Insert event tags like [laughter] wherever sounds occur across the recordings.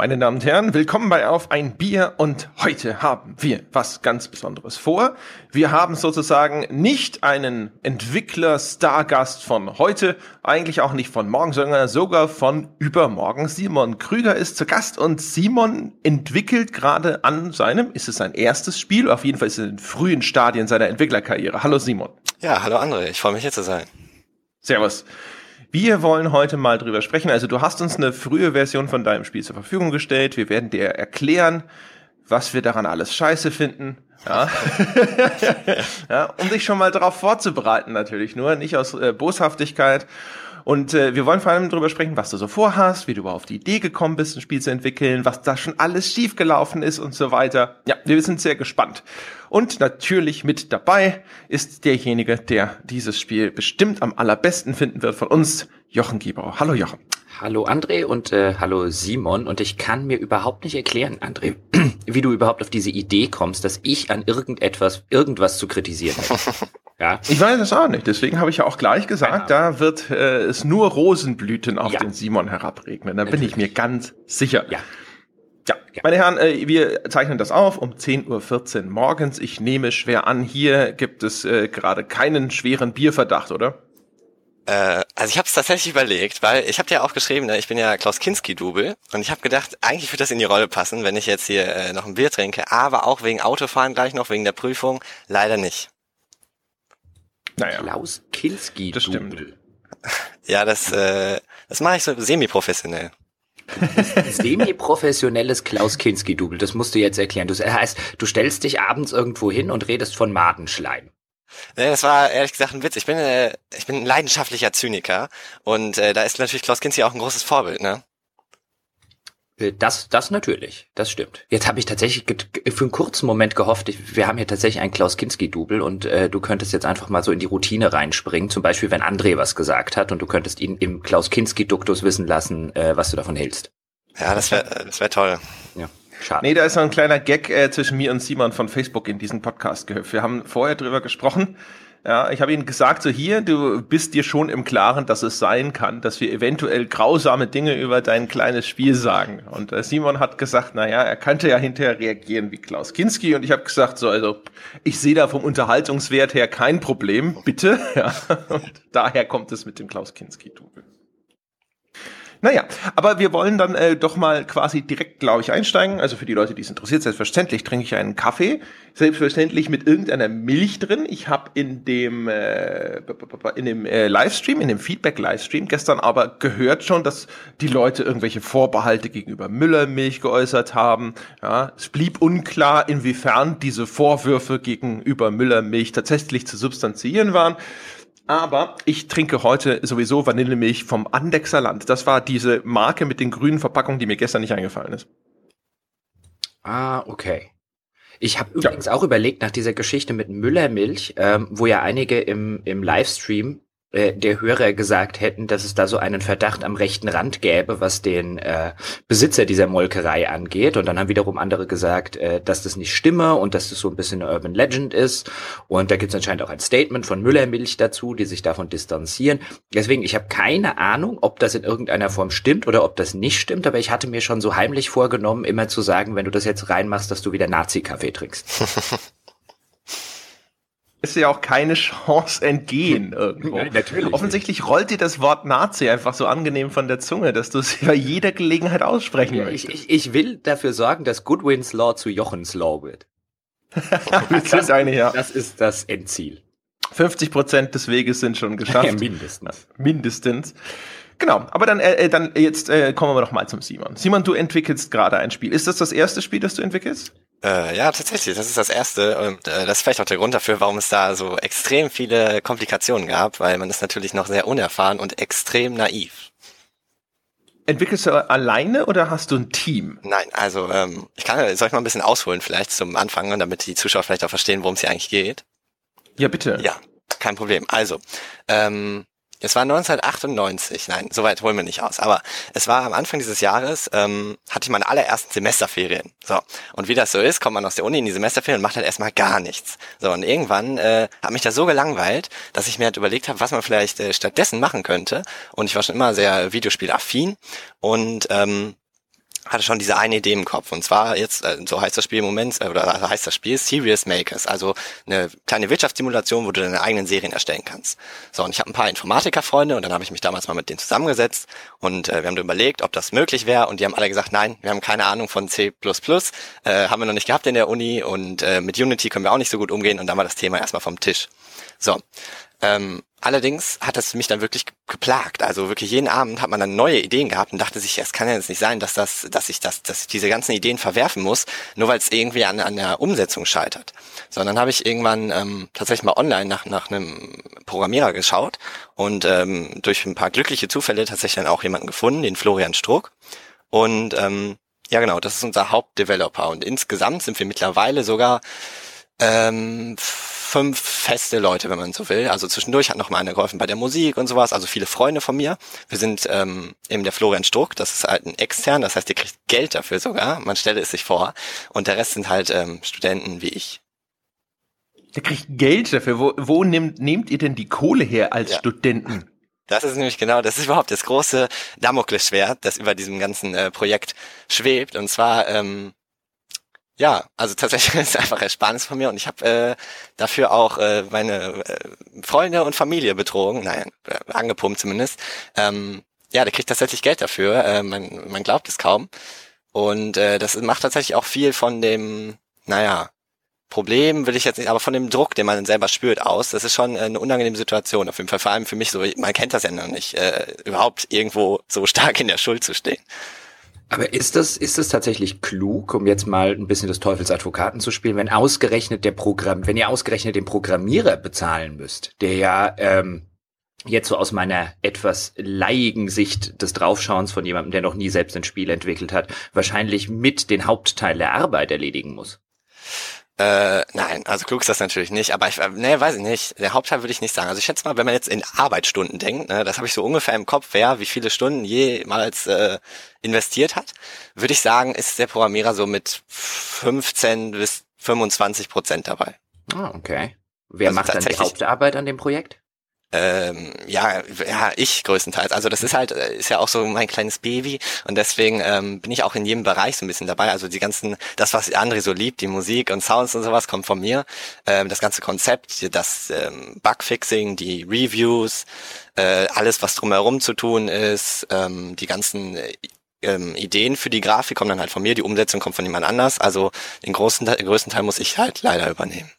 Meine Damen und Herren, willkommen bei Auf ein Bier und heute haben wir was ganz Besonderes vor. Wir haben sozusagen nicht einen Entwickler-Stargast von heute, eigentlich auch nicht von morgen, sondern sogar von übermorgen. Simon Krüger ist zu Gast und Simon entwickelt gerade an seinem, ist es sein erstes Spiel? Auf jeden Fall ist es in den frühen Stadien seiner Entwicklerkarriere. Hallo Simon. Ja, hallo André, ich freue mich hier zu sein. Servus. Wir wollen heute mal drüber sprechen. Also du hast uns eine frühe Version von deinem Spiel zur Verfügung gestellt. Wir werden dir erklären, was wir daran alles scheiße finden. Ja. [laughs] ja, um dich schon mal darauf vorzubereiten natürlich nur, nicht aus äh, Boshaftigkeit. Und äh, wir wollen vor allem darüber sprechen, was du so vorhast, wie du überhaupt auf die Idee gekommen bist, ein Spiel zu entwickeln, was da schon alles schiefgelaufen ist und so weiter. Ja, wir sind sehr gespannt. Und natürlich mit dabei ist derjenige, der dieses Spiel bestimmt am allerbesten finden wird von uns, Jochen Giebauer. Hallo Jochen. Hallo André und äh, hallo Simon. Und ich kann mir überhaupt nicht erklären, André, [clears throat] wie du überhaupt auf diese Idee kommst, dass ich an irgendetwas, irgendwas zu kritisieren habe. [laughs] Ja. Ich weiß es auch nicht. Deswegen habe ich ja auch gleich gesagt, da wird äh, es nur Rosenblüten auf ja. den Simon herabregnen. Da bin ich mir ganz sicher. Ja. Ja, meine Herren, äh, wir zeichnen das auf um 10.14 Uhr morgens. Ich nehme schwer an, hier gibt es äh, gerade keinen schweren Bierverdacht, oder? Äh, also ich habe es tatsächlich überlegt, weil ich habe dir auch geschrieben, ne, ich bin ja Klaus Kinski-Double und ich habe gedacht, eigentlich würde das in die Rolle passen, wenn ich jetzt hier äh, noch ein Bier trinke, aber auch wegen Autofahren gleich noch, wegen der Prüfung, leider nicht. Naja. Klaus Kinski. Das stimmt. [laughs] Ja, das, äh, das mache ich so semi-professionell. Semi-professionelles Klaus Kinski-Double, das musst du jetzt erklären. Das heißt, du stellst dich abends irgendwo hin und redest von Madenschleim. Das war ehrlich gesagt ein Witz. Ich bin, äh, ich bin ein leidenschaftlicher Zyniker und äh, da ist natürlich Klaus Kinski auch ein großes Vorbild, ne? Äh, das, das natürlich, das stimmt. Jetzt habe ich tatsächlich für einen kurzen Moment gehofft, ich, wir haben hier tatsächlich einen Klaus Kinski-Double und äh, du könntest jetzt einfach mal so in die Routine reinspringen, zum Beispiel wenn André was gesagt hat und du könntest ihn im Klaus Kinski-Duktus wissen lassen, äh, was du davon hältst. Ja, das wäre das wär toll. Ja. Schade. Nee, da ist noch ein kleiner Gag äh, zwischen mir und Simon von Facebook in diesen Podcast gehüpft. Wir haben vorher drüber gesprochen ja, ich habe ihnen gesagt, so hier, du bist dir schon im Klaren, dass es sein kann, dass wir eventuell grausame Dinge über dein kleines Spiel sagen. Und äh, Simon hat gesagt, na ja, er könnte ja hinterher reagieren wie Klaus Kinski. Und ich habe gesagt, so, also ich sehe da vom Unterhaltungswert her kein Problem, bitte. [laughs] Ja, und daher kommt es mit dem Klaus Kinski-Double. Naja, aber wir wollen dann äh, doch mal quasi direkt, glaube ich, einsteigen. Also für die Leute, die es interessiert, selbstverständlich trinke ich einen Kaffee, selbstverständlich mit irgendeiner Milch drin. Ich habe in dem äh, in dem äh, Livestream, in dem Feedback-Livestream gestern aber gehört schon, dass die Leute irgendwelche Vorbehalte gegenüber Müllermilch geäußert haben. Ja, es blieb unklar, inwiefern diese Vorwürfe gegenüber Müllermilch tatsächlich zu substanziieren waren. Aber ich trinke heute sowieso Vanillemilch vom Andexer Land. Das war diese Marke mit den grünen Verpackungen, die mir gestern nicht eingefallen ist. Ah, okay. Ich habe übrigens ja. auch überlegt nach dieser Geschichte mit Müllermilch, ähm, wo ja einige im, im Livestream äh, der Hörer gesagt hätten, dass es da so einen Verdacht am rechten Rand gäbe, was den äh, Besitzer dieser Molkerei angeht. Und dann haben wiederum andere gesagt, äh, dass das nicht stimme und dass das so ein bisschen eine Urban Legend ist. Und da gibt es anscheinend auch ein Statement von Müllermilch dazu, die sich davon distanzieren. Deswegen, ich habe keine Ahnung, ob das in irgendeiner Form stimmt oder ob das nicht stimmt, aber ich hatte mir schon so heimlich vorgenommen, immer zu sagen, wenn du das jetzt reinmachst, dass du wieder Nazi-Kaffee trinkst. [laughs] ist ja auch keine Chance entgehen [laughs] irgendwo. Ja, natürlich. Offensichtlich rollt dir das Wort Nazi einfach so angenehm von der Zunge, dass du es [laughs] bei jeder Gelegenheit aussprechen ja, möchtest. Ich, ich, ich will dafür sorgen, dass Goodwins Law zu Jochens Law wird. [laughs] das, eigentlich, ja. das ist das Endziel. 50 Prozent des Weges sind schon geschafft. Ja, mindestens. Mindestens. Genau, aber dann, äh, dann jetzt äh, kommen wir noch mal zum Simon. Simon, du entwickelst gerade ein Spiel. Ist das das erste Spiel, das du entwickelst? Äh, ja, tatsächlich, das ist das erste und äh, das ist vielleicht auch der Grund dafür, warum es da so extrem viele Komplikationen gab, weil man ist natürlich noch sehr unerfahren und extrem naiv. Entwickelst du alleine oder hast du ein Team? Nein, also ähm, ich kann, soll ich mal ein bisschen ausholen vielleicht zum Anfang, damit die Zuschauer vielleicht auch verstehen, worum es hier eigentlich geht? Ja, bitte. Ja, kein Problem. Also, ähm, es war 1998, nein, soweit holen wir nicht aus, aber es war am Anfang dieses Jahres, ähm, hatte ich meine allerersten Semesterferien. So, und wie das so ist, kommt man aus der Uni in die Semesterferien und macht halt erstmal gar nichts. So, und irgendwann äh, hat mich das so gelangweilt, dass ich mir halt überlegt habe, was man vielleicht äh, stattdessen machen könnte. Und ich war schon immer sehr Videospielaffin und ähm, hatte schon diese eine Idee im Kopf. Und zwar jetzt, äh, so heißt das Spiel im Moment, äh, oder heißt das Spiel Serious Makers, also eine kleine Wirtschaftssimulation, wo du deine eigenen Serien erstellen kannst. So, und ich habe ein paar Informatikerfreunde und dann habe ich mich damals mal mit denen zusammengesetzt und äh, wir haben überlegt, ob das möglich wäre und die haben alle gesagt, nein, wir haben keine Ahnung von C++, äh, haben wir noch nicht gehabt in der Uni und äh, mit Unity können wir auch nicht so gut umgehen und dann war das Thema erstmal vom Tisch. So, ähm, allerdings hat das mich dann wirklich geplagt. Also wirklich jeden Abend hat man dann neue Ideen gehabt und dachte sich, es kann ja jetzt nicht sein, dass das, dass ich das, dass ich diese ganzen Ideen verwerfen muss, nur weil es irgendwie an, an der Umsetzung scheitert. Sondern habe ich irgendwann ähm, tatsächlich mal online nach, nach einem Programmierer geschaut und ähm, durch ein paar glückliche Zufälle tatsächlich dann auch jemanden gefunden, den Florian Struck. Und ähm, ja genau, das ist unser Hauptdeveloper. Und insgesamt sind wir mittlerweile sogar ähm, fünf feste Leute, wenn man so will. Also zwischendurch hat noch mal einer geholfen bei der Musik und sowas, also viele Freunde von mir. Wir sind ähm, eben der Florian Struck, das ist halt ein extern, das heißt, der kriegt Geld dafür sogar, man stelle es sich vor. Und der Rest sind halt ähm, Studenten wie ich. Der kriegt Geld dafür. Wo, wo nehmt, nehmt ihr denn die Kohle her als ja. Studenten? Das ist nämlich genau, das ist überhaupt das große Damoklesschwert, das über diesem ganzen äh, Projekt schwebt. Und zwar ähm, ja, also tatsächlich [laughs] ist es einfach Ersparnis von mir und ich habe äh, dafür auch äh, meine äh, Freunde und Familie betrogen, nein, äh, angepumpt zumindest. Ähm, ja, der kriegt tatsächlich Geld dafür, äh, man, man glaubt es kaum. Und äh, das macht tatsächlich auch viel von dem, naja, Problem will ich jetzt nicht, aber von dem Druck, den man selber spürt, aus. Das ist schon eine unangenehme Situation. Auf jeden Fall, vor allem für mich so, man kennt das ja noch nicht, äh, überhaupt irgendwo so stark in der Schuld zu stehen. Aber ist das, ist das tatsächlich klug, um jetzt mal ein bisschen des Teufels Advokaten zu spielen, wenn ausgerechnet der Programm, wenn ihr ausgerechnet den Programmierer bezahlen müsst, der ja ähm, jetzt so aus meiner etwas leiigen Sicht des Draufschauens von jemandem, der noch nie selbst ein Spiel entwickelt hat, wahrscheinlich mit den Hauptteil der Arbeit erledigen muss? Äh, nein, also klug ist das natürlich nicht, aber ich, nee, weiß ich nicht. Der Hauptteil würde ich nicht sagen. Also ich schätze mal, wenn man jetzt in Arbeitsstunden denkt, ne, das habe ich so ungefähr im Kopf, wer wie viele Stunden jemals äh, investiert hat, würde ich sagen, ist der Programmierer so mit 15 bis 25 Prozent dabei. Ah, okay. Wer also macht dann die Hauptarbeit an dem Projekt? Ähm, ja, ja, ich größtenteils. Also das ist halt, äh, ist ja auch so mein kleines Baby und deswegen ähm, bin ich auch in jedem Bereich so ein bisschen dabei. Also die ganzen, das, was André so liebt, die Musik und Sounds und sowas, kommt von mir. Ähm, das ganze Konzept, das ähm, Bugfixing, die Reviews, äh, alles, was drumherum zu tun ist, ähm, die ganzen äh, ähm, Ideen für die Grafik kommen dann halt von mir, die Umsetzung kommt von jemand anders. Also den großen, den größten Teil muss ich halt leider übernehmen.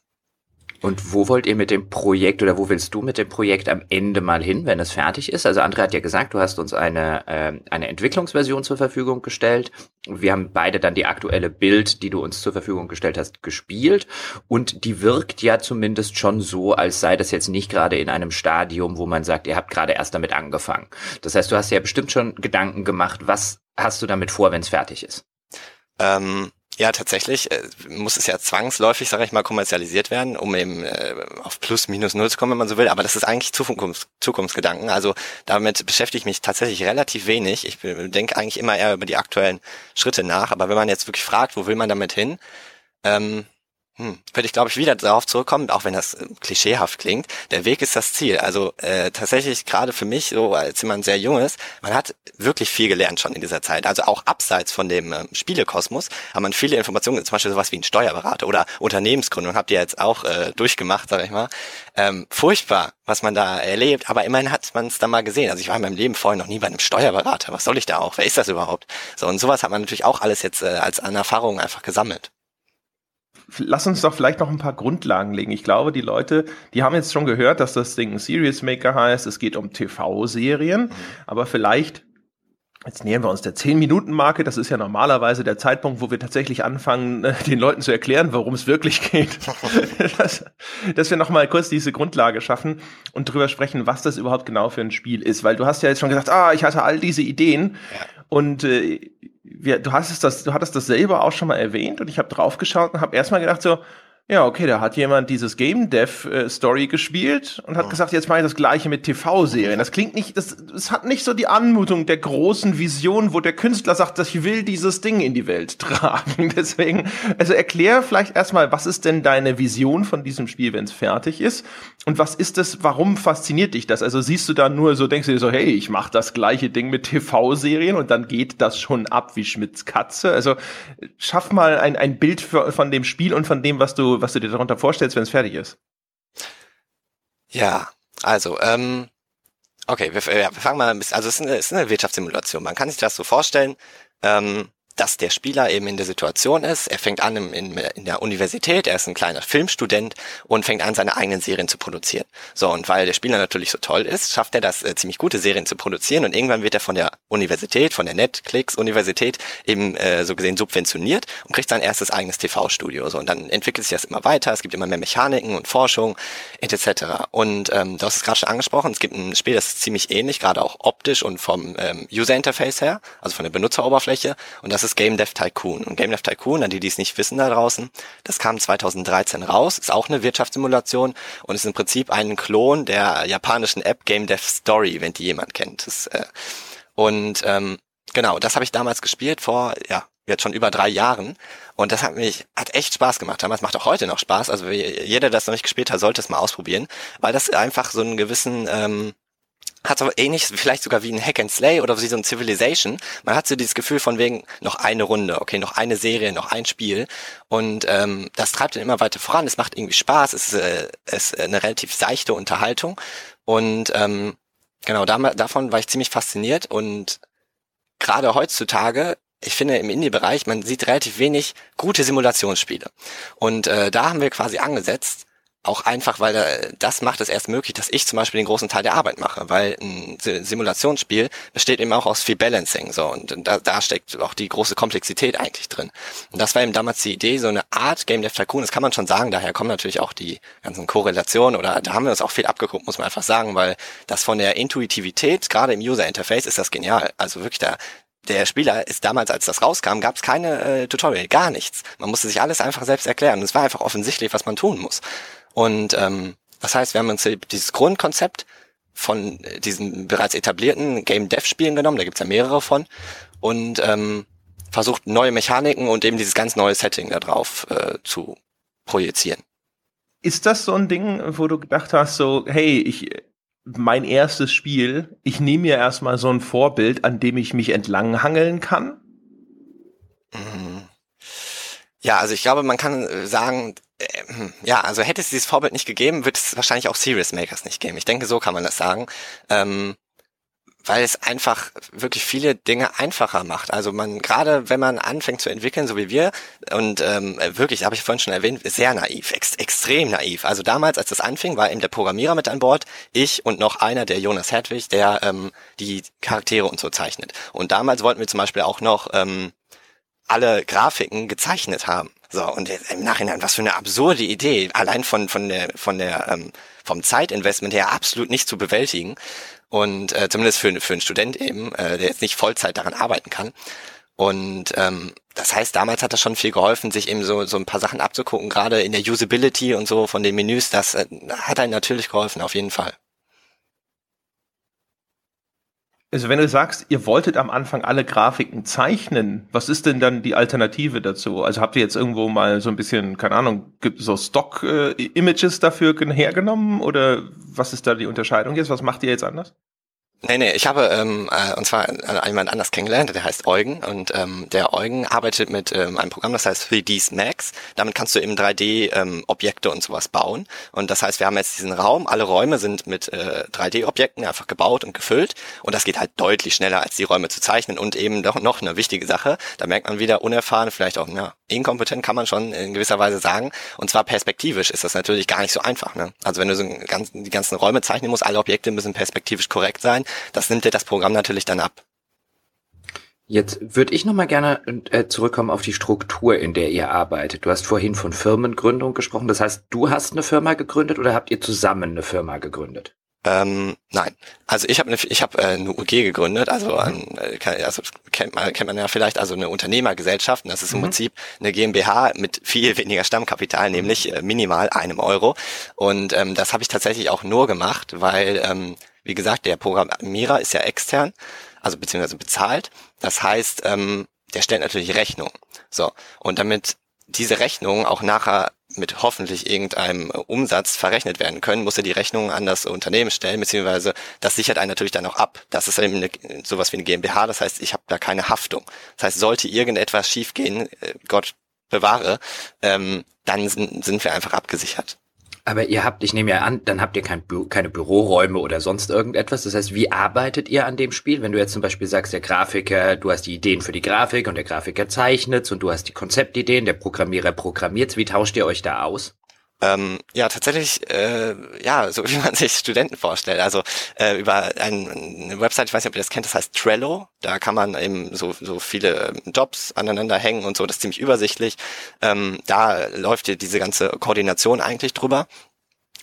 Und wo wollt ihr mit dem Projekt oder wo willst du mit dem Projekt am Ende mal hin, wenn es fertig ist? Also André hat ja gesagt, du hast uns eine, äh, eine Entwicklungsversion zur Verfügung gestellt. Wir haben beide dann die aktuelle Bild, die du uns zur Verfügung gestellt hast, gespielt. Und die wirkt ja zumindest schon so, als sei das jetzt nicht gerade in einem Stadium, wo man sagt, ihr habt gerade erst damit angefangen. Das heißt, du hast ja bestimmt schon Gedanken gemacht, was hast du damit vor, wenn es fertig ist? Ähm ja, tatsächlich äh, muss es ja zwangsläufig, sage ich mal, kommerzialisiert werden, um eben äh, auf plus minus null zu kommen, wenn man so will. Aber das ist eigentlich Zukunfts Zukunftsgedanken. Also damit beschäftige ich mich tatsächlich relativ wenig. Ich denke eigentlich immer eher über die aktuellen Schritte nach. Aber wenn man jetzt wirklich fragt, wo will man damit hin, ähm, hm, würde ich, glaube ich, wieder darauf zurückkommen, auch wenn das äh, klischeehaft klingt. Der Weg ist das Ziel. Also äh, tatsächlich gerade für mich, so als jemand sehr junges, man hat wirklich viel gelernt schon in dieser Zeit. Also auch abseits von dem ähm, Spielekosmos hat man viele Informationen, zum Beispiel sowas wie ein Steuerberater oder Unternehmensgründung, habt ihr jetzt auch äh, durchgemacht, sag ich mal. Ähm, furchtbar, was man da erlebt, aber immerhin hat man es da mal gesehen. Also ich war in meinem Leben vorher noch nie bei einem Steuerberater. Was soll ich da auch? Wer ist das überhaupt? So und sowas hat man natürlich auch alles jetzt äh, als an Erfahrung einfach gesammelt lass uns doch vielleicht noch ein paar Grundlagen legen. Ich glaube, die Leute, die haben jetzt schon gehört, dass das Ding Serious Maker heißt. Es geht um TV-Serien, mhm. aber vielleicht Jetzt nähern wir uns der 10-Minuten-Marke. Das ist ja normalerweise der Zeitpunkt, wo wir tatsächlich anfangen, [laughs] den Leuten zu erklären, worum es wirklich geht. [laughs] dass, dass wir nochmal kurz diese Grundlage schaffen und drüber sprechen, was das überhaupt genau für ein Spiel ist. Weil du hast ja jetzt schon gesagt, ah, ich hatte all diese Ideen. Ja. Und äh, wir, du hast es das, du hattest das selber auch schon mal erwähnt und ich habe draufgeschaut und habe erstmal gedacht so, Ja, okay, da hat jemand dieses Game Dev äh, Story gespielt und hat oh. gesagt, jetzt mache ich das gleiche mit TV-Serien. Das klingt nicht, das, das hat nicht so die Anmutung der großen Vision, wo der Künstler sagt, dass ich will dieses Ding in die Welt [laughs] tragen. Deswegen, also erklär vielleicht erstmal, was ist denn deine Vision von diesem Spiel, wenn es fertig ist? Und was ist das, warum fasziniert dich das? Also siehst du da nur so, denkst du dir so, hey, ich mache das gleiche Ding mit TV-Serien und dann geht das schon ab wie Schmidts Katze. Also schaff mal ein, ein Bild für, von dem Spiel und von dem, was du was du dir darunter vorstellst, wenn es fertig ist. Ja, also, ähm, okay, wir, ja, wir fangen mal ein bisschen, also es ist eine, es ist eine Wirtschaftssimulation. Man kann sich das so vorstellen, ähm, dass der Spieler eben in der Situation ist, er fängt an in, in, der Universität, er ist ein kleiner Filmstudent und fängt an, seine eigenen Serien zu produzieren. So, und weil der Spieler natürlich so toll ist, schafft er das, äh, ziemlich gute Serien zu produzieren und irgendwann wird er von der Universität, von der Netflix-Universität eben äh, so gesehen subventioniert und kriegt sein erstes eigenes TV-Studio. So, und dann entwickelt sich das immer weiter, es gibt immer mehr Mechaniken und Forschung etc. Und ähm, du hast es gerade schon angesprochen, es gibt ein Spiel, das ist ziemlich ähnlich, gerade auch optisch und vom ähm, User-Interface her, also von der Benutzeroberfläche und das das Game Dev Tycoon. Und Game Dev Tycoon, an die, die es nicht wissen da draußen, das kam 2013 raus, ist auch eine Wirtschaftssimulation und ist im Prinzip ein Klon der japanischen App Game Dev Story, wenn die jemand kennt. Das, äh, und ähm, genau, das habe ich damals gespielt vor, ja, jetzt schon über drei Jahren. Und das hat mich, hat echt Spaß gemacht. Damals macht auch heute noch Spaß. Also jeder, der das noch nicht gespielt hat, sollte es mal ausprobieren, weil das einfach so einen gewissen, ähm, hat so ähnlich, vielleicht sogar wie ein Hack and Slay oder wie so ein Civilization. Man hat so dieses Gefühl von wegen noch eine Runde, okay, noch eine Serie, noch ein Spiel. Und ähm, das treibt dann immer weiter voran. Es macht irgendwie Spaß. Es ist, äh, ist eine relativ seichte Unterhaltung. Und ähm, genau, da, davon war ich ziemlich fasziniert. Und gerade heutzutage ich finde im Indie-Bereich, man sieht relativ wenig gute Simulationsspiele. Und äh, da haben wir quasi angesetzt auch einfach, weil das macht es erst möglich, dass ich zum Beispiel den großen Teil der Arbeit mache, weil ein Simulationsspiel besteht eben auch aus viel Balancing, so, und da, da steckt auch die große Komplexität eigentlich drin. Und das war eben damals die Idee, so eine Art Game Dev Tycoon, das kann man schon sagen, daher kommen natürlich auch die ganzen Korrelationen oder da haben wir uns auch viel abgeguckt, muss man einfach sagen, weil das von der Intuitivität, gerade im User Interface, ist das genial. Also wirklich da, der Spieler ist damals, als das rauskam, gab es keine äh, Tutorial, gar nichts. Man musste sich alles einfach selbst erklären. Es war einfach offensichtlich, was man tun muss. Und ähm, das heißt, wir haben uns dieses Grundkonzept von diesen bereits etablierten Game Dev Spielen genommen, da gibt's ja mehrere von, und ähm, versucht neue Mechaniken und eben dieses ganz neue Setting da drauf äh, zu projizieren. Ist das so ein Ding, wo du gedacht hast, so, hey, ich, mein erstes Spiel, ich nehme mir erstmal so ein Vorbild, an dem ich mich entlang hangeln kann? Mhm. Ja, also ich glaube, man kann sagen, äh, ja, also hätte es dieses Vorbild nicht gegeben, wird es wahrscheinlich auch Serious Makers nicht geben. Ich denke, so kann man das sagen. Ähm, weil es einfach wirklich viele Dinge einfacher macht. Also man, gerade wenn man anfängt zu entwickeln, so wie wir, und ähm, wirklich, habe ich vorhin schon erwähnt, sehr naiv, ex extrem naiv. Also damals, als das anfing, war eben der Programmierer mit an Bord, ich und noch einer, der Jonas Hedwig, der ähm, die Charaktere und so zeichnet. Und damals wollten wir zum Beispiel auch noch ähm, alle Grafiken gezeichnet haben. So, und im Nachhinein, was für eine absurde Idee, allein von, von der, von der, ähm, vom Zeitinvestment her absolut nicht zu bewältigen. Und äh, zumindest für, für einen Student eben, äh, der jetzt nicht Vollzeit daran arbeiten kann. Und ähm, das heißt, damals hat das schon viel geholfen, sich eben so, so ein paar Sachen abzugucken, gerade in der Usability und so von den Menüs, das äh, hat einen natürlich geholfen, auf jeden Fall. Also wenn du sagst, ihr wolltet am Anfang alle Grafiken zeichnen, was ist denn dann die Alternative dazu? Also habt ihr jetzt irgendwo mal so ein bisschen, keine Ahnung, gibt so Stock-Images äh, dafür hergenommen oder was ist da die Unterscheidung jetzt? Was macht ihr jetzt anders? Nee, nee, ich habe ähm, äh, und zwar äh, jemand anders kennengelernt, der heißt Eugen und ähm, der Eugen arbeitet mit ähm, einem Programm, das heißt 3ds Max. Damit kannst du eben 3D-Objekte ähm, und sowas bauen. Und das heißt, wir haben jetzt diesen Raum, alle Räume sind mit äh, 3D-Objekten einfach gebaut und gefüllt und das geht halt deutlich schneller, als die Räume zu zeichnen. Und eben doch noch eine wichtige Sache, da merkt man wieder unerfahren, vielleicht auch ja, inkompetent, kann man schon in gewisser Weise sagen. Und zwar perspektivisch ist das natürlich gar nicht so einfach. Ne? Also wenn du so ganz, die ganzen Räume zeichnen musst, alle Objekte müssen perspektivisch korrekt sein das nimmt dir das Programm natürlich dann ab. Jetzt würde ich nochmal gerne äh, zurückkommen auf die Struktur, in der ihr arbeitet. Du hast vorhin von Firmengründung gesprochen. Das heißt, du hast eine Firma gegründet oder habt ihr zusammen eine Firma gegründet? Ähm, nein. Also ich habe eine, ich habe äh, eine UG gegründet, also, an, äh, also kennt man kennt man ja vielleicht, also eine Unternehmergesellschaft. Und das ist im mhm. Prinzip eine GmbH mit viel [laughs] weniger Stammkapital, nämlich äh, minimal einem Euro. Und ähm, das habe ich tatsächlich auch nur gemacht, weil ähm, wie gesagt der Programmierer ist ja extern, also beziehungsweise bezahlt. Das heißt, ähm, der stellt natürlich Rechnung. So und damit diese Rechnungen auch nachher mit hoffentlich irgendeinem Umsatz verrechnet werden können, muss er die Rechnungen an das Unternehmen stellen, beziehungsweise das sichert einen natürlich dann auch ab. Das ist eben eine, sowas wie eine GmbH, das heißt, ich habe da keine Haftung. Das heißt, sollte irgendetwas schiefgehen, äh, Gott bewahre, ähm, dann sind, sind wir einfach abgesichert. Aber ihr habt, ich nehme ja an, dann habt ihr kein Bü keine Büroräume oder sonst irgendetwas. Das heißt, wie arbeitet ihr an dem Spiel? Wenn du jetzt zum Beispiel sagst, der Grafiker, du hast die Ideen für die Grafik und der Grafiker zeichnet und du hast die Konzeptideen, der Programmierer programmiert. Wie tauscht ihr euch da aus? Ähm, ja, tatsächlich, äh, ja, so [laughs] wie man sich Studenten vorstellt. Also äh, über ein, eine Website, ich weiß nicht, ob ihr das kennt, das heißt Trello. Da kann man eben so, so viele ähm, Jobs aneinander hängen und so, das ist ziemlich übersichtlich. Ähm, da läuft dir diese ganze Koordination eigentlich drüber.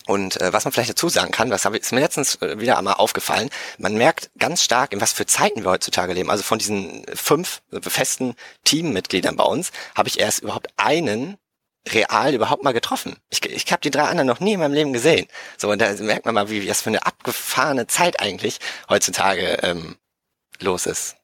Und äh, was man vielleicht dazu sagen kann, das ist mir letztens äh, wieder einmal aufgefallen, man merkt ganz stark, in was für Zeiten wir heutzutage leben. Also von diesen fünf festen Teammitgliedern bei uns habe ich erst überhaupt einen real überhaupt mal getroffen. Ich, ich habe die drei anderen noch nie in meinem Leben gesehen. So, und da merkt man mal, wie das für eine abgefahrene Zeit eigentlich heutzutage ähm, los ist.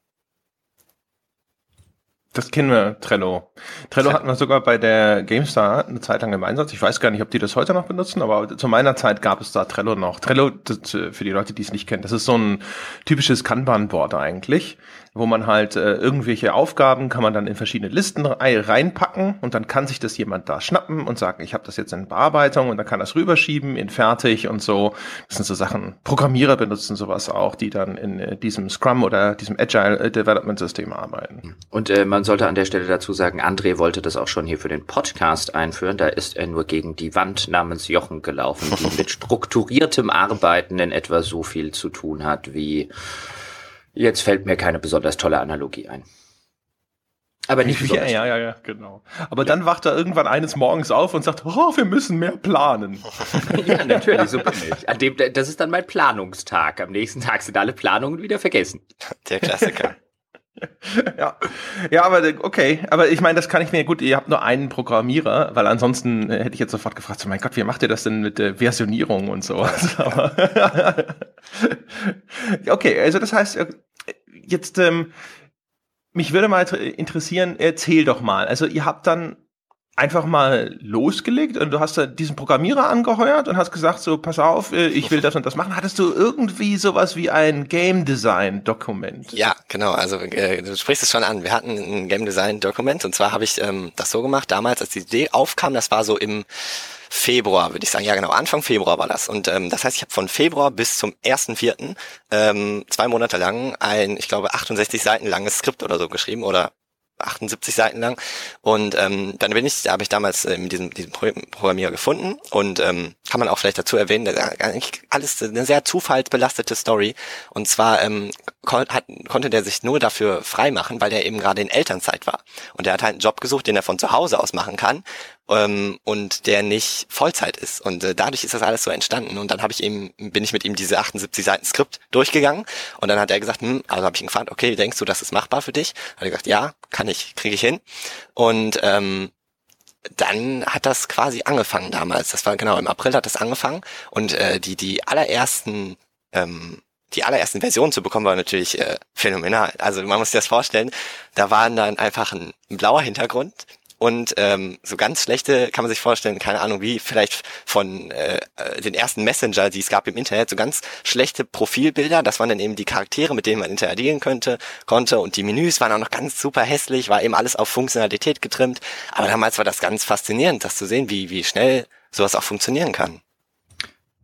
Das kennen wir, Trello. Trello hatten wir sogar bei der GameStar eine Zeit lang im Einsatz. Ich weiß gar nicht, ob die das heute noch benutzen, aber zu meiner Zeit gab es da Trello noch. Trello, das, für die Leute, die es nicht kennen, das ist so ein typisches Kanban-Board eigentlich wo man halt äh, irgendwelche Aufgaben kann man dann in verschiedene Listen reinpacken und dann kann sich das jemand da schnappen und sagen, ich habe das jetzt in Bearbeitung und dann kann das rüberschieben in fertig und so. Das sind so Sachen. Programmierer benutzen sowas auch, die dann in äh, diesem Scrum oder diesem Agile äh, Development System arbeiten. Und äh, man sollte an der Stelle dazu sagen, André wollte das auch schon hier für den Podcast einführen. Da ist er nur gegen die Wand namens Jochen gelaufen, die [laughs] mit strukturiertem Arbeiten in etwa so viel zu tun hat wie Jetzt fällt mir keine besonders tolle Analogie ein. Aber nicht [laughs] ja, ja, ja, ja, genau. Aber ja. dann wacht er irgendwann eines Morgens auf und sagt, oh, wir müssen mehr planen. [laughs] ja, natürlich, so bin ich. An dem, das ist dann mein Planungstag. Am nächsten Tag sind alle Planungen wieder vergessen. Der Klassiker. [laughs] ja. ja, aber okay, aber ich meine, das kann ich mir gut, ihr habt nur einen Programmierer, weil ansonsten äh, hätte ich jetzt sofort gefragt, so mein Gott, wie macht ihr das denn mit der Versionierung und so? [laughs] okay, also das heißt, äh, jetzt ähm, mich würde mal interessieren, erzähl doch mal. Also ihr habt dann einfach mal losgelegt und du hast da diesen Programmierer angeheuert und hast gesagt, so, pass auf, äh, ich will das und das machen. Hattest du irgendwie sowas wie ein Game Design Dokument? Ja, genau. Also äh, du sprichst es schon an. Wir hatten ein Game Design Dokument und zwar habe ich ähm, das so gemacht, damals, als die Idee aufkam, das war so im Februar, würde ich sagen. Ja, genau, Anfang Februar war das. Und ähm, das heißt, ich habe von Februar bis zum 1.4. Ähm, zwei Monate lang ein, ich glaube, 68 Seiten langes Skript oder so geschrieben oder 78 Seiten lang. Und ähm, dann bin ich, da habe ich damals äh, mit diesem, diesem Programmierer gefunden und ähm, kann man auch vielleicht dazu erwähnen, das ist eigentlich alles eine sehr zufallsbelastete Story. Und zwar ähm, kon hat, konnte der sich nur dafür freimachen, weil der eben gerade in Elternzeit war. Und der hat halt einen Job gesucht, den er von zu Hause aus machen kann ähm, und der nicht Vollzeit ist. Und äh, dadurch ist das alles so entstanden. Und dann habe ich ihm, bin ich mit ihm diese 78 Seiten Skript durchgegangen und dann hat er gesagt, hm, also habe ich ihn gefragt, okay, denkst du, das ist machbar für dich? Hat er gesagt, ja, kann ich, kriege ich hin. Und ähm, dann hat das quasi angefangen damals. Das war genau im April hat das angefangen und äh, die die allerersten ähm, die allerersten Versionen zu bekommen war natürlich äh, phänomenal. Also man muss sich das vorstellen, da waren dann einfach ein, ein blauer Hintergrund, und ähm, so ganz schlechte kann man sich vorstellen, keine Ahnung, wie vielleicht von äh, den ersten Messenger, die es gab im Internet, so ganz schlechte Profilbilder. Das waren dann eben die Charaktere, mit denen man interagieren könnte, konnte. Und die Menüs waren auch noch ganz super hässlich, war eben alles auf Funktionalität getrimmt. Aber damals war das ganz faszinierend, das zu sehen, wie, wie schnell sowas auch funktionieren kann.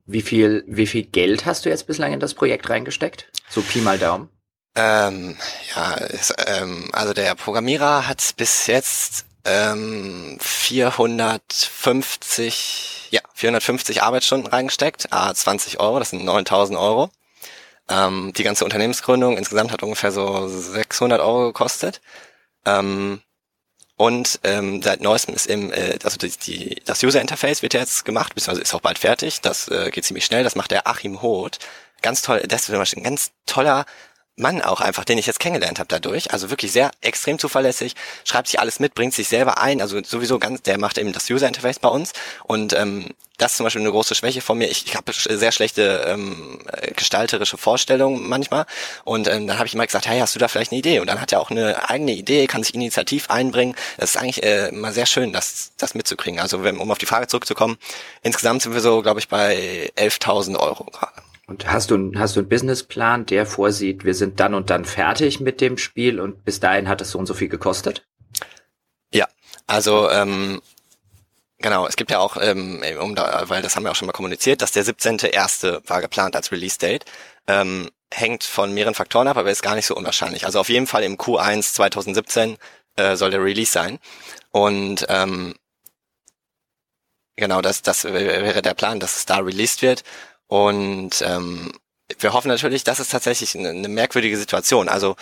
Wie viel, wie viel Geld hast du jetzt bislang in das Projekt reingesteckt? So Pi mal Daumen. Ähm, ja, ist, ähm, also der Programmierer hat bis jetzt ähm, 450, ja, 450 Arbeitsstunden reingesteckt, a 20 Euro, das sind 9000 Euro. Ähm, die ganze Unternehmensgründung insgesamt hat ungefähr so 600 Euro gekostet. Ähm, Und ähm, seit neuestem ist im, äh, also die, die, das User Interface wird jetzt gemacht, beziehungsweise ist auch bald fertig. Das äh, geht ziemlich schnell. Das macht der Achim Hoth. Ganz toll, das ist ein ganz toller Mann auch einfach, den ich jetzt kennengelernt habe dadurch. Also wirklich sehr extrem zuverlässig, schreibt sich alles mit, bringt sich selber ein. Also sowieso ganz, der macht eben das User Interface bei uns. Und ähm, das ist zum Beispiel eine große Schwäche von mir. Ich, ich habe sehr schlechte ähm, gestalterische Vorstellungen manchmal. Und ähm, dann habe ich immer gesagt, hey, hast du da vielleicht eine Idee? Und dann hat er auch eine eigene Idee, kann sich initiativ einbringen. Das ist eigentlich äh, immer sehr schön, das, das mitzukriegen. Also wenn, um auf die Frage zurückzukommen, insgesamt sind wir so, glaube ich, bei 11.000 Euro gerade. Und hast du, hast du einen Businessplan, der vorsieht, wir sind dann und dann fertig mit dem Spiel und bis dahin hat es so und so viel gekostet? Ja, also ähm, genau, es gibt ja auch, ähm, um da, weil das haben wir auch schon mal kommuniziert, dass der 17.1. war geplant als Release-Date. Ähm, hängt von mehreren Faktoren ab, aber ist gar nicht so unwahrscheinlich. Also auf jeden Fall im Q1 2017 äh, soll der Release sein. Und ähm, genau, das, das wäre der Plan, dass es da released wird. Und ähm, wir hoffen natürlich, das ist tatsächlich eine, eine merkwürdige Situation. Also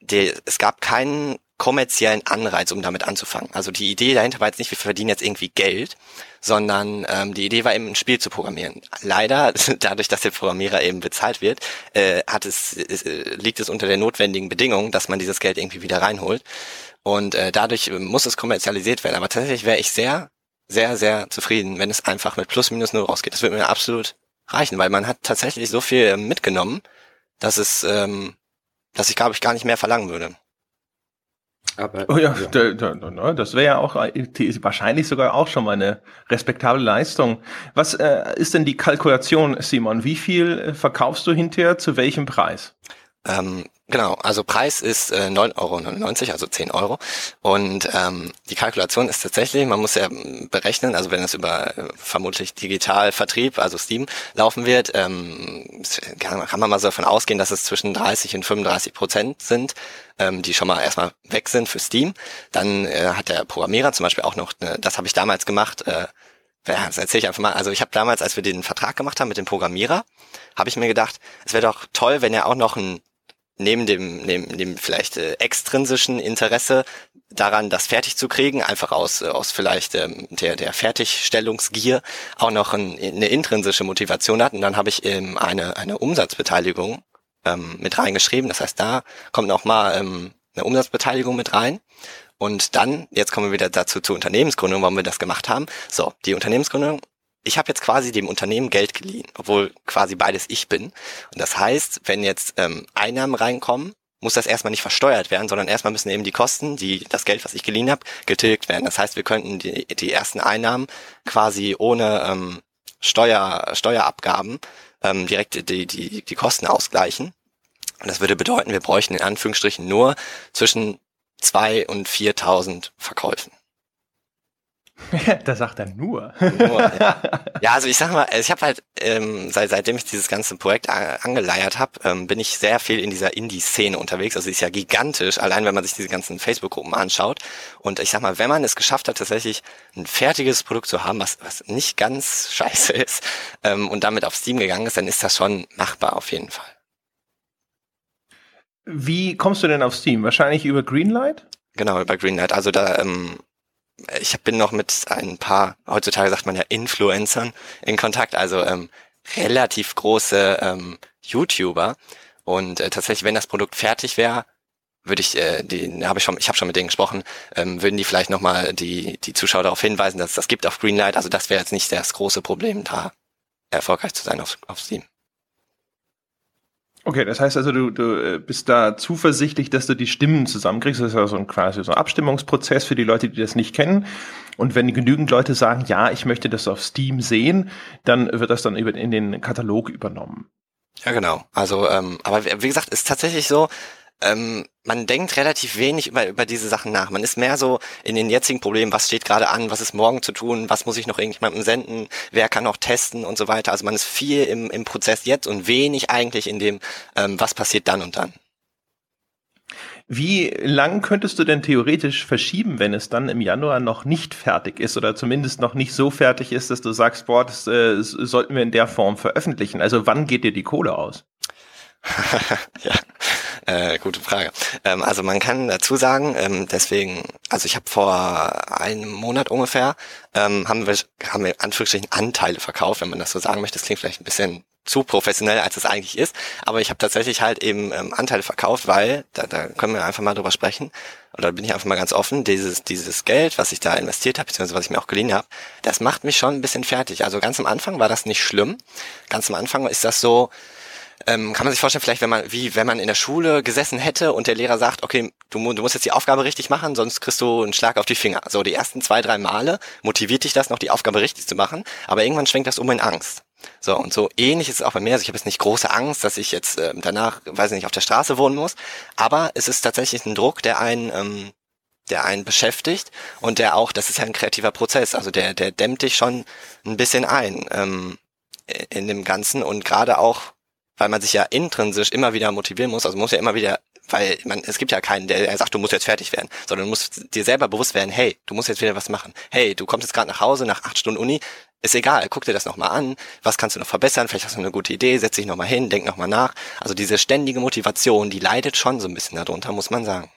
die, es gab keinen kommerziellen Anreiz, um damit anzufangen. Also die Idee dahinter war jetzt nicht, wir verdienen jetzt irgendwie Geld, sondern ähm, die Idee war eben ein Spiel zu programmieren. Leider, [laughs] dadurch, dass der Programmierer eben bezahlt wird, äh, hat es, äh, liegt es unter der notwendigen Bedingung, dass man dieses Geld irgendwie wieder reinholt. Und äh, dadurch muss es kommerzialisiert werden. Aber tatsächlich wäre ich sehr, sehr, sehr zufrieden, wenn es einfach mit plus minus null rausgeht. Das würde mir absolut reichen, weil man hat tatsächlich so viel mitgenommen, dass es, ähm, dass ich glaube ich gar nicht mehr verlangen würde. Aber, oh ja, ja. Da, da, da, das wäre ja auch wahrscheinlich sogar auch schon mal eine respektable Leistung. Was äh, ist denn die Kalkulation, Simon? Wie viel äh, verkaufst du hinterher zu welchem Preis? Ähm, genau, also Preis ist äh, 9,99 Euro, also 10 Euro. Und ähm, die Kalkulation ist tatsächlich, man muss ja berechnen, also wenn es über äh, vermutlich Digitalvertrieb, also Steam, laufen wird, ähm, kann, kann man mal so davon ausgehen, dass es zwischen 30 und 35 Prozent sind, ähm, die schon mal erstmal weg sind für Steam. Dann äh, hat der Programmierer zum Beispiel auch noch, eine, das habe ich damals gemacht, äh, ja, das erzähle ich einfach mal. Also ich habe damals, als wir den Vertrag gemacht haben mit dem Programmierer, habe ich mir gedacht, es wäre doch toll, wenn er auch noch ein neben dem, neben dem vielleicht äh, extrinsischen Interesse daran, das fertig zu kriegen, einfach aus, äh, aus vielleicht ähm, der, der Fertigstellungsgier auch noch ein, eine intrinsische Motivation hat. Und dann habe ich ähm, eine, eine Umsatzbeteiligung ähm, mit reingeschrieben. Das heißt, da kommt noch mal ähm, eine Umsatzbeteiligung mit rein. Und dann, jetzt kommen wir wieder dazu zur Unternehmensgründung, warum wir das gemacht haben. So, die Unternehmensgründung ich habe jetzt quasi dem Unternehmen Geld geliehen, obwohl quasi beides ich bin. Und das heißt, wenn jetzt ähm, Einnahmen reinkommen, muss das erstmal nicht versteuert werden, sondern erstmal müssen eben die Kosten, die das Geld, was ich geliehen habe, getilgt werden. Das heißt, wir könnten die, die ersten Einnahmen quasi ohne ähm, Steuer, Steuerabgaben ähm, direkt die, die, die Kosten ausgleichen. Und das würde bedeuten, wir bräuchten in Anführungsstrichen nur zwischen zwei und 4.000 Verkäufen. [laughs] da sagt er nur. nur ja. ja. also ich sag mal, ich habe halt, ähm, seit, seitdem ich dieses ganze Projekt angeleiert habe, ähm, bin ich sehr viel in dieser Indie-Szene unterwegs. Also ist ja gigantisch, allein wenn man sich diese ganzen Facebook-Gruppen anschaut. Und ich sag mal, wenn man es geschafft hat, tatsächlich ein fertiges Produkt zu haben, was, was nicht ganz [laughs] scheiße ist, ähm, und damit auf Steam gegangen ist, dann ist das schon machbar auf jeden Fall. Wie kommst du denn auf Steam? Wahrscheinlich über Greenlight? Genau, über Greenlight. Also da ähm, ich bin noch mit ein paar, heutzutage sagt man ja Influencern in Kontakt, also ähm, relativ große ähm, YouTuber. Und äh, tatsächlich, wenn das Produkt fertig wäre, würde ich, äh, die habe ich schon, ich habe schon mit denen gesprochen, ähm, würden die vielleicht nochmal die die Zuschauer darauf hinweisen, dass es das gibt auf Greenlight. Also das wäre jetzt nicht das große Problem, da erfolgreich zu sein auf, auf Steam. Okay, das heißt also, du, du äh, bist da zuversichtlich, dass du die Stimmen zusammenkriegst. Das ist ja so ein quasi so ein Abstimmungsprozess für die Leute, die das nicht kennen. Und wenn genügend Leute sagen, ja, ich möchte das auf Steam sehen, dann wird das dann in den Katalog übernommen. Ja, genau. Also, ähm, aber wie gesagt, ist tatsächlich so, ähm, man denkt relativ wenig über, über diese Sachen nach. Man ist mehr so in den jetzigen Problemen, was steht gerade an, was ist morgen zu tun, was muss ich noch irgendjemandem senden, wer kann noch testen und so weiter. Also man ist viel im, im Prozess jetzt und wenig eigentlich in dem, ähm, was passiert dann und dann. Wie lang könntest du denn theoretisch verschieben, wenn es dann im Januar noch nicht fertig ist oder zumindest noch nicht so fertig ist, dass du sagst, boah, das äh, sollten wir in der Form veröffentlichen? Also wann geht dir die Kohle aus? [laughs] ja, Äh, gute Frage. Ähm, also man kann dazu sagen, ähm, deswegen, also ich habe vor einem Monat ungefähr, ähm, haben wir, haben wir Anführungsstrichen Anteile verkauft, wenn man das so sagen möchte. Das klingt vielleicht ein bisschen zu professionell, als es eigentlich ist. Aber ich habe tatsächlich halt eben ähm, Anteile verkauft, weil, da, da können wir einfach mal drüber sprechen, oder bin ich einfach mal ganz offen, dieses, dieses Geld, was ich da investiert habe, beziehungsweise was ich mir auch geliehen habe, das macht mich schon ein bisschen fertig. Also ganz am Anfang war das nicht schlimm. Ganz am Anfang ist das so, ähm, kann man sich vorstellen, vielleicht wenn man, wie wenn man in der Schule gesessen hätte und der Lehrer sagt, okay, du, du musst jetzt die Aufgabe richtig machen, sonst kriegst du einen Schlag auf die Finger. So, die ersten zwei, drei Male motiviert dich das noch, die Aufgabe richtig zu machen, aber irgendwann schwenkt das um in Angst. So, und so ähnlich ist es auch bei mir. Also ich habe jetzt nicht große Angst, dass ich jetzt äh, danach, weiß ich nicht, auf der Straße wohnen muss, aber es ist tatsächlich ein Druck, der einen, ähm, der einen beschäftigt und der auch, das ist ja ein kreativer Prozess, also der, der dämmt dich schon ein bisschen ein ähm, in dem Ganzen und gerade auch weil man sich ja intrinsisch immer wieder motivieren muss, also muss ja immer wieder, weil man, es gibt ja keinen, der, sagt, du musst jetzt fertig werden, sondern du musst dir selber bewusst werden, hey, du musst jetzt wieder was machen. Hey, du kommst jetzt gerade nach Hause nach acht Stunden Uni, ist egal, guck dir das nochmal an, was kannst du noch verbessern, vielleicht hast du eine gute Idee, setz dich nochmal hin, denk nochmal nach. Also diese ständige Motivation, die leidet schon so ein bisschen darunter, muss man sagen.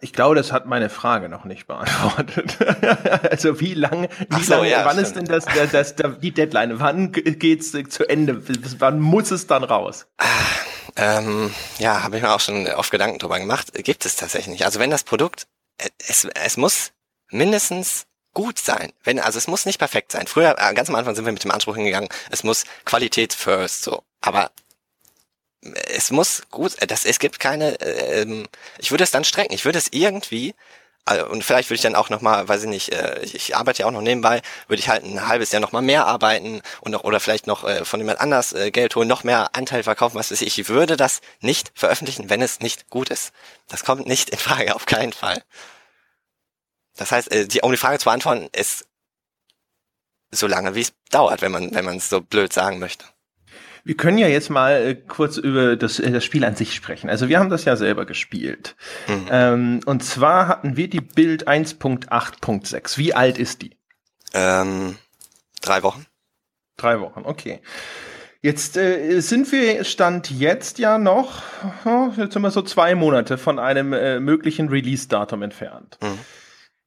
Ich glaube, das hat meine Frage noch nicht beantwortet. [laughs] also wie lange, wie so, lange, ja, wann stimmt. ist denn das, das, das, die Deadline? Wann geht's zu Ende? Wann muss es dann raus? Ähm, ja, habe ich mir auch schon oft Gedanken drüber gemacht. Gibt es tatsächlich nicht. Also wenn das Produkt, äh, es, es muss mindestens gut sein. Wenn, also es muss nicht perfekt sein. Früher, äh, ganz am Anfang sind wir mit dem Anspruch hingegangen, es muss Qualität first, so. Aber es muss gut, das, es gibt keine, ähm, ich würde es dann strecken. Ich würde es irgendwie, äh, und vielleicht würde ich dann auch nochmal, weiß ich nicht, äh, ich, ich arbeite ja auch noch nebenbei, würde ich halt ein halbes Jahr nochmal mehr arbeiten und noch, oder vielleicht noch äh, von jemand anders äh, Geld holen, noch mehr Anteil verkaufen, was weiß ich. Ich würde das nicht veröffentlichen, wenn es nicht gut ist. Das kommt nicht in Frage, auf keinen Fall. Das heißt, äh, die, um die Frage zu beantworten, ist so lange, wie es dauert, wenn man, wenn man es so blöd sagen möchte. Wir können ja jetzt mal äh, kurz über das, äh, das Spiel an sich sprechen. Also wir haben das ja selber gespielt. Mhm. Ähm, und zwar hatten wir die Bild 1.8.6. Wie alt ist die? Ähm, drei Wochen. Drei Wochen, okay. Jetzt äh, sind wir Stand jetzt ja noch, oh, jetzt sind wir so zwei Monate von einem äh, möglichen Release-Datum entfernt. Mhm.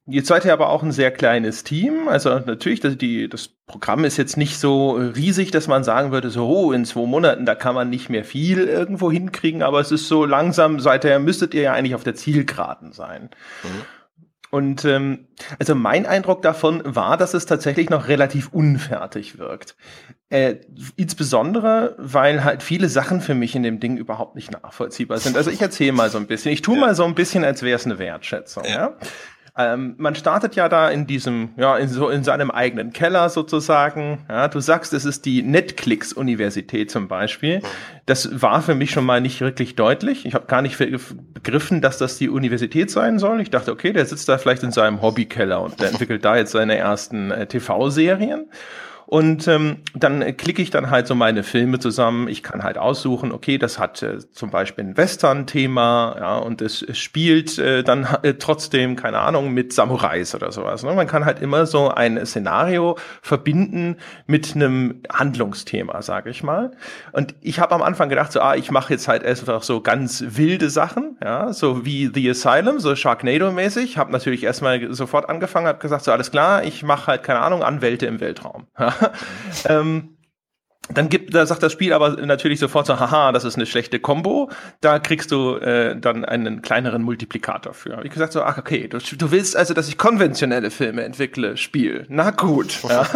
Jetzt seid ihr aber auch ein sehr kleines Team. Also natürlich, das, die, das Programm ist jetzt nicht so riesig, dass man sagen würde, so oh, in zwei Monaten, da kann man nicht mehr viel irgendwo hinkriegen, aber es ist so langsam, seither müsstet ihr ja eigentlich auf der Zielgeraden sein. Mhm. Und ähm, also mein Eindruck davon war, dass es tatsächlich noch relativ unfertig wirkt. Äh, insbesondere, weil halt viele Sachen für mich in dem Ding überhaupt nicht nachvollziehbar sind. Also ich erzähle mal so ein bisschen. Ich tue mal so ein bisschen, als wäre es eine Wertschätzung. Ja. ja? Ähm, man startet ja da in diesem, ja, in so in seinem eigenen Keller sozusagen. Ja, du sagst, es ist die Netflix-Universität zum Beispiel. Das war für mich schon mal nicht wirklich deutlich. Ich habe gar nicht begriffen, dass das die Universität sein soll. Ich dachte, okay, der sitzt da vielleicht in seinem Hobbykeller und der entwickelt da jetzt seine ersten äh, TV-Serien. Und ähm, dann klicke ich dann halt so meine Filme zusammen. Ich kann halt aussuchen, okay, das hat äh, zum Beispiel ein Western-Thema, ja, und es, spielt äh, dann äh, trotzdem, keine Ahnung, mit Samurais oder sowas. Ne? Man kann halt immer so ein Szenario verbinden mit einem Handlungsthema, sage ich mal. Und ich habe am Anfang gedacht, so, ah, ich mache jetzt halt einfach so ganz wilde Sachen, ja, so wie The Asylum, so Sharknado-mäßig. Habe natürlich erstmal sofort angefangen, habe gesagt, so alles klar, ich mache halt, keine Ahnung, Anwälte im Weltraum. [laughs] ähm, dann gibt, da sagt das Spiel aber natürlich sofort so, haha, das ist eine schlechte Combo. Da kriegst du äh, dann einen kleineren Multiplikator für. Wie gesagt, so, ach okay, du, du willst also, dass ich konventionelle Filme entwickle, Spiel. Na gut. Ja.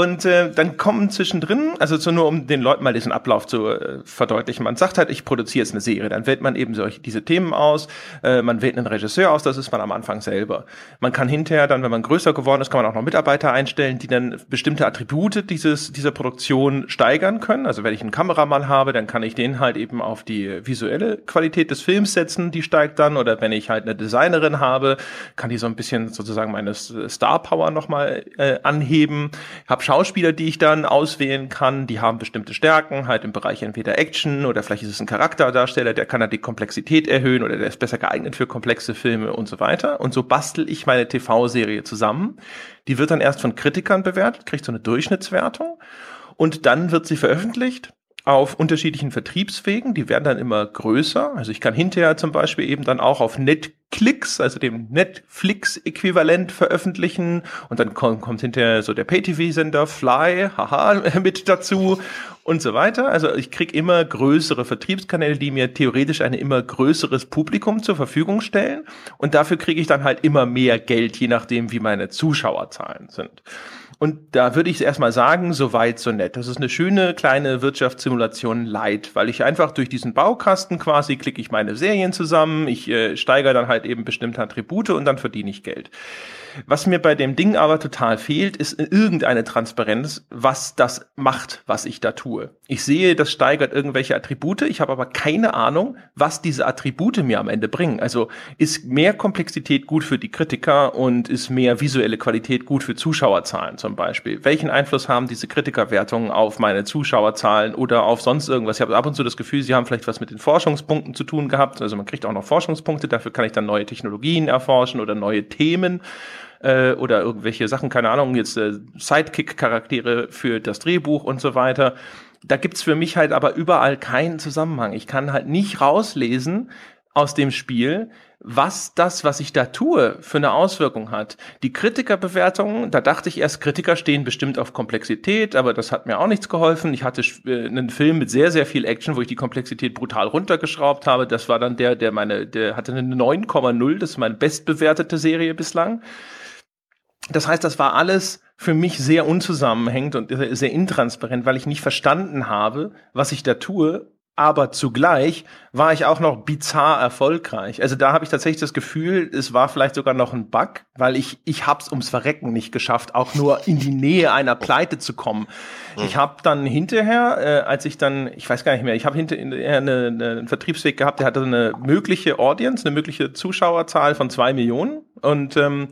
Und äh, dann kommen zwischendrin, also so nur um den Leuten mal diesen Ablauf zu äh, verdeutlichen, man sagt halt, ich produziere jetzt eine Serie, dann wählt man eben solche diese Themen aus, äh, man wählt einen Regisseur aus, das ist man am Anfang selber. Man kann hinterher dann, wenn man größer geworden ist, kann man auch noch Mitarbeiter einstellen, die dann bestimmte Attribute dieses dieser Produktion steigern können. Also wenn ich einen Kameramann habe, dann kann ich den halt eben auf die visuelle Qualität des Films setzen, die steigt dann. Oder wenn ich halt eine Designerin habe, kann die so ein bisschen sozusagen meine Star Power nochmal äh, anheben. Ich habe Schauspieler, die ich dann auswählen kann, die haben bestimmte Stärken, halt im Bereich entweder Action oder vielleicht ist es ein Charakterdarsteller, der kann halt die Komplexität erhöhen oder der ist besser geeignet für komplexe Filme und so weiter. Und so bastel ich meine TV-Serie zusammen. Die wird dann erst von Kritikern bewertet, kriegt so eine Durchschnittswertung und dann wird sie veröffentlicht auf unterschiedlichen Vertriebswegen. Die werden dann immer größer. Also ich kann hinterher zum Beispiel eben dann auch auf Netclicks, also dem Netflix-Äquivalent veröffentlichen. Und dann kommt, kommt hinterher so der Pay-TV-Sender Fly, haha, [laughs] mit dazu und so weiter. Also ich kriege immer größere Vertriebskanäle, die mir theoretisch ein immer größeres Publikum zur Verfügung stellen. Und dafür kriege ich dann halt immer mehr Geld, je nachdem, wie meine Zuschauerzahlen sind. Und da würde ich erstmal sagen, so weit, so nett. Das ist eine schöne kleine Wirtschaftssimulation light, weil ich einfach durch diesen Baukasten quasi klicke ich meine Serien zusammen, ich äh, steigere dann halt eben bestimmte Attribute und dann verdiene ich Geld. Was mir bei dem Ding aber total fehlt, ist irgendeine Transparenz, was das macht, was ich da tue. Ich sehe, das steigert irgendwelche Attribute, ich habe aber keine Ahnung, was diese Attribute mir am Ende bringen. Also ist mehr Komplexität gut für die Kritiker und ist mehr visuelle Qualität gut für Zuschauerzahlen zum Beispiel? Welchen Einfluss haben diese Kritikerwertungen auf meine Zuschauerzahlen oder auf sonst irgendwas? Ich habe ab und zu das Gefühl, sie haben vielleicht was mit den Forschungspunkten zu tun gehabt. Also man kriegt auch noch Forschungspunkte, dafür kann ich dann neue Technologien erforschen oder neue Themen äh, oder irgendwelche Sachen, keine Ahnung, jetzt äh, Sidekick-Charaktere für das Drehbuch und so weiter. Da gibt's für mich halt aber überall keinen Zusammenhang. Ich kann halt nicht rauslesen aus dem Spiel, was das, was ich da tue, für eine Auswirkung hat. Die Kritikerbewertungen, da dachte ich erst, Kritiker stehen bestimmt auf Komplexität, aber das hat mir auch nichts geholfen. Ich hatte äh, einen Film mit sehr, sehr viel Action, wo ich die Komplexität brutal runtergeschraubt habe. Das war dann der, der meine, der hatte eine 9,0, das ist meine bestbewertete Serie bislang. Das heißt, das war alles für mich sehr unzusammenhängend und sehr intransparent, weil ich nicht verstanden habe, was ich da tue. Aber zugleich war ich auch noch bizarr erfolgreich. Also da habe ich tatsächlich das Gefühl, es war vielleicht sogar noch ein Bug, weil ich ich hab's ums Verrecken nicht geschafft, auch nur in die Nähe einer Pleite zu kommen. Ich habe dann hinterher, äh, als ich dann, ich weiß gar nicht mehr, ich habe hinterher eine, eine, einen Vertriebsweg gehabt, der hatte eine mögliche Audience, eine mögliche Zuschauerzahl von zwei Millionen und ähm,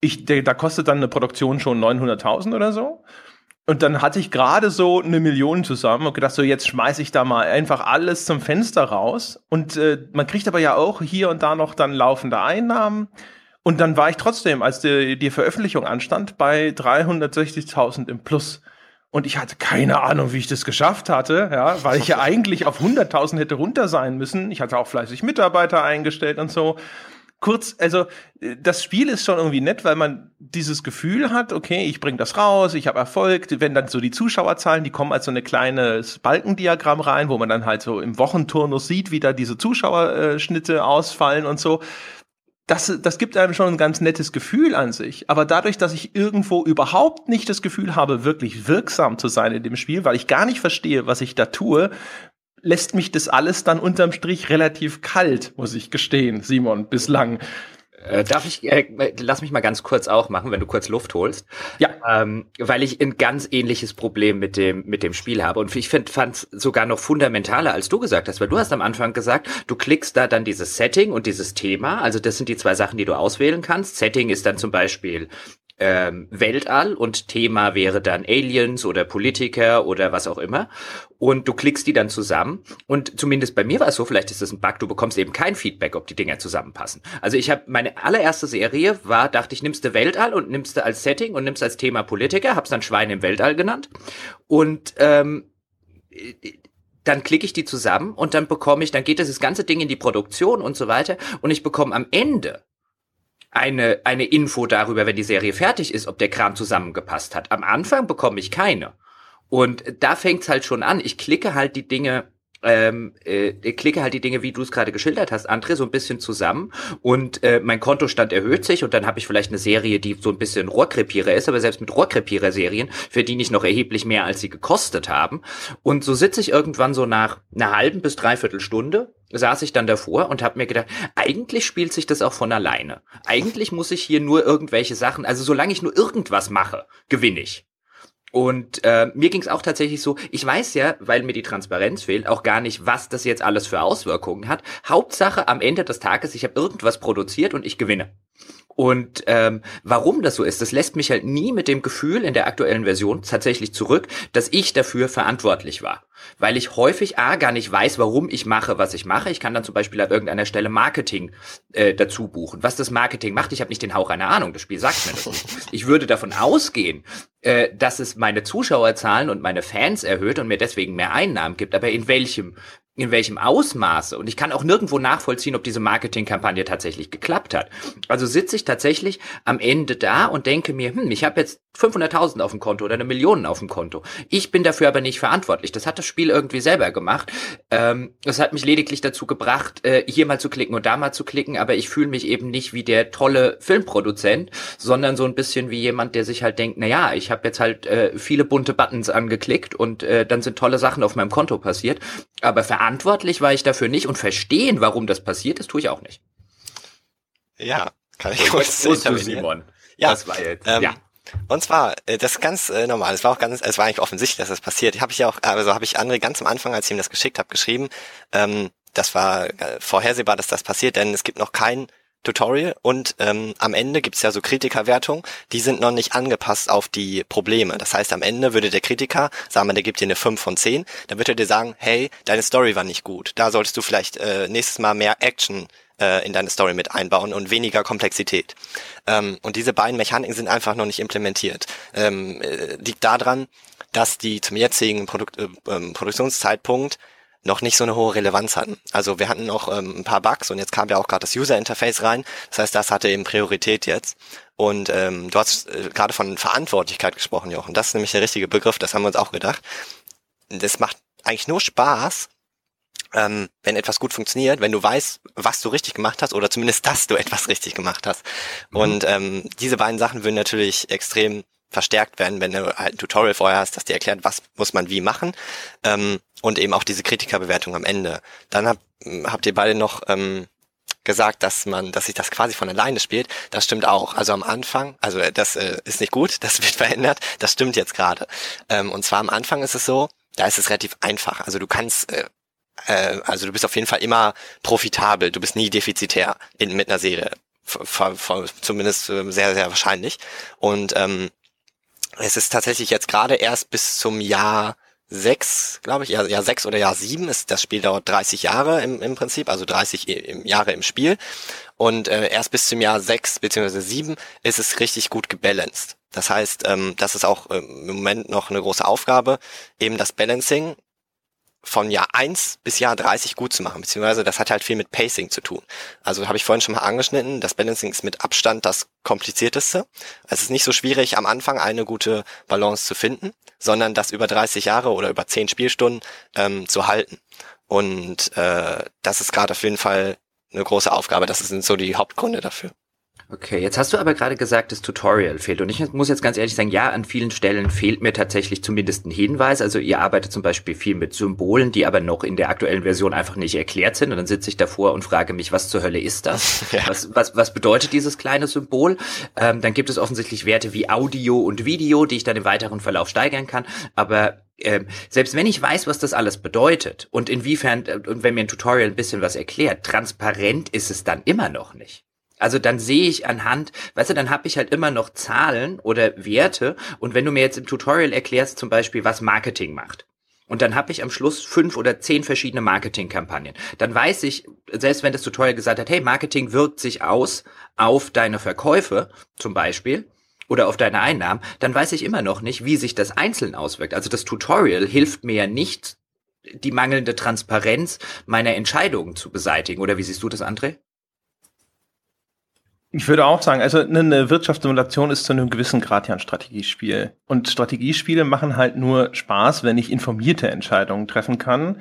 ich, der, da kostet dann eine Produktion schon 900.000 oder so. Und dann hatte ich gerade so eine Million zusammen und gedacht, so jetzt schmeiße ich da mal einfach alles zum Fenster raus. Und äh, man kriegt aber ja auch hier und da noch dann laufende Einnahmen. Und dann war ich trotzdem, als die, die Veröffentlichung anstand, bei 360.000 im Plus. Und ich hatte keine Ahnung, wie ich das geschafft hatte, ja, weil ich ja [laughs] eigentlich auf 100.000 hätte runter sein müssen. Ich hatte auch fleißig Mitarbeiter eingestellt und so kurz, also das Spiel ist schon irgendwie nett, weil man dieses Gefühl hat, okay, ich bringe das raus, ich habe Erfolg, wenn dann so die Zuschauerzahlen, die kommen als so eine kleines Balkendiagramm rein, wo man dann halt so im Wochenturnus sieht, wie da diese Zuschauerschnitte ausfallen und so. Das, das gibt einem schon ein ganz nettes Gefühl an sich. Aber dadurch, dass ich irgendwo überhaupt nicht das Gefühl habe, wirklich wirksam zu sein in dem Spiel, weil ich gar nicht verstehe, was ich da tue, lässt mich das alles dann unterm Strich relativ kalt, muss ich gestehen, Simon, bislang. Äh, darf ich, äh, lass mich mal ganz kurz auch machen, wenn du kurz Luft holst. Ja. Ähm, weil ich ein ganz ähnliches Problem mit dem, mit dem Spiel habe. Und ich fand es sogar noch fundamentaler, als du gesagt hast, weil du hast am Anfang gesagt, du klickst da dann dieses Setting und dieses Thema. Also das sind die zwei Sachen, die du auswählen kannst. Setting ist dann zum Beispiel ähm, Weltall und Thema wäre dann Aliens oder Politiker oder was auch immer. Und du klickst die dann zusammen. Und zumindest bei mir war es so, vielleicht ist das ein Bug, du bekommst eben kein Feedback, ob die Dinger zusammenpassen. Also ich habe meine allererste Serie war, dachte ich, nimmst du Weltall und nimmst du als Setting und nimmst als Thema Politiker, hab's dann Schweine im Weltall genannt. Und ähm, dann klicke ich die zusammen und dann bekomme ich, dann geht das ganze Ding in die Produktion und so weiter und ich bekomme am Ende eine, eine Info darüber, wenn die Serie fertig ist, ob der Kram zusammengepasst hat. Am Anfang bekomme ich keine. Und da fängt's halt schon an. Ich klicke halt die Dinge ähm, äh, klicke halt die Dinge, wie du es gerade geschildert hast, André, so ein bisschen zusammen und äh, mein Kontostand erhöht sich und dann habe ich vielleicht eine Serie, die so ein bisschen Rohrkrepierer ist, aber selbst mit Rohrkrepierer-Serien verdiene ich noch erheblich mehr, als sie gekostet haben. Und so sitze ich irgendwann so nach einer halben bis dreiviertel Stunde saß ich dann davor und habe mir gedacht, eigentlich spielt sich das auch von alleine. Eigentlich muss ich hier nur irgendwelche Sachen, also solange ich nur irgendwas mache, gewinne ich. Und äh, mir ging es auch tatsächlich so, ich weiß ja, weil mir die Transparenz fehlt, auch gar nicht, was das jetzt alles für Auswirkungen hat. Hauptsache am Ende des Tages, ich habe irgendwas produziert und ich gewinne. Und ähm, warum das so ist, das lässt mich halt nie mit dem Gefühl in der aktuellen Version tatsächlich zurück, dass ich dafür verantwortlich war. Weil ich häufig A gar nicht weiß, warum ich mache, was ich mache. Ich kann dann zum Beispiel an irgendeiner Stelle Marketing äh, dazu buchen. Was das Marketing macht, ich habe nicht den Hauch einer Ahnung. Das Spiel sagt mir das nicht. Ich würde davon ausgehen, äh, dass es meine Zuschauerzahlen und meine Fans erhöht und mir deswegen mehr Einnahmen gibt. Aber in welchem in welchem Ausmaße. Und ich kann auch nirgendwo nachvollziehen, ob diese Marketingkampagne tatsächlich geklappt hat. Also sitze ich tatsächlich am Ende da und denke mir, hm, ich habe jetzt 500.000 auf dem Konto oder eine Million auf dem Konto. Ich bin dafür aber nicht verantwortlich. Das hat das Spiel irgendwie selber gemacht. Ähm, das hat mich lediglich dazu gebracht, äh, hier mal zu klicken und da mal zu klicken, aber ich fühle mich eben nicht wie der tolle Filmproduzent, sondern so ein bisschen wie jemand, der sich halt denkt, na ja, ich habe jetzt halt äh, viele bunte Buttons angeklickt und äh, dann sind tolle Sachen auf meinem Konto passiert, aber verantwortlich war ich dafür nicht und verstehen, warum das passiert ist, tue ich auch nicht. Ja, kann ich kurz du, Simon. Ja, das war jetzt. Ähm, ja. Und zwar, äh, das ist ganz äh, normal. Es war auch ganz, es war eigentlich offensichtlich, dass das passiert. Habe ich ja auch, also habe ich André ganz am Anfang, als ich ihm das geschickt habe, geschrieben. Ähm, das war äh, vorhersehbar, dass das passiert, denn es gibt noch kein Tutorial und ähm, am Ende gibt's ja so Kritikerwertungen, die sind noch nicht angepasst auf die Probleme. Das heißt, am Ende würde der Kritiker, sagen wir, der gibt dir eine 5 von 10, dann wird er dir sagen, hey, deine Story war nicht gut. Da solltest du vielleicht äh, nächstes Mal mehr Action äh, in deine Story mit einbauen und weniger Komplexität. Ähm, und diese beiden Mechaniken sind einfach noch nicht implementiert. Ähm, äh, liegt daran, dass die zum jetzigen Produkt, äh, ähm, Produktionszeitpunkt noch nicht so eine hohe Relevanz hatten. Also wir hatten noch ähm, ein paar Bugs und jetzt kam ja auch gerade das User Interface rein. Das heißt, das hatte eben Priorität jetzt. Und ähm, du hast äh, gerade von Verantwortlichkeit gesprochen, Jochen. Das ist nämlich der richtige Begriff, das haben wir uns auch gedacht. Das macht eigentlich nur Spaß, ähm, wenn etwas gut funktioniert, wenn du weißt, was du richtig gemacht hast oder zumindest, dass du etwas richtig gemacht hast. Mhm. Und ähm, diese beiden Sachen würden natürlich extrem verstärkt werden, wenn du halt ein Tutorial vorher hast, das dir erklärt, was muss man wie machen ähm, und eben auch diese Kritikerbewertung am Ende. Dann hab, habt ihr beide noch ähm, gesagt, dass man, dass sich das quasi von alleine spielt. Das stimmt auch. Also am Anfang, also äh, das äh, ist nicht gut, [laughs] das wird verändert. Das stimmt jetzt gerade. Ähm, und zwar am Anfang ist es so, da ist es relativ einfach. Also du kannst äh, äh, also du bist auf jeden Fall immer profitabel, du bist nie defizitär in, mit einer Serie. zumindest äh, sehr, sehr wahrscheinlich. Und ähm, es ist tatsächlich jetzt gerade erst bis zum Jahr sechs, glaube ich, ja, Jahr sechs oder Jahr sieben ist, das Spiel dauert 30 Jahre im, im Prinzip, also 30 im, Jahre im Spiel. Und äh, erst bis zum Jahr sechs beziehungsweise sieben ist es richtig gut gebalanced. Das heißt, ähm, das ist auch ähm, im Moment noch eine große Aufgabe, eben das Balancing von Jahr 1 bis Jahr 30 gut zu machen, beziehungsweise das hat halt viel mit Pacing zu tun. Also habe ich vorhin schon mal angeschnitten, das Balancing ist mit Abstand das komplizierteste. Es ist nicht so schwierig, am Anfang eine gute Balance zu finden, sondern das über 30 Jahre oder über 10 Spielstunden ähm, zu halten. Und äh, das ist gerade auf jeden Fall eine große Aufgabe. Das sind so die Hauptgründe dafür. Okay, jetzt hast du aber gerade gesagt, das Tutorial fehlt. Und ich muss jetzt ganz ehrlich sagen, ja, an vielen Stellen fehlt mir tatsächlich zumindest ein Hinweis. Also ihr arbeitet zum Beispiel viel mit Symbolen, die aber noch in der aktuellen Version einfach nicht erklärt sind. Und dann sitze ich davor und frage mich, was zur Hölle ist das? [laughs] Ja. Was, was, was bedeutet dieses kleine Symbol? Ähm, dann gibt es offensichtlich Werte wie Audio und Video, die ich dann im weiteren Verlauf steigern kann. Aber ähm, selbst wenn ich weiß, was das alles bedeutet und inwiefern, äh, und wenn mir ein Tutorial ein bisschen was erklärt, transparent ist es dann immer noch nicht. Also dann sehe ich anhand, weißt du, dann habe ich halt immer noch Zahlen oder Werte und wenn du mir jetzt im Tutorial erklärst zum Beispiel, was Marketing macht, und dann habe ich am Schluss fünf oder zehn verschiedene Marketingkampagnen. Dann weiß ich, selbst wenn das Tutorial gesagt hat, hey, Marketing wirkt sich aus auf deine Verkäufe zum Beispiel oder auf deine Einnahmen, dann weiß ich immer noch nicht, wie sich das einzeln auswirkt. Also das Tutorial hilft mir ja nicht, die mangelnde Transparenz meiner Entscheidungen zu beseitigen. Oder wie siehst du das, André? Ich würde auch sagen, also eine Wirtschaftssimulation ist zu einem gewissen Grad ja ein Strategiespiel. Und Strategiespiele machen halt nur Spaß, wenn ich informierte Entscheidungen treffen kann,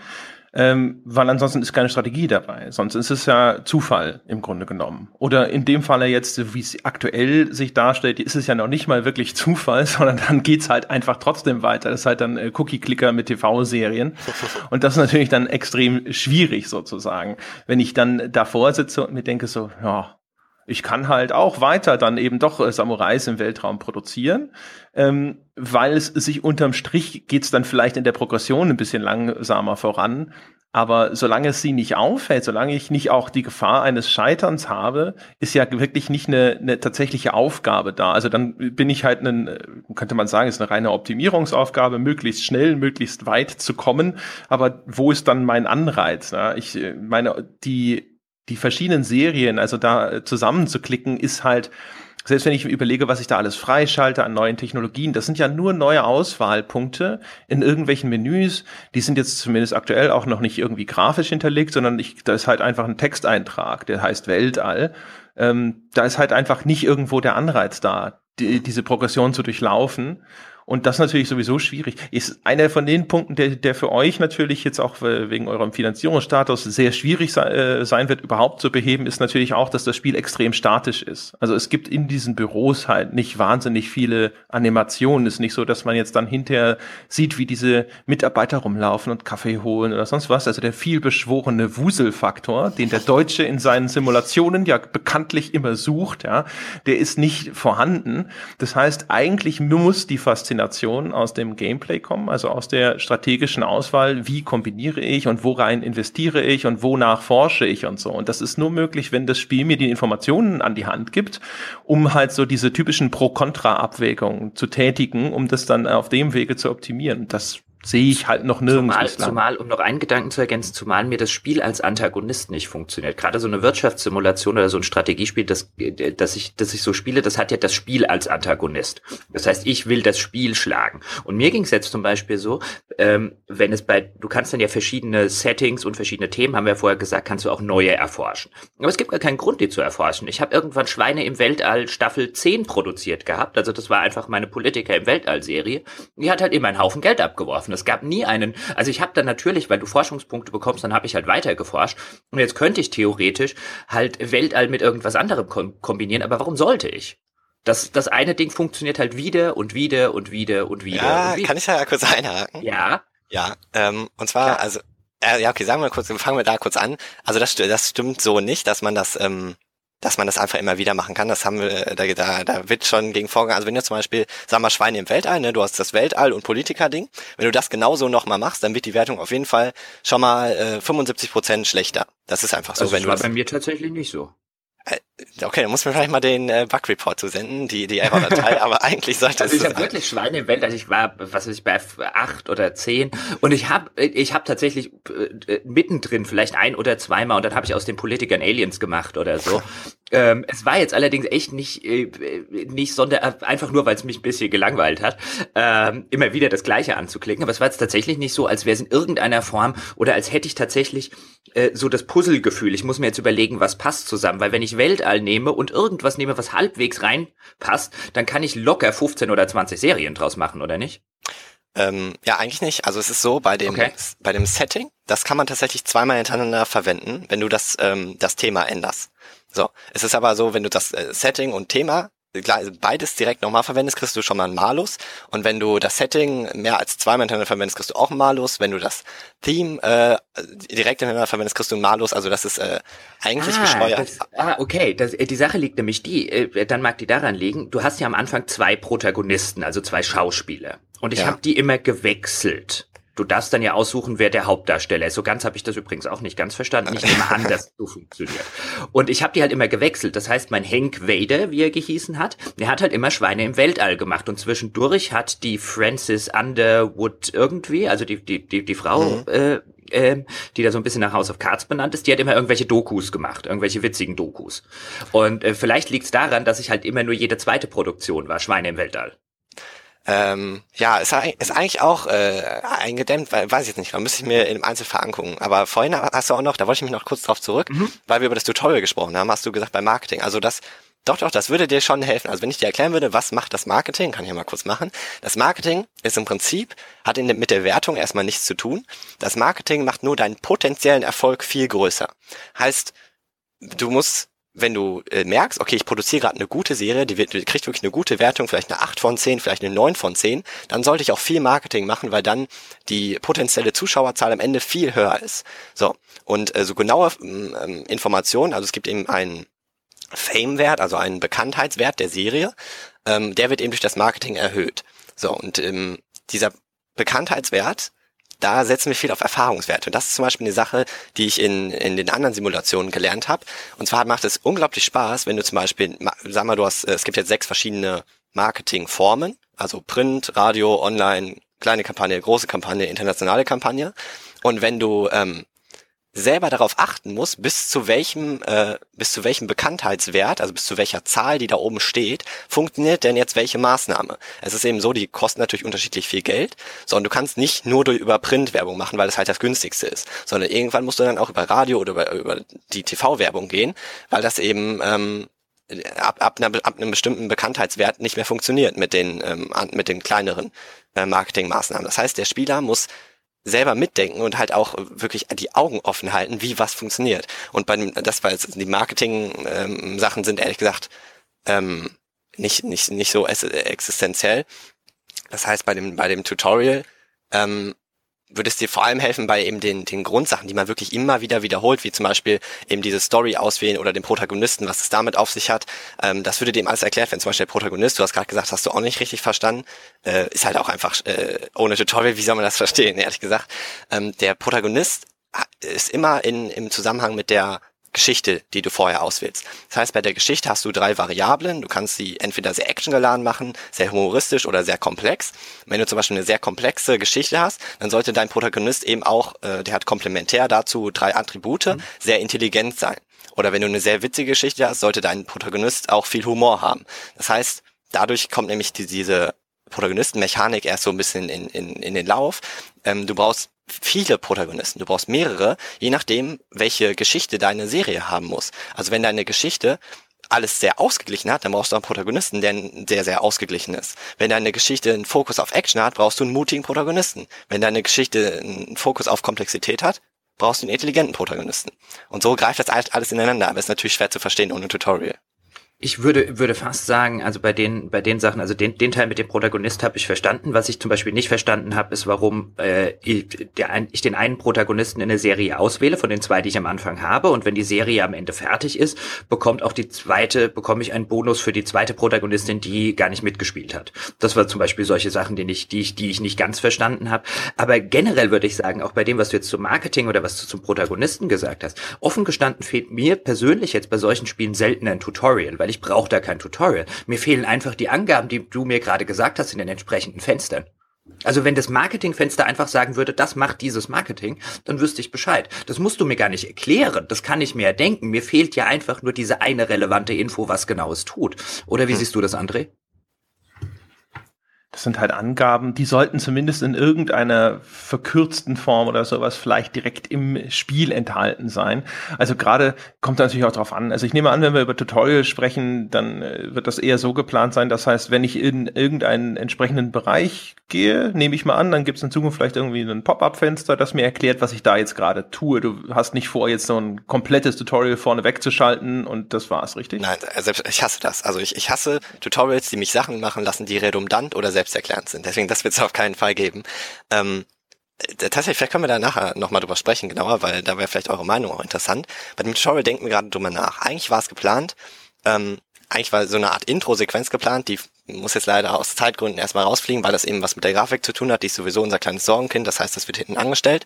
ähm, weil ansonsten ist keine Strategie dabei. Sonst ist es ja Zufall im Grunde genommen. Oder in dem Falle jetzt, wie es aktuell sich darstellt, ist es ja noch nicht mal wirklich Zufall, [laughs] sondern dann geht's halt einfach trotzdem weiter. Das ist halt dann äh, Cookie-Clicker mit TV-Serien. [laughs] Und das ist natürlich dann extrem schwierig sozusagen. Wenn ich dann davor sitze und mir denke so, ja, ich kann halt auch weiter dann eben doch äh, Samurais im Weltraum produzieren, ähm, weil es sich unterm Strich geht's dann vielleicht in der Progression ein bisschen langsamer voran. Aber solange es sie nicht auffällt, solange ich nicht auch die Gefahr eines Scheiterns habe, ist ja wirklich nicht eine, eine tatsächliche Aufgabe da. Also dann bin ich halt ein, könnte man sagen, ist eine reine Optimierungsaufgabe, möglichst schnell, möglichst weit zu kommen. Aber wo ist dann mein Anreiz? Ne? Ich meine, die, die verschiedenen Serien, also da zusammenzuklicken, ist halt, selbst wenn ich überlege, was ich da alles freischalte an neuen Technologien, das sind ja nur neue Auswahlpunkte in irgendwelchen Menüs. Die sind jetzt zumindest aktuell auch noch nicht irgendwie grafisch hinterlegt, sondern ich, da ist halt einfach ein Texteintrag, der heißt Weltall. Ähm, da ist halt einfach nicht irgendwo der Anreiz da, die, diese Progression zu durchlaufen. Und das natürlich sowieso schwierig. Ist einer von den Punkten, der, der für euch natürlich jetzt auch wegen eurem Finanzierungsstatus sehr schwierig äh, sein wird, überhaupt zu beheben, ist natürlich auch, dass das Spiel extrem statisch ist. Also es gibt in diesen Büros halt nicht wahnsinnig viele Animationen. Ist nicht so, dass man jetzt dann hinterher sieht, wie diese Mitarbeiter rumlaufen und Kaffee holen oder sonst was. Also der vielbeschworene Wuselfaktor, den der Deutsche in seinen Simulationen ja bekanntlich immer sucht, ja, der ist nicht vorhanden. Das heißt, eigentlich muss die Faszination Faszination aus dem Gameplay kommen, also aus der strategischen Auswahl, wie kombiniere ich und worein investiere ich und wonach forsche ich und so. Und das ist nur möglich, wenn das Spiel mir die Informationen an die Hand gibt, um halt so diese typischen Pro-Kontra-Abwägungen zu tätigen, um das dann auf dem Wege zu optimieren. Das sehe ich halt noch nirgends. Zumal, zumal, um noch einen Gedanken zu ergänzen, zumal mir das Spiel als Antagonist nicht funktioniert. Gerade so eine Wirtschaftssimulation oder so ein Strategiespiel, das, das ich, das ich so spiele, das hat ja das Spiel als Antagonist. Das heißt, ich will das Spiel schlagen. Und mir ging es jetzt zum Beispiel so, ähm, wenn es bei, du kannst dann ja verschiedene Settings und verschiedene Themen, haben wir ja vorher gesagt, kannst du auch neue erforschen. Aber es gibt gar keinen Grund, die zu erforschen. Ich habe irgendwann Schweine im Weltall Staffel 10 produziert gehabt. Also das war einfach meine Politiker im Weltall-Serie. Die hat halt immer einen Haufen Geld abgeworfen. Es gab nie einen, also ich habe dann natürlich, weil du Forschungspunkte bekommst, dann habe ich halt weiter geforscht. Und jetzt könnte ich theoretisch halt Weltall mit irgendwas anderem kombinieren, aber warum sollte ich? Das, das eine Ding funktioniert halt wieder und wieder und wieder und wieder. Ja, und wieder. kann ich ja kurz einhaken? Ja. Ja, ähm, und zwar, Klar. also, äh, ja, okay, sagen wir kurz, fangen wir da kurz an. Also das, das stimmt so nicht, dass man das ähm, dass man das einfach immer wieder machen kann. Das haben wir, da, da, da wird schon gegen vorgegangen. Also wenn du zum Beispiel, sag mal, Schweine im Weltall, ne, du hast das Weltall- und Politiker-Ding, wenn du das genauso nochmal machst, dann wird die Wertung auf jeden Fall schon mal äh, 75 Prozent schlechter. Das ist einfach so. Also wenn das war bei mir tatsächlich nicht so. Äh, okay, dann muss mir vielleicht mal den äh, Bug Report zusenden, die die Error-Datei, [laughs] aber eigentlich sollte also es. Also ich habe wirklich Schweine im Welt, also ich war, was weiß ich, bei acht oder zehn und ich habe ich hab tatsächlich äh, mittendrin vielleicht ein oder zweimal und dann habe ich aus den Politikern Aliens gemacht oder so. [laughs] ähm, es war jetzt allerdings echt nicht äh, nicht sonder einfach nur, weil es mich ein bisschen gelangweilt hat, ähm, immer wieder das Gleiche anzuklicken. Aber es war jetzt tatsächlich nicht so, als wäre es in irgendeiner Form oder als hätte ich tatsächlich äh, so das Puzzlegefühl. Ich muss mir jetzt überlegen, was passt zusammen, weil wenn ich Weltall nehme und irgendwas nehme, was halbwegs reinpasst, dann kann ich locker 15 oder 20 Serien draus machen, oder nicht? Ähm, ja, eigentlich nicht. Also es ist so, bei dem, okay. bei dem Setting, das kann man tatsächlich zweimal hintereinander verwenden, wenn du das, ähm, das Thema änderst. So, es ist aber so, wenn du das äh, Setting und Thema beides direkt nochmal verwendest, kriegst du schon mal einen Malus. Und wenn du das Setting mehr als zweimal hintereinander verwendest, kriegst du auch einen Malus. Wenn du das Theme äh, direkt hintereinander verwendest, kriegst du einen Malus. Also das ist äh, eigentlich ah, gesteuert. Das, ah, okay. Das, äh, die Sache liegt nämlich die, äh, dann mag die daran liegen, du hast ja am Anfang zwei Protagonisten, also zwei Schauspieler. Und ich ja. habe die immer gewechselt. Du darfst dann ja aussuchen, wer der Hauptdarsteller ist. So ganz habe ich das übrigens auch nicht ganz verstanden. Ich nehme an, dass so funktioniert. Und ich habe die halt immer gewechselt. Das heißt, mein Hank Vader, wie er gehießen hat, der hat halt immer Schweine im Weltall gemacht. Und zwischendurch hat die Frances Underwood irgendwie, also die, die, die, die Frau, mhm. äh, äh, die da so ein bisschen nach House of Cards benannt ist, die hat immer irgendwelche Dokus gemacht, irgendwelche witzigen Dokus. Und äh, vielleicht liegt es daran, dass ich halt immer nur jede zweite Produktion war, Schweine im Weltall. Ähm, ja, ist, ist eigentlich auch äh, eingedämmt, weil, weiß ich jetzt nicht, da müsste ich mir im Einzelfall angucken. Aber vorhin hast du auch noch, da wollte ich mich noch kurz drauf zurück, mhm. weil wir über das Tutorial gesprochen haben, hast du gesagt bei Marketing. Also das, doch, doch, das würde dir schon helfen. Also wenn ich dir erklären würde, was macht das Marketing, kann ich ja mal kurz machen. Das Marketing ist im Prinzip, hat in, mit der Wertung erstmal nichts zu tun. Das Marketing macht nur deinen potenziellen Erfolg viel größer. Heißt, du musst wenn du äh, merkst, okay, ich produziere gerade eine gute Serie, die, wird, die kriegt wirklich eine gute Wertung, vielleicht eine 8 von 10, vielleicht eine 9 von 10, dann sollte ich auch viel Marketing machen, weil dann die potenzielle Zuschauerzahl am Ende viel höher ist. So, und äh, so genaue ähm, Informationen, also es gibt eben einen Fame-Wert, also einen Bekanntheitswert der Serie, ähm, der wird eben durch das Marketing erhöht. So, und ähm, dieser Bekanntheitswert da setzen wir viel auf Erfahrungswerte. Und das ist zum Beispiel eine Sache, die ich in, in den anderen Simulationen gelernt habe. Und zwar macht es unglaublich Spaß, wenn du zum Beispiel, sag mal, du hast, es gibt jetzt sechs verschiedene Marketingformen, also Print, Radio, Online, kleine Kampagne, große Kampagne, internationale Kampagne. Und wenn du ähm, selber darauf achten muss, bis zu welchem, äh, bis zu welchem Bekanntheitswert, also bis zu welcher Zahl, die da oben steht, funktioniert denn jetzt welche Maßnahme. Es ist eben so, die kosten natürlich unterschiedlich viel Geld, sondern du kannst nicht nur durch über Printwerbung machen, weil das halt das günstigste ist, sondern irgendwann musst du dann auch über Radio oder über, über die TV-Werbung gehen, weil das eben ähm, ab, ab, einer, ab einem bestimmten Bekanntheitswert nicht mehr funktioniert mit den, ähm, mit den kleineren äh, Marketingmaßnahmen. Das heißt, der Spieler muss selber mitdenken und halt auch wirklich die Augen offen halten, wie was funktioniert. Und bei dem, das, weil die Marketing-Sachen ähm, sind ehrlich gesagt ähm, nicht, nicht, nicht so existenziell. Das heißt, bei dem, bei dem Tutorial ähm, würde es dir vor allem helfen bei eben den, den Grundsachen, die man wirklich immer wieder wiederholt, wie zum Beispiel eben diese Story auswählen oder den Protagonisten, was es damit auf sich hat. Ähm, das würde dem alles erklärt werden. Zum Beispiel der Protagonist, du hast gerade gesagt, hast du auch nicht richtig verstanden, äh, ist halt auch einfach äh, ohne Tutorial, wie soll man das verstehen, ehrlich gesagt. Ähm, der Protagonist ist immer in, im Zusammenhang mit der Geschichte, die du vorher auswählst. Das heißt, bei der Geschichte hast du drei Variablen. Du kannst sie entweder sehr actiongeladen machen, sehr humoristisch oder sehr komplex. Wenn du zum Beispiel eine sehr komplexe Geschichte hast, dann sollte dein Protagonist eben auch, äh, der hat komplementär dazu drei Attribute, mhm. sehr intelligent sein. Oder wenn du eine sehr witzige Geschichte hast, sollte dein Protagonist auch viel Humor haben. Das heißt, dadurch kommt nämlich die, diese Protagonistenmechanik erst so ein bisschen in, in, in den Lauf. Ähm, du brauchst viele Protagonisten. Du brauchst mehrere, je nachdem, welche Geschichte deine Serie haben muss. Also wenn deine Geschichte alles sehr ausgeglichen hat, dann brauchst du einen Protagonisten, der sehr, sehr ausgeglichen ist. Wenn deine Geschichte einen Fokus auf Action hat, brauchst du einen mutigen Protagonisten. Wenn deine Geschichte einen Fokus auf Komplexität hat, brauchst du einen intelligenten Protagonisten. Und so greift das alles ineinander, aber ist natürlich schwer zu verstehen ohne Tutorial. Ich würde, würde fast sagen, also bei den, bei den Sachen, also den, den Teil mit dem Protagonist habe ich verstanden. Was ich zum Beispiel nicht verstanden habe, ist, warum äh, ich, der ein, ich den einen Protagonisten in der Serie auswähle, von den zwei, die ich am Anfang habe. Und wenn die Serie am Ende fertig ist, bekommt auch die zweite, bekomme ich einen Bonus für die zweite Protagonistin, die gar nicht mitgespielt hat. Das war zum Beispiel solche Sachen, die ich, die ich, die ich nicht ganz verstanden habe. Aber generell würde ich sagen, auch bei dem, was du jetzt zum Marketing oder was du zum Protagonisten gesagt hast, offen gestanden fehlt mir persönlich jetzt bei solchen Spielen selten ein Tutorial, weil weil ich brauche da kein Tutorial. Mir fehlen einfach die Angaben, die du mir gerade gesagt hast in den entsprechenden Fenstern. Also wenn das Marketingfenster einfach sagen würde, das macht dieses Marketing, dann wüsste ich Bescheid. Das musst du mir gar nicht erklären, das kann ich mir ja denken. Mir fehlt ja einfach nur diese eine relevante Info, was genau es tut. Oder wie hm. siehst du das, André? Das sind halt Angaben, die sollten zumindest in irgendeiner verkürzten Form oder sowas vielleicht direkt im Spiel enthalten sein. Also gerade kommt natürlich auch drauf an. Also ich nehme an, wenn wir über Tutorial sprechen, dann äh, wird das eher so geplant sein. Das heißt, wenn ich in irgendeinen entsprechenden Bereich gehe, nehme ich mal an, dann gibt es in Zukunft vielleicht irgendwie ein Pop-up-Fenster, das mir erklärt, was ich da jetzt gerade tue. Du hast nicht vor, jetzt so ein komplettes Tutorial vorne wegzuschalten und das war's, richtig? Nein, selbst ich hasse das. Also ich, ich hasse Tutorials, die mich Sachen machen lassen, die redundant oder selbsterklärend sind. Deswegen, das wird es auf keinen Fall geben. Ähm, äh, tatsächlich, vielleicht können wir da nachher nochmal drüber sprechen, genauer, weil da wäre vielleicht eure Meinung auch interessant. Bei dem Tutorial denken wir gerade drüber nach. Eigentlich war es geplant, ähm, eigentlich war so eine Art Intro-Sequenz geplant, die muss jetzt leider aus Zeitgründen erstmal rausfliegen, weil das eben was mit der Grafik zu tun hat. Die ist sowieso unser kleines Sorgenkind, das heißt, das wird hinten angestellt.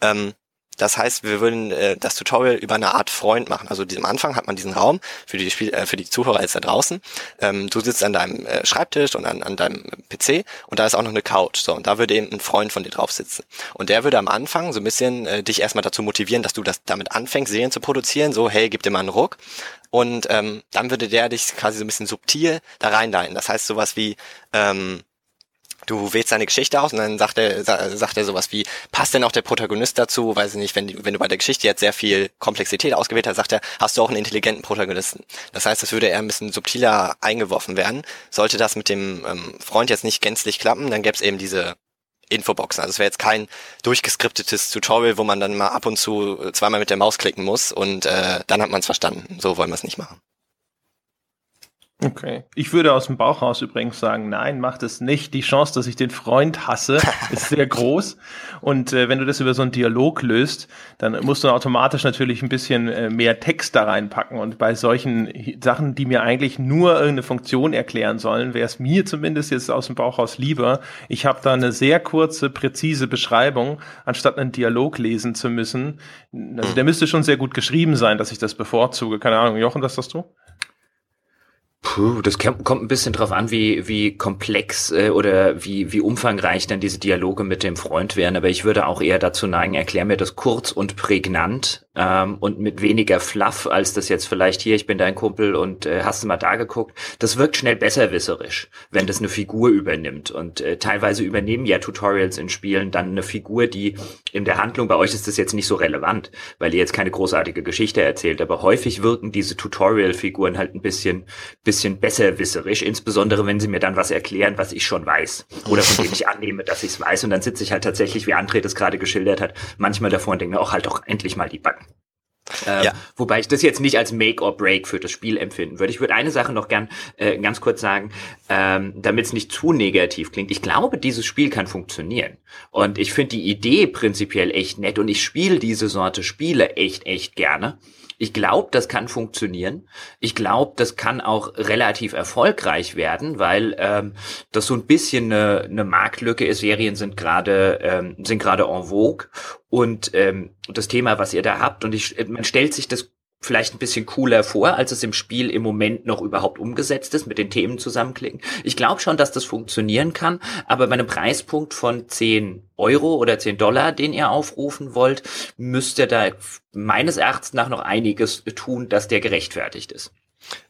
Ähm, das heißt, wir würden äh, das Tutorial über eine Art Freund machen. Also am Anfang hat man diesen Raum für die Spiel äh, für die Zuhörer jetzt da draußen. Ähm, du sitzt an deinem äh, Schreibtisch und an, an deinem PC und da ist auch noch eine Couch. So und da würde eben ein Freund von dir drauf sitzen. Und der würde am Anfang so ein bisschen äh, dich erstmal dazu motivieren, dass du das damit anfängst, Serien zu produzieren. So hey, gib dir mal einen Ruck. Und ähm, dann würde der dich quasi so ein bisschen subtil da reinleiten. Das heißt sowas wie ähm, du wählst deine Geschichte aus und dann sagt er, sagt er sowas wie, passt denn auch der Protagonist dazu? Weiß ich nicht, wenn, wenn du bei der Geschichte jetzt sehr viel Komplexität ausgewählt hast, sagt er, hast du auch einen intelligenten Protagonisten. Das heißt, es würde eher ein bisschen subtiler eingeworfen werden. Sollte das mit dem ähm, Freund jetzt nicht gänzlich klappen, dann gäbe es eben diese Infoboxen. Also es wäre jetzt kein durchgeskriptetes Tutorial, wo man dann mal ab und zu zweimal mit der Maus klicken muss und äh, dann hat man es verstanden. So wollen wir es nicht machen. Okay. Ich würde aus dem Bauch raus übrigens sagen, nein, macht es nicht. Die Chance, dass ich den Freund hasse, [laughs] ist sehr groß. Und äh, wenn du das über so einen Dialog löst, dann musst du automatisch natürlich ein bisschen äh, mehr Text da reinpacken. Und bei solchen Sachen, die mir eigentlich nur irgendeine Funktion erklären sollen, wäre es mir zumindest jetzt aus dem Bauch raus lieber. Ich habe da eine sehr kurze, präzise Beschreibung, anstatt einen Dialog lesen zu müssen. Also der müsste schon sehr gut geschrieben sein, dass ich das bevorzuge. Keine Ahnung, Jochen, was hast du? Puh, das kommt ein bisschen drauf an, wie, wie komplex äh, oder wie, wie umfangreich dann diese Dialoge mit dem Freund wären. Aber ich würde auch eher dazu neigen, erklär mir das kurz und prägnant ähm, und mit weniger Fluff, als das jetzt vielleicht hier, ich bin dein Kumpel und äh, hast du mal da geguckt. Das wirkt schnell besserwisserisch, wenn das eine Figur übernimmt. Und äh, teilweise übernehmen ja Tutorials in Spielen dann eine Figur, die in der Handlung, bei euch ist das jetzt nicht so relevant, weil ihr jetzt keine großartige Geschichte erzählt, aber häufig wirken diese Tutorial-Figuren halt ein bisschen, bisschen besserwisserisch, insbesondere wenn sie mir dann was erklären, was ich schon weiß oder von dem ich annehme, dass ich es weiß und dann sitze ich halt tatsächlich, wie André das gerade geschildert hat, manchmal davor und denke mir auch halt doch endlich mal die Backen. Ähm, ja. Wobei ich das jetzt nicht als Make or Break für das Spiel empfinden würde. Ich würde eine Sache noch gern äh, ganz kurz sagen, ähm, damit es nicht zu negativ klingt. Ich glaube, dieses Spiel kann funktionieren. Und ich finde die Idee prinzipiell echt nett und ich spiele diese Sorte Spiele echt, echt gerne. Ich glaube, das kann funktionieren. Ich glaube, das kann auch relativ erfolgreich werden, weil ähm, das so ein bisschen eine, eine Marktlücke ist. Serien sind gerade ähm, sind gerade en vogue und ähm, das Thema, was ihr da habt und ich, man stellt sich das vielleicht ein bisschen cooler vor, als es im Spiel im Moment noch überhaupt umgesetzt ist, mit den Themen zusammenklicken. Ich glaube schon, dass das funktionieren kann, aber bei einem Preispunkt von 10 Euro oder 10 Dollar, den ihr aufrufen wollt, müsst ihr da meines Erachtens nach noch einiges tun, dass der gerechtfertigt ist.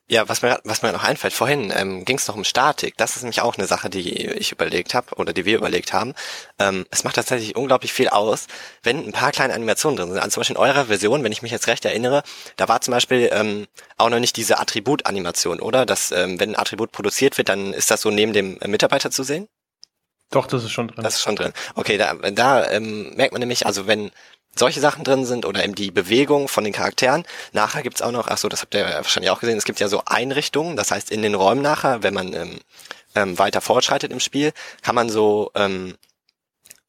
Ja, was mir, was mir noch einfällt, vorhin ähm, ging es noch um Statik. Das ist nämlich auch eine Sache, die ich überlegt habe oder die wir überlegt haben. Ähm, es macht tatsächlich unglaublich viel aus, wenn ein paar kleine Animationen drin sind. Also zum Beispiel in eurer Version, wenn ich mich jetzt recht erinnere, da war zum Beispiel ähm, auch noch nicht diese Attributanimation, oder? Dass ähm, wenn ein Attribut produziert wird, dann ist das so neben dem Mitarbeiter zu sehen? Doch, das ist schon drin. Das ist schon drin. Okay, da, da ähm, merkt man nämlich, also wenn solche Sachen drin sind oder eben die Bewegung von den Charakteren. Nachher gibt's auch noch, ach so, das habt ihr wahrscheinlich auch gesehen, es gibt ja so Einrichtungen, das heißt in den Räumen nachher, wenn man ähm, ähm, weiter fortschreitet im Spiel, kann man so ähm,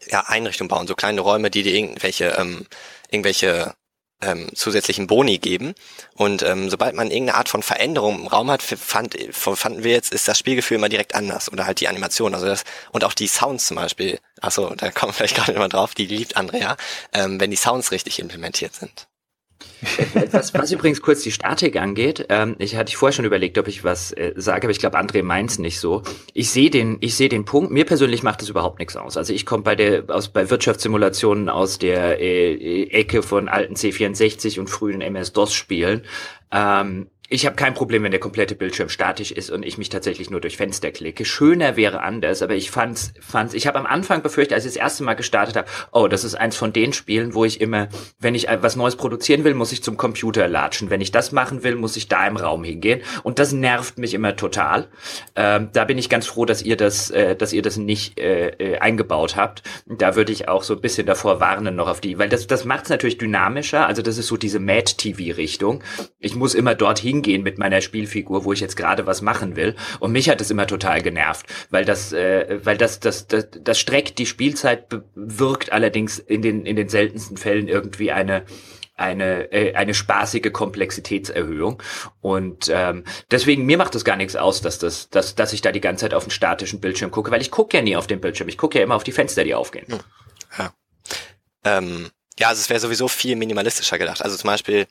ja, Einrichtungen bauen, so kleine Räume, die dir irgendwelche, ähm, irgendwelche ähm, zusätzlichen Boni geben. Und ähm, sobald man irgendeine Art von Veränderung im Raum hat, fand, fanden wir jetzt, ist das Spielgefühl immer direkt anders. Oder halt die Animation. Also das, und auch die Sounds zum Beispiel. Achso, da [laughs] kommen wir vielleicht gerade immer drauf, die liebt Andrea, ähm, wenn die Sounds richtig implementiert sind. Was, was übrigens kurz die Statik angeht, ähm, ich hatte ich vorher schon überlegt, ob ich was äh, sage, aber ich glaube, André meint's nicht so. Ich sehe den, ich sehe den Punkt. Mir persönlich macht das überhaupt nichts aus. Also ich komme bei der aus bei Wirtschaftssimulationen aus der äh, äh Ecke von alten C64 und frühen MS-DOS-Spielen. Ähm, ich habe kein Problem, wenn der komplette Bildschirm statisch ist und ich mich tatsächlich nur durch Fenster klicke. Schöner wäre anders, aber ich fand's, fand's ich habe am Anfang befürchtet, als ich das erste Mal gestartet habe, oh, das ist eins von den Spielen, wo ich immer, wenn ich was Neues produzieren will, muss ich zum Computer latschen. Wenn ich das machen will, muss ich da im Raum hingehen und das nervt mich immer total. Ähm, da bin ich ganz froh, dass ihr das, äh, dass ihr das nicht äh, äh, eingebaut habt. Da würde ich auch so ein bisschen davor warnen noch auf die, weil das, das macht es natürlich dynamischer. Also das ist so diese Mad-TV-Richtung. Ich muss immer dorthin hingehen mit meiner Spielfigur, wo ich jetzt gerade was machen will. Und mich hat es immer total genervt, weil das, äh, weil das, das, das, das streckt die Spielzeit, wirkt allerdings in den, in den seltensten Fällen irgendwie eine, eine, äh, eine spaßige Komplexitätserhöhung. Und ähm, deswegen, mir macht es gar nichts aus, dass, das, dass, dass ich da die ganze Zeit auf den statischen Bildschirm gucke, weil ich gucke ja nie auf den Bildschirm. Ich gucke ja immer auf die Fenster, die aufgehen. Ja, ähm, ja also es wäre sowieso viel minimalistischer gedacht. Also zum Beispiel,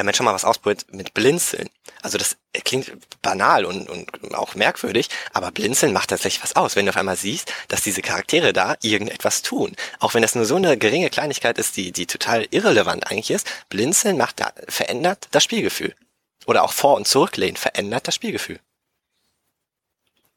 haben jetzt schon mal was ausprobiert mit Blinzeln. Also das klingt banal und, und auch merkwürdig, aber Blinzeln macht tatsächlich was aus, wenn du auf einmal siehst, dass diese Charaktere da irgendetwas tun. Auch wenn das nur so eine geringe Kleinigkeit ist, die, die total irrelevant eigentlich ist, Blinzeln macht da, verändert das Spielgefühl. Oder auch vor- und zurücklehnen verändert das Spielgefühl.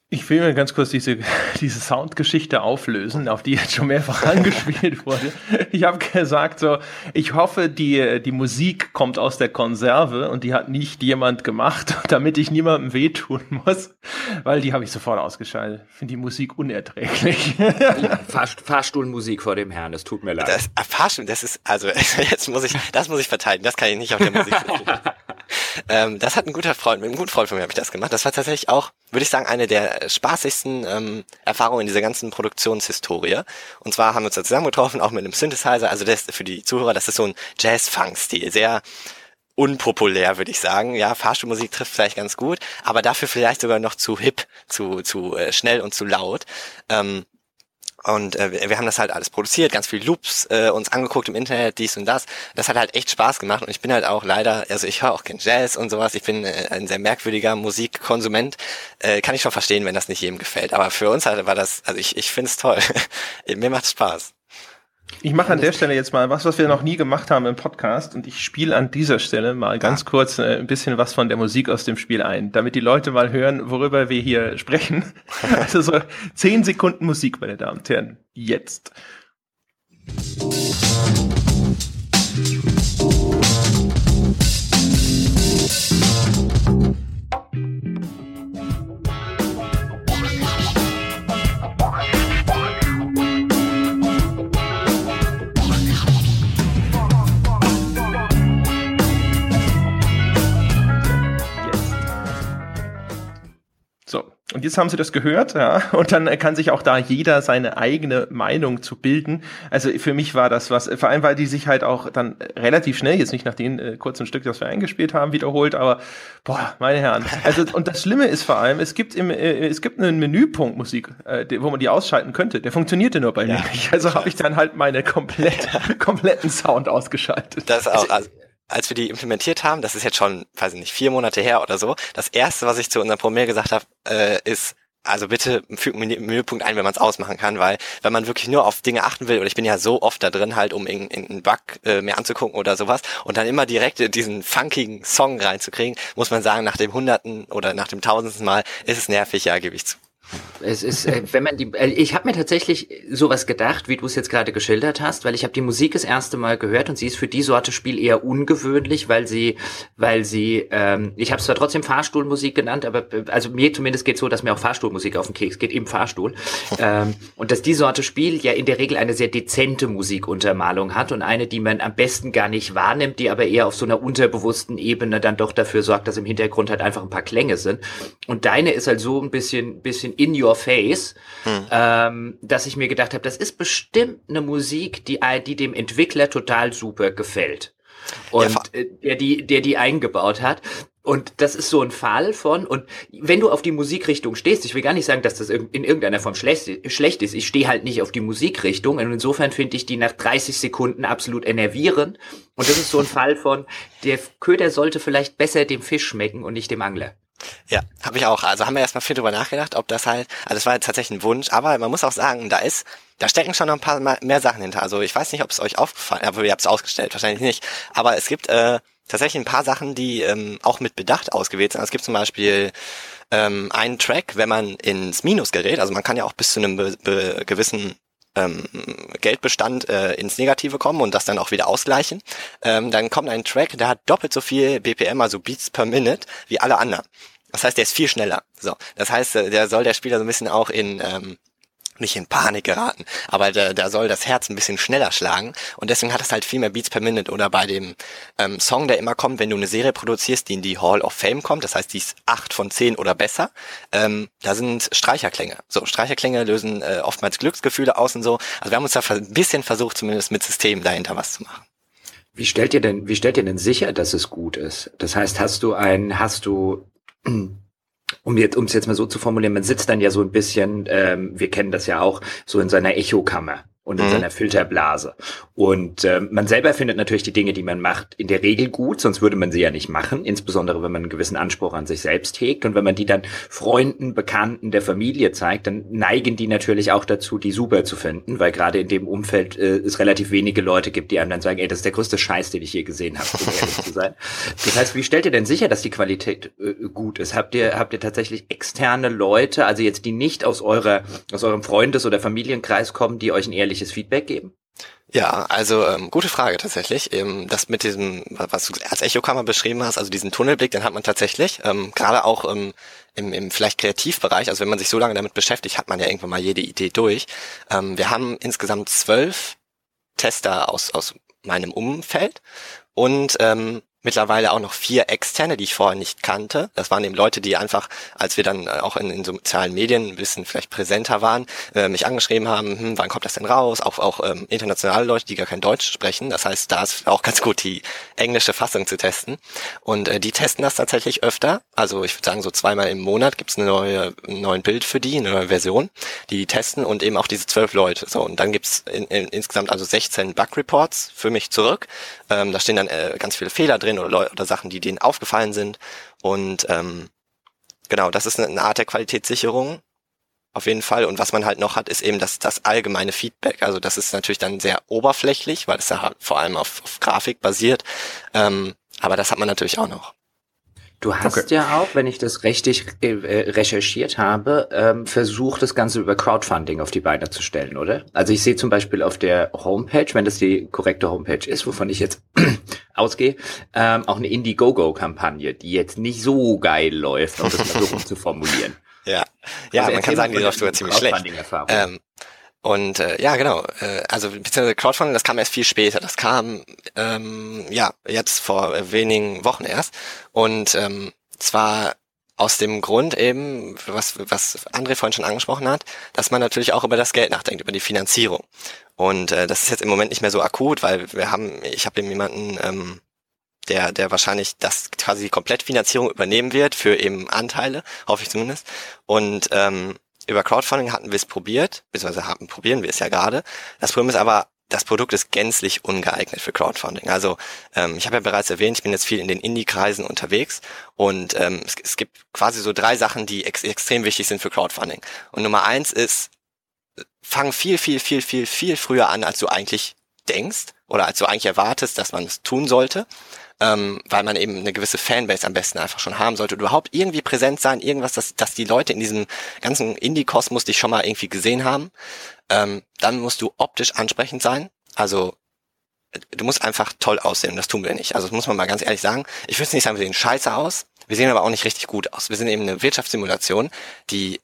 Ich will mir ganz kurz diese, [laughs] diese Soundgeschichte auflösen, auf die jetzt schon mehrfach [laughs] angespielt wurde. Ich habe gesagt so, ich hoffe, die, die Musik kommt aus der Konserve und die hat nicht jemand gemacht, [laughs] damit ich niemandem wehtun muss, weil die habe ich sofort ausgeschaltet. Ich finde die Musik unerträglich. Fahr, Fahrstuhlmusik vor dem Herrn, das tut mir leid. Das, äh, Fahrstuhl, das ist, also jetzt muss ich, das muss ich verteidigen, das kann ich nicht auf der Musik ähm, das hat ein guter Freund, mit einem guten Freund von mir habe ich das gemacht. Das war tatsächlich auch, würde ich sagen, eine der spaßigsten ähm, Erfahrungen in dieser ganzen Produktionshistorie. Und zwar haben wir uns da zusammengetroffen, auch mit einem Synthesizer. Also das für die Zuhörer, das ist so ein Jazz-Funk-Stil, sehr unpopulär, würde ich sagen. Ja, Fahrstuhlmusik trifft vielleicht ganz gut, aber dafür vielleicht sogar noch zu hip, zu, zu äh, schnell und zu laut. Ähm, und äh, wir haben das halt alles produziert, ganz viel Loops äh, uns angeguckt im Internet, dies und das. Das hat halt echt Spaß gemacht und ich bin halt auch leider, also ich höre auch kein Jazz und sowas. Ich bin äh, ein sehr merkwürdiger Musikkonsument. Äh, kann ich schon verstehen, wenn das nicht jedem gefällt. Aber für uns halt war das, also ich, ich finde es toll. [laughs] Mir macht Spaß. Ich mache an der Stelle jetzt mal was, was wir noch nie gemacht haben im Podcast und ich spiele an dieser Stelle mal ganz ja. kurz äh, ein bisschen was von der Musik aus dem Spiel ein, damit die Leute mal hören, worüber wir hier [laughs] sprechen. [laughs] also so zehn Sekunden Musik, meine Damen und Herren. Jetzt. Und jetzt haben Sie das gehört, ja, und dann kann sich auch da jeder seine eigene Meinung zu bilden. Also für mich war das was, vor allem weil die sich halt auch dann relativ schnell, jetzt nicht nach den äh, kurzen Stück, das wir eingespielt haben, wiederholt, aber boah, meine Herren. Also und das Schlimme ist vor allem, es gibt im, äh, es gibt einen Menüpunkt Musik, äh, wo man die ausschalten könnte. Der funktionierte nur bei ja, mir nicht. Also habe ich dann halt meine komplett, [laughs] kompletten Sound ausgeschaltet. Das auch. Also als wir die implementiert haben, das ist jetzt schon, weiß ich nicht, vier Monate her oder so, das erste, was ich zu unserem Programmierer gesagt habe, äh, ist, also bitte fügt Menüpunkt ein, wenn man es ausmachen kann, weil wenn man wirklich nur auf Dinge achten will, oder ich bin ja so oft da drin halt, um in, in einen Bug äh, mehr anzugucken oder sowas, und dann immer direkt diesen funkigen Song reinzukriegen, muss man sagen, nach dem hunderten oder nach dem tausendsten Mal ist es nervig, ja, gebe ich zu. Es ist, äh, wenn man die, äh, ich habe mir tatsächlich sowas gedacht, wie du es jetzt gerade geschildert hast, weil ich habe die Musik das erste Mal gehört und sie ist für die Sorte Spiel eher ungewöhnlich, weil sie, weil sie, ähm, ich habe es zwar trotzdem Fahrstuhlmusik genannt, aber äh, also mir zumindest geht so, dass mir auch Fahrstuhlmusik auf den Keks geht, im Fahrstuhl, [laughs] ähm, und dass die Sorte Spiel ja in der Regel eine sehr dezente Musikuntermalung hat und eine, die man am besten gar nicht wahrnimmt, die aber eher auf so einer unterbewussten Ebene dann doch dafür sorgt, dass im Hintergrund halt einfach ein paar Klänge sind. Und deine ist halt so ein bisschen, bisschen in your face, hm. ähm, dass ich mir gedacht habe, das ist bestimmt eine Musik, die, die dem Entwickler total super gefällt. Und ja, äh, der die, der die eingebaut hat. Und das ist so ein Fall von, und wenn du auf die Musikrichtung stehst, ich will gar nicht sagen, dass das in irgendeiner Form schlecht, schlecht ist, ich stehe halt nicht auf die Musikrichtung und insofern finde ich die nach 30 Sekunden absolut enervierend. Und das ist so ein [laughs] Fall von, der Köder sollte vielleicht besser dem Fisch schmecken und nicht dem Angler. Ja, habe ich auch. Also haben wir erstmal viel drüber nachgedacht, ob das halt, also das war jetzt tatsächlich ein Wunsch, aber man muss auch sagen, da ist, da stecken schon noch ein paar mehr Sachen hinter. Also ich weiß nicht, ob es euch aufgefallen, aber ihr habt es ausgestellt, wahrscheinlich nicht. Aber es gibt äh, tatsächlich ein paar Sachen, die ähm, auch mit Bedacht ausgewählt sind. Also es gibt zum Beispiel ähm, einen Track, wenn man ins Minus gerät, also man kann ja auch bis zu einem gewissen ähm, Geldbestand äh, ins Negative kommen und das dann auch wieder ausgleichen, ähm, dann kommt ein Track, der hat doppelt so viel BPM, also Beats per Minute, wie alle anderen. Das heißt, der ist viel schneller. So, das heißt, äh, der soll der Spieler so ein bisschen auch in ähm, nicht in Panik geraten, aber da, da soll das Herz ein bisschen schneller schlagen und deswegen hat es halt viel mehr Beats per Minute oder bei dem ähm, Song, der immer kommt, wenn du eine Serie produzierst, die in die Hall of Fame kommt, das heißt, die ist acht von zehn oder besser, ähm, da sind Streicherklänge. So, Streicherklänge lösen äh, oftmals Glücksgefühle aus und so. Also wir haben uns da ein bisschen versucht, zumindest mit Systemen dahinter was zu machen. Wie stellt ihr denn, wie stellt ihr denn sicher, dass es gut ist? Das heißt, hast du ein, hast du um jetzt, um es jetzt mal so zu formulieren, man sitzt dann ja so ein bisschen, ähm, wir kennen das ja auch, so in seiner Echokammer und in mhm. seiner Filterblase. Und äh, man selber findet natürlich die Dinge, die man macht, in der Regel gut, sonst würde man sie ja nicht machen, insbesondere wenn man einen gewissen Anspruch an sich selbst hegt. Und wenn man die dann Freunden, Bekannten der Familie zeigt, dann neigen die natürlich auch dazu, die super zu finden, weil gerade in dem Umfeld äh, es relativ wenige Leute gibt, die einem dann sagen, ey, das ist der größte Scheiß, den ich je gesehen habe, um ehrlich zu sein. Das heißt, wie stellt ihr denn sicher, dass die Qualität äh, gut ist? Habt ihr, habt ihr tatsächlich externe Leute, also jetzt die nicht aus eurer, aus eurem Freundes- oder Familienkreis kommen, die euch ein ehrliches ehrliches Feedback geben? Ja, also ähm, gute Frage tatsächlich. Ähm, das mit diesem, was du als Echokammer beschrieben hast, also diesen Tunnelblick, den hat man tatsächlich. Ähm, Gerade auch ähm, im, im vielleicht Kreativbereich, also wenn man sich so lange damit beschäftigt, hat man ja irgendwann mal jede Idee durch. Ähm, wir haben insgesamt zwölf Tester aus, aus meinem Umfeld und ähm, mittlerweile auch noch vier externe, die ich vorher nicht kannte. Das waren eben Leute, die einfach, als wir dann auch in, in sozialen Medien ein bisschen vielleicht präsenter waren, äh, mich angeschrieben haben, hm, wann kommt das denn raus? Auch, auch ähm, internationale Leute, die gar kein Deutsch sprechen. Das heißt, da ist auch ganz gut die englische Fassung zu testen. Und äh, die testen das tatsächlich öfter. Also ich würde sagen, so zweimal im Monat gibt's eine neue, ein neuen Bild für die, eine neue Version, die testen und eben auch diese zwölf Leute. So, und dann gibt's in, in, insgesamt also 16 Bug-Reports für mich zurück. Ähm, da stehen dann äh, ganz viele Fehler drin oder, oder Sachen, die denen aufgefallen sind. Und ähm, genau, das ist eine Art der Qualitätssicherung auf jeden Fall. Und was man halt noch hat, ist eben das, das allgemeine Feedback. Also das ist natürlich dann sehr oberflächlich, weil es ja vor allem auf, auf Grafik basiert. Ähm, aber das hat man natürlich auch noch. Du hast okay. ja auch, wenn ich das richtig äh, recherchiert habe, ähm, versucht, das Ganze über Crowdfunding auf die Beine zu stellen, oder? Also ich sehe zum Beispiel auf der Homepage, wenn das die korrekte Homepage ist, wovon ich jetzt [clears throat] ausgehe, ähm, auch eine Indiegogo-Kampagne, die jetzt nicht so geil läuft, um das mal so [laughs] zu formulieren. Ja, ja also man kann sagen, die läuft sogar ziemlich schlecht. Ähm, und äh, ja, genau. Äh, also beziehungsweise Crowdfunding, das kam erst viel später. Das kam ähm, ja jetzt vor wenigen Wochen erst. Und ähm, zwar aus dem Grund eben, was, was André vorhin schon angesprochen hat, dass man natürlich auch über das Geld nachdenkt, über die Finanzierung. Und äh, das ist jetzt im Moment nicht mehr so akut, weil wir haben, ich habe eben jemanden, ähm, der, der wahrscheinlich das quasi die Komplettfinanzierung übernehmen wird für eben Anteile, hoffe ich zumindest. Und ähm, über Crowdfunding hatten wir es probiert, beziehungsweise haben, probieren wir es ja gerade. Das Problem ist aber, das Produkt ist gänzlich ungeeignet für Crowdfunding. Also ähm, ich habe ja bereits erwähnt, ich bin jetzt viel in den Indie-Kreisen unterwegs und ähm, es, es, gibt quasi so drei Sachen, die ex extrem wichtig sind für Crowdfunding. Und Nummer eins ist, fang viel, viel, viel, viel, viel früher an, als du eigentlich denkst oder als du eigentlich erwartest, dass man es tun sollte ähm, weil man eben eine gewisse Fanbase am besten einfach schon haben sollte. Überhaupt irgendwie präsent sein, irgendwas, dass, dass die Leute in diesem ganzen Indie-Kosmos dich schon mal irgendwie gesehen haben. Ähm, dann musst du optisch ansprechend sein. Also du musst einfach toll aussehen und das tun wir nicht. Also das muss man mal ganz ehrlich sagen. Ich würde nicht sagen, wir sehen scheiße aus. Wir sehen aber auch nicht richtig gut aus. Wir sind eben eine Wirtschaftssimulation, die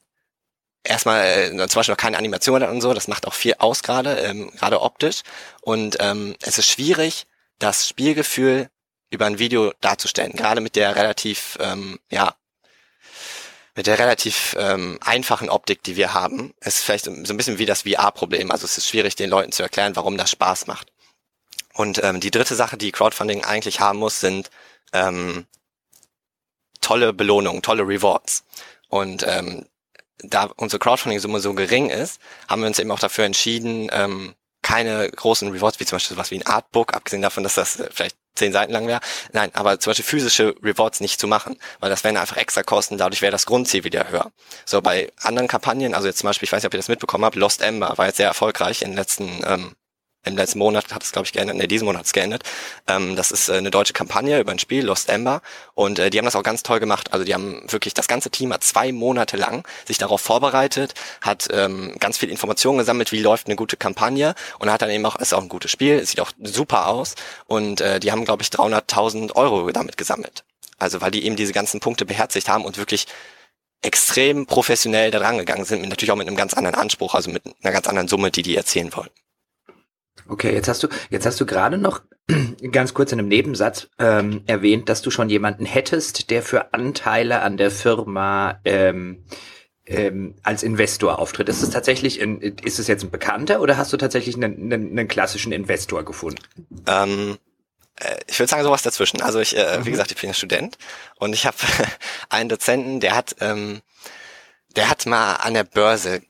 erstmal äh, zum Beispiel noch keine Animation hat und so. Das macht auch viel aus gerade, ähm, gerade optisch. Und ähm, es ist schwierig, das Spielgefühl über ein Video darzustellen. Gerade mit der relativ, ähm, ja, mit der relativ ähm, einfachen Optik, die wir haben, ist vielleicht so ein bisschen wie das VR-Problem. Also es ist schwierig, den Leuten zu erklären, warum das Spaß macht. Und ähm, die dritte Sache, die Crowdfunding eigentlich haben muss, sind ähm, tolle Belohnungen, tolle Rewards. Und ähm, da unsere Crowdfunding-Summe so gering ist, haben wir uns eben auch dafür entschieden, ähm, keine großen Rewards, wie zum Beispiel sowas wie ein Artbook, abgesehen davon, dass das vielleicht zehn Seiten lang wäre. Nein, aber zum Beispiel physische Rewards nicht zu machen, weil das wären einfach extra Kosten, dadurch wäre das Grundziel wieder höher. So bei anderen Kampagnen, also jetzt zum Beispiel, ich weiß nicht, ob ihr das mitbekommen habt, Lost Ember war jetzt sehr erfolgreich in den letzten ähm, im letzten Monat hat es, glaube ich, geändert, ne, diesen Monat hat es geändert. Ähm, das ist äh, eine deutsche Kampagne über ein Spiel, Lost Ember. Und äh, die haben das auch ganz toll gemacht. Also die haben wirklich, das ganze Team hat zwei Monate lang sich darauf vorbereitet, hat ähm, ganz viel Informationen gesammelt, wie läuft eine gute Kampagne und hat dann eben auch, ist auch ein gutes Spiel, sieht auch super aus. Und äh, die haben, glaube ich, 300.000 Euro damit gesammelt. Also weil die eben diese ganzen Punkte beherzigt haben und wirklich extrem professionell da rangegangen sind, natürlich auch mit einem ganz anderen Anspruch, also mit einer ganz anderen Summe, die die erzielen wollen. Okay, jetzt hast du, jetzt hast du gerade noch [clears throat] ganz kurz in einem Nebensatz ähm, erwähnt, dass du schon jemanden hättest, der für Anteile an der Firma ähm, ähm, als Investor auftritt. Ist es tatsächlich, ein, ist es jetzt ein Bekannter oder hast du tatsächlich einen, einen, einen klassischen Investor gefunden? Ähm, äh, ich würde sagen sowas dazwischen. Also ich, äh, mhm. wie gesagt, ich bin ja Student und ich habe [laughs] einen Dozenten, der hat, ähm, der hat mal an der Börse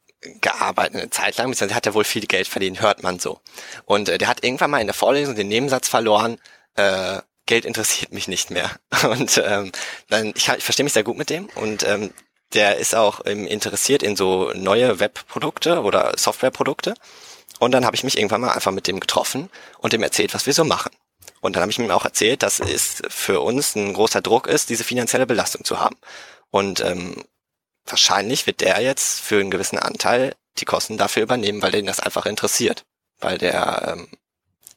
gearbeitet eine Zeit lang, beziehungsweise hat er wohl viel Geld verdient, hört man so. Und äh, der hat irgendwann mal in der Vorlesung den Nebensatz verloren, äh, Geld interessiert mich nicht mehr. [laughs] Und ähm, dann, ich, ich verstehe mich sehr gut mit dem und ähm, der ist auch ähm, interessiert in so neue Webprodukte oder Softwareprodukte. Und dann habe ich mich irgendwann mal einfach mit dem getroffen und dem erzählt, was wir so machen. Und dann habe ich ihm auch erzählt, dass es für uns ein großer Druck ist, diese finanzielle Belastung zu haben. Und ähm, wahrscheinlich wird der jetzt für einen gewissen Anteil die Kosten dafür übernehmen, weil den das einfach interessiert. Weil der, ähm,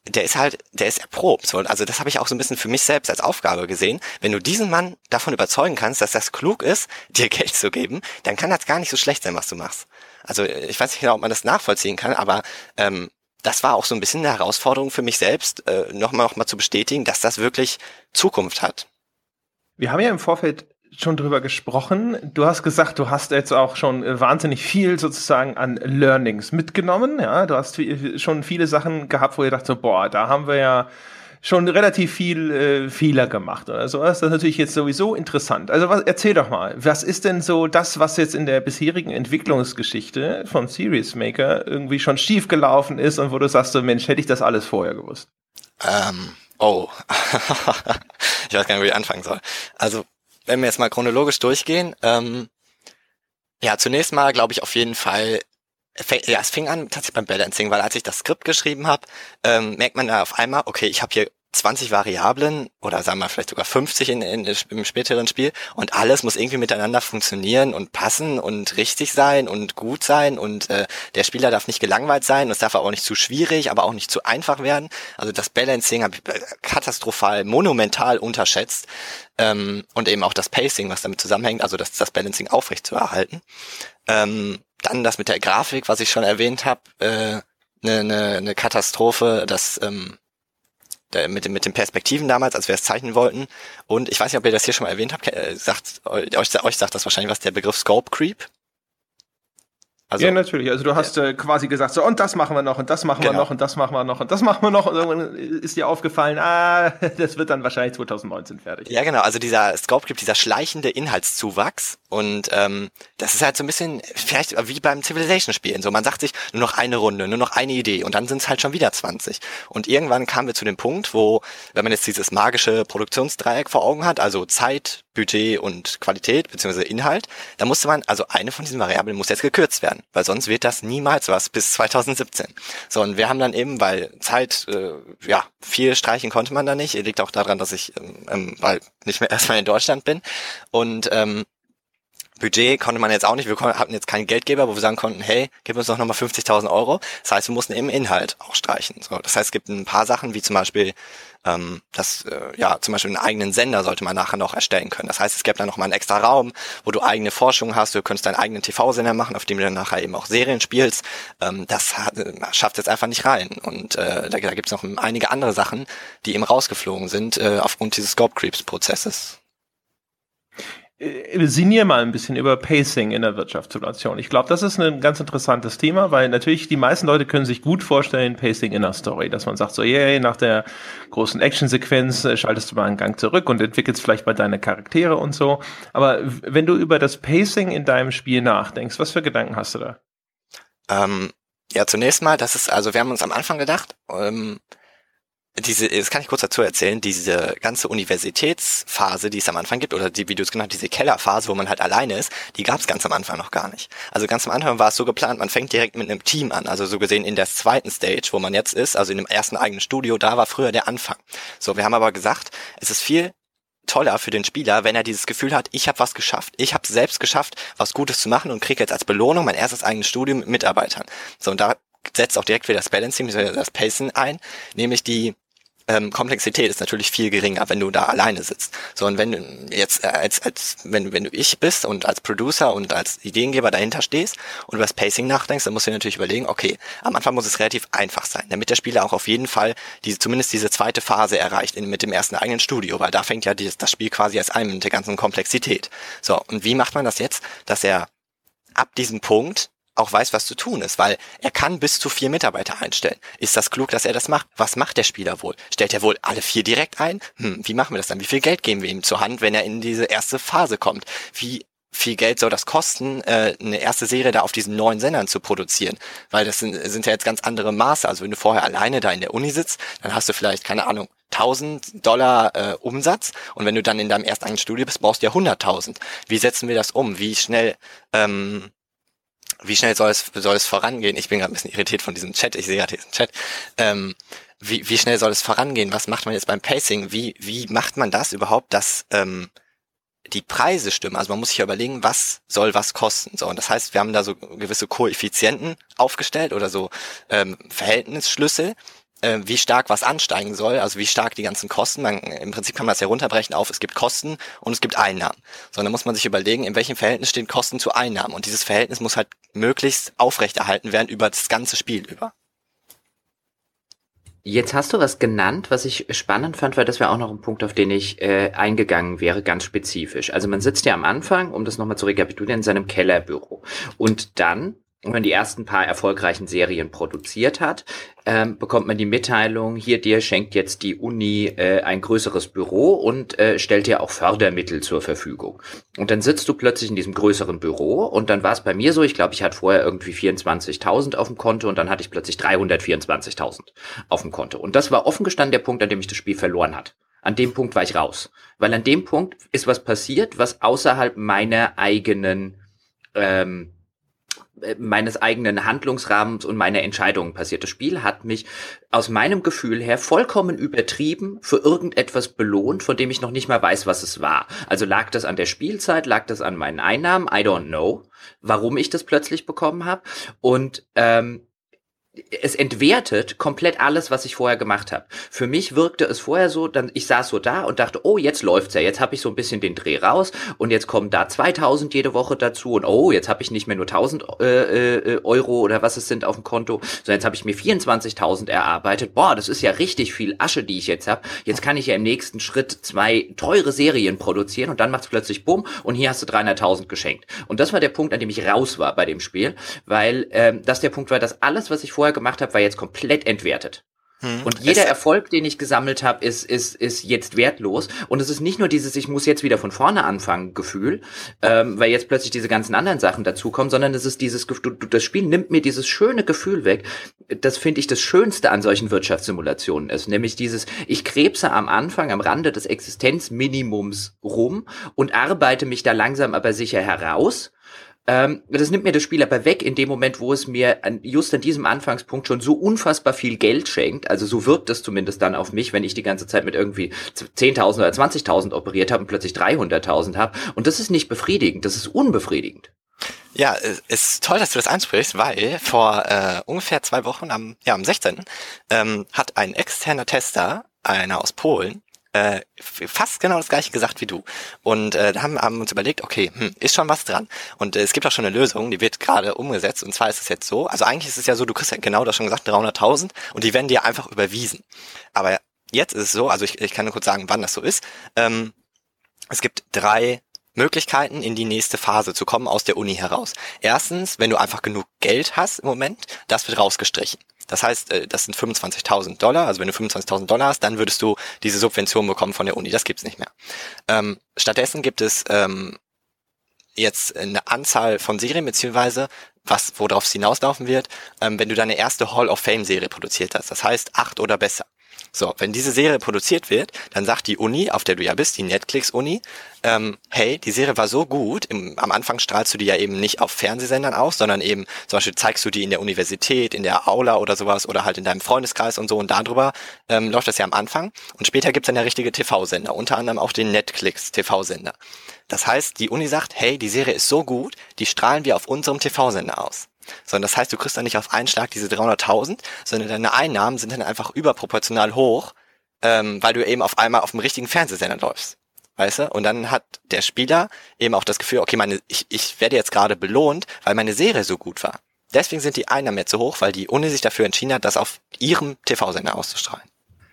der ist halt, der ist erprobt. Also das habe ich auch so ein bisschen für mich selbst als Aufgabe gesehen. Wenn du diesen Mann davon überzeugen kannst, dass das klug ist, [laughs] dir Geld zu geben, dann kann das gar nicht so schlecht sein, was du machst. Also ich weiß nicht genau, ob man das nachvollziehen kann, aber ähm, das war auch so ein bisschen eine Herausforderung für mich selbst, äh, nochmal noch mal zu bestätigen, dass das wirklich Zukunft hat. Wir haben ja im Vorfeld schon drüber gesprochen. Du hast gesagt, du hast jetzt auch schon wahnsinnig viel sozusagen an Learnings mitgenommen. Ja, du hast schon viele Sachen gehabt, wo ihr dacht so, boah, da haben wir ja schon relativ viel äh, Fehler gemacht oder so. Das ist natürlich jetzt sowieso interessant. Also was, erzähl doch mal, was ist denn so das, was jetzt in der bisherigen Entwicklungsgeschichte von Series Maker irgendwie schon schief gelaufen ist und wo du sagst so, Mensch, hätte ich das alles vorher gewusst? Ähm, oh, [laughs] ich weiß gar nicht, wo ich anfangen soll. Also, wenn wir jetzt mal chronologisch durchgehen, ähm, ja, zunächst mal glaube ich auf jeden Fall, ja, es fing an tatsächlich beim Balancing, weil als ich das Skript geschrieben habe, ähm, merkt man da auf einmal, okay, ich habe hier 20 Variablen oder sagen wir vielleicht sogar 50 in, in, im späteren Spiel und alles muss irgendwie miteinander funktionieren und passen und richtig sein und gut sein und äh, der Spieler darf nicht gelangweilt sein und es darf auch nicht zu schwierig, aber auch nicht zu einfach werden. Also das Balancing habe ich äh, katastrophal, monumental unterschätzt ähm, und eben auch das Pacing, was damit zusammenhängt, also das, das Balancing aufrecht zu erhalten. Ähm, dann das mit der Grafik, was ich schon erwähnt habe, äh, eine ne, ne Katastrophe, das ähm, mit, dem, mit den Perspektiven damals, als wir es zeichnen wollten. Und ich weiß nicht, ob ihr das hier schon mal erwähnt habt, äh, sagt, euch, euch sagt das wahrscheinlich was, der Begriff Scope Creep. Also, ja, natürlich. Also du hast äh, quasi gesagt, so und das machen wir noch und das machen genau. wir noch und das machen wir noch und das machen wir noch. Und irgendwann ist dir aufgefallen, ah, [laughs] das wird dann wahrscheinlich 2019 fertig. Ja, genau. Also dieser Scope gibt dieser schleichende Inhaltszuwachs und ähm, das ist halt so ein bisschen vielleicht wie beim Civilization-Spielen. So, man sagt sich nur noch eine Runde, nur noch eine Idee und dann sind es halt schon wieder 20. Und irgendwann kamen wir zu dem Punkt, wo, wenn man jetzt dieses magische Produktionsdreieck vor Augen hat, also Zeit, Budget und Qualität beziehungsweise Inhalt, da musste man, also eine von diesen Variablen muss jetzt gekürzt werden, weil sonst wird das niemals was bis 2017. So, und wir haben dann eben, weil Zeit, äh, ja, viel streichen konnte man da nicht, liegt auch daran, dass ich ähm, ähm weil nicht mehr [laughs] erstmal in Deutschland bin und ähm, Budget konnte man jetzt auch nicht. Wir hatten jetzt keinen Geldgeber, wo wir sagen konnten, hey, gib uns doch nochmal 50.000 Euro. Das heißt, wir mussten eben Inhalt auch streichen. So, das heißt, es gibt ein paar Sachen, wie zum Beispiel, ähm, das, äh, ja, zum Beispiel einen eigenen Sender sollte man nachher noch erstellen können. Das heißt, es gibt dann nochmal einen extra Raum, wo du eigene Forschung hast. Du könntest deinen eigenen TV-Sender machen, auf dem du dann nachher eben auch Serien spielst. Ähm, das hat, äh, schafft jetzt einfach nicht rein. Und äh, da, da gibt es noch einige andere Sachen, die eben rausgeflogen sind äh, aufgrund dieses Scope Creeps Prozesses. Äh, sinnier mal ein bisschen über Pacing in der Wirtschaftssituation. Ich glaube, das ist ein ganz interessantes Thema, weil natürlich die meisten Leute können sich gut vorstellen, Pacing in der Story, dass man sagt so, yay, nach der großen Actionsequenz äh, schaltest du mal einen Gang zurück und entwickelst vielleicht mal deine Charaktere und so. Aber wenn du über das Pacing in deinem Spiel nachdenkst, was für Gedanken hast du da? Ähm, ja, zunächst mal, das ist, also wir haben uns am Anfang gedacht, ähm, diese, das kann ich kurz dazu erzählen, diese ganze Universitätsphase, die es am Anfang gibt, oder die, wie du es genannt diese Kellerphase, wo man halt alleine ist, die gab es ganz am Anfang noch gar nicht. Also ganz am Anfang war es so geplant, man fängt direkt mit einem Team an, also so gesehen in der zweiten Stage, wo man jetzt ist, also in dem ersten eigenen Studio, da war früher der Anfang. So, wir haben aber gesagt, es ist viel toller für den Spieler, wenn er dieses Gefühl hat, ich habe was geschafft. Ich habe selbst geschafft, was Gutes zu machen und kriege jetzt als Belohnung mein erstes eigenes Studium mit Mitarbeitern. So, und da setzt auch direkt wieder das Balancing, das Pacing ein, nämlich die ähm, Komplexität ist natürlich viel geringer, wenn du da alleine sitzt. So und wenn du jetzt äh, als als wenn wenn du ich bist und als Producer und als Ideengeber dahinter stehst und über das Pacing nachdenkst, dann musst du dir natürlich überlegen, okay, am Anfang muss es relativ einfach sein, damit der Spieler auch auf jeden Fall diese zumindest diese zweite Phase erreicht in, mit dem ersten eigenen Studio, weil da fängt ja dieses, das Spiel quasi als ein mit der ganzen Komplexität. So und wie macht man das jetzt, dass er ab diesem Punkt auch weiß, was zu tun ist, weil er kann bis zu vier Mitarbeiter einstellen. Ist das klug, dass er das macht? Was macht der Spieler wohl? Stellt er wohl alle vier direkt ein? Hm, wie machen wir das dann? Wie viel Geld geben wir ihm zur Hand, wenn er in diese erste Phase kommt? Wie viel Geld soll das kosten, äh, eine erste Serie da auf diesen neuen Sendern zu produzieren? Weil das sind, sind ja jetzt ganz andere Maße. Also wenn du vorher alleine da in der Uni sitzt, dann hast du vielleicht, keine Ahnung, 1000 Dollar äh, Umsatz und wenn du dann in deinem ersten Studio bist, brauchst du ja 100.000. Wie setzen wir das um? Wie schnell ähm, wie schnell soll es, soll es vorangehen? Ich bin gerade ein bisschen irritiert von diesem Chat, ich sehe gerade diesen Chat. Ähm, wie, wie schnell soll es vorangehen? Was macht man jetzt beim Pacing? Wie, wie macht man das überhaupt, dass ähm, die Preise stimmen? Also man muss sich ja überlegen, was soll was kosten. So, und das heißt, wir haben da so gewisse Koeffizienten aufgestellt oder so ähm, Verhältnisschlüssel, äh, wie stark was ansteigen soll, also wie stark die ganzen Kosten. Man, Im Prinzip kann man das ja runterbrechen auf, es gibt Kosten und es gibt Einnahmen. Sondern muss man sich überlegen, in welchem Verhältnis stehen Kosten zu Einnahmen. Und dieses Verhältnis muss halt möglichst aufrechterhalten werden über das ganze Spiel über. Jetzt hast du was genannt, was ich spannend fand, weil das wäre auch noch ein Punkt, auf den ich äh, eingegangen wäre, ganz spezifisch. Also man sitzt ja am Anfang, um das nochmal zu rekapitulieren, in seinem Kellerbüro. Und dann wenn man die ersten paar erfolgreichen Serien produziert hat, ähm, bekommt man die Mitteilung, hier dir schenkt jetzt die Uni äh, ein größeres Büro und äh, stellt dir auch Fördermittel zur Verfügung. Und dann sitzt du plötzlich in diesem größeren Büro und dann war es bei mir so, ich glaube, ich hatte vorher irgendwie 24.000 auf dem Konto und dann hatte ich plötzlich 324.000 auf dem Konto. Und das war offen gestanden der Punkt, an dem ich das Spiel verloren hat. An dem Punkt war ich raus. Weil an dem Punkt ist was passiert, was außerhalb meiner eigenen ähm, äh, meines eigenen Handlungsrahmens und meiner Entscheidungen passiert. Das Spiel hat mich aus meinem Gefühl her vollkommen übertrieben für irgendetwas belohnt, von dem ich noch nicht mal weiß, was es war. Also lag das an der Spielzeit, lag das an meinen Einnahmen, I don't know, warum ich das plötzlich bekommen habe. Und ähm, es entwertet komplett alles, was ich vorher gemacht habe. Für mich wirkte es vorher so, dann ich saß so da und dachte, oh, jetzt läuft's ja, jetzt habe ich so ein bisschen den Dreh raus und jetzt kommen da 2000 jede Woche dazu und oh, jetzt habe ich nicht mehr nur 1000 äh, äh, Euro oder was es sind auf dem Konto, sondern jetzt habe ich mir 24.000 erarbeitet. Boah, das ist ja richtig viel Asche, die ich jetzt habe. Jetzt kann ich ja im nächsten Schritt zwei teure Serien produzieren und dann macht's plötzlich bumm und hier hast du 300.000 geschenkt. Und das war der Punkt, an dem ich raus war bei dem Spiel, weil ähm, das der Punkt war, dass alles, was ich vorher vorher gemacht habe, war jetzt komplett entwertet. Hm. Und jeder es Erfolg, den ich gesammelt habe, ist, ist, ist jetzt wertlos. Und es ist nicht nur dieses, ich muss jetzt wieder von vorne anfangen, Gefühl, ähm, weil jetzt plötzlich diese ganzen anderen Sachen dazukommen, sondern es ist dieses Gefühl, das Spiel nimmt mir dieses schöne Gefühl weg. Das finde ich das Schönste an solchen Wirtschaftssimulationen ist, nämlich dieses, ich krebse am Anfang, am Rande des Existenzminimums rum und arbeite mich da langsam aber sicher heraus ähm, das nimmt mir das Spiel aber weg in dem Moment, wo es mir an, just an diesem Anfangspunkt schon so unfassbar viel Geld schenkt. Also so wirkt es zumindest dann auf mich, wenn ich die ganze Zeit mit irgendwie 10.000 oder 20.000 operiert habe und plötzlich 300.000 habe. Und das ist nicht befriedigend, das ist unbefriedigend. Ja, es ist toll, dass du das ansprichst, weil vor äh, ungefähr zwei Wochen, am, ja, am 16. Ähm, hat ein externer Tester, einer aus Polen, äh, fast genau das gleiche gesagt wie du. Und äh, haben, haben uns überlegt, okay, hm, ist schon was dran. Und äh, es gibt auch schon eine Lösung, die wird gerade umgesetzt. Und zwar ist es jetzt so, also eigentlich ist es ja so, du kriegst ja genau das schon gesagt, 300.000 und die werden dir einfach überwiesen. Aber jetzt ist es so, also ich, ich kann nur kurz sagen, wann das so ist. Ähm, es gibt drei Möglichkeiten, in die nächste Phase zu kommen aus der Uni heraus. Erstens, wenn du einfach genug Geld hast im Moment, das wird rausgestrichen. Das heißt, äh, das sind 25.000 Dollar. Also wenn du 25.000 Dollar hast, dann würdest du diese Subvention bekommen von der Uni. Das gibt's nicht mehr. Ähm, stattdessen gibt es ähm, jetzt eine Anzahl von Serien, beziehungsweise was, worauf es hinauslaufen wird, ähm, wenn du deine erste Hall of Fame Serie produziert hast. Das heißt, acht oder besser. So, wenn diese Serie produziert wird, dann sagt die Uni, auf der du ja bist, die Netflix-Uni, ähm, hey, die Serie war so gut, im, am Anfang strahlst du die ja eben nicht auf Fernsehsendern aus, sondern eben zum Beispiel zeigst du die in der Universität, in der Aula oder sowas oder halt in deinem Freundeskreis und so und darüber ähm, läuft das ja am Anfang und später gibt's dann ja richtige TV-Sender, unter anderem auch den Netflix-TV-Sender. Das heißt, die Uni sagt, hey, die Serie ist so gut, die strahlen wir auf unserem TV-Sender aus sondern das heißt, du kriegst dann nicht auf einen Schlag diese 300.000, sondern deine Einnahmen sind dann einfach überproportional hoch, ähm, weil du eben auf einmal auf dem richtigen Fernsehsender läufst. Weißt du? Und dann hat der Spieler eben auch das Gefühl, okay, meine, ich, ich werde jetzt gerade belohnt, weil meine Serie so gut war. Deswegen sind die Einnahmen jetzt so hoch, weil die Uni sich dafür entschieden hat, das auf ihrem TV-Sender auszustrahlen.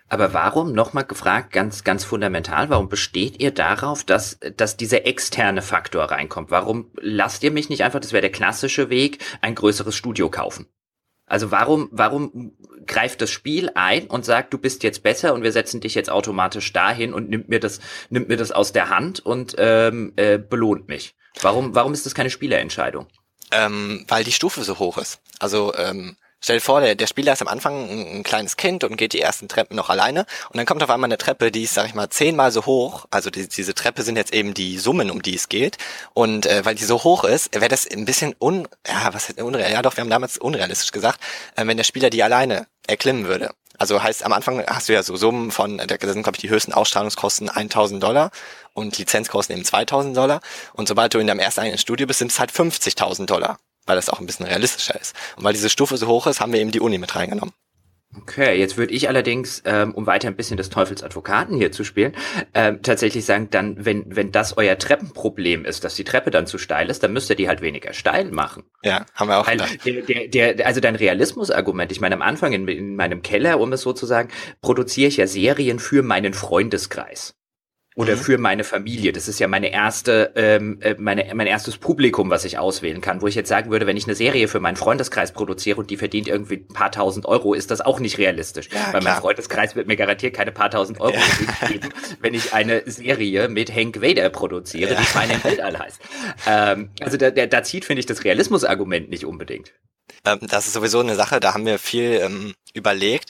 Aber warum, nochmal gefragt, ganz, ganz fundamental, warum besteht ihr darauf, dass, dass dieser externe Faktor reinkommt? Warum lasst ihr mich nicht einfach, das wäre der klassische Weg, ein größeres Studio kaufen? Also warum, warum greift das Spiel ein und sagt, du bist jetzt besser und wir setzen dich jetzt automatisch dahin und nimmt mir das, nimmt mir das aus der Hand und ähm, äh, belohnt mich? Warum, warum ist das keine Spielerentscheidung? Ähm, weil die Stufe so hoch ist. Also ähm, Stell dir vor, der, der Spieler ist am Anfang ein, ein, kleines Kind und geht die ersten Treppen noch alleine und dann kommt auf einmal eine Treppe, die ist, sag ich mal, zehnmal so hoch. Also die, diese Treppe sind jetzt eben die Summen, um die es geht. Und äh, weil die so hoch ist, wäre das ein bisschen un... Ja, was heißt unreal? Ja doch, wir haben damals unrealistisch gesagt, äh, wenn der Spieler die alleine erklimmen würde. Also heißt, am Anfang hast du ja so Summen von, da sind, glaube ich, die höchsten Ausstrahlungskosten 1000 Dollar und Lizenzkosten eben 2000 Dollar. Und sobald du in deinem ersten eigenen Studio bist, sind es halt 50.000 Dollar weil das auch ein bisschen realistischer ist. Und weil diese Stufe so hoch ist, haben wir eben die Uni mit reingenommen. Okay, jetzt würde ich allerdings, ähm, um weiter ein bisschen des Teufels Advokaten hier zu spielen, ähm, tatsächlich sagen, dann, wenn, wenn das euer Treppenproblem ist, dass die Treppe dann zu steil ist, dann müsst ihr die halt weniger steil machen. Ja, haben wir auch Weil gedacht. der, der, der, also dein Realismusargument, ich meine, am Anfang in, in meinem Keller, um es so zu sagen, produziere ich ja Serien für meinen Freundeskreis oder Mhm. für meine Familie. Das ist ja meine erste, ähm, äh, meine, mein erstes Publikum, was ich auswählen kann. Wo ich jetzt sagen würde, wenn ich eine Serie für meinen Freundeskreis produziere und die verdient irgendwie ein paar tausend Euro, ist das auch nicht realistisch. Ja, Weil mein klar. Freundeskreis wird mir garantiert keine paar tausend Euro geben, wenn ich eine Serie mit Hank Vader produziere, Ja. die im Weltall heißt. Ähm, also da, da, da zieht, finde ich, das Realismusargument nicht unbedingt. Ähm, das ist sowieso eine Sache, da haben wir viel ähm, überlegt,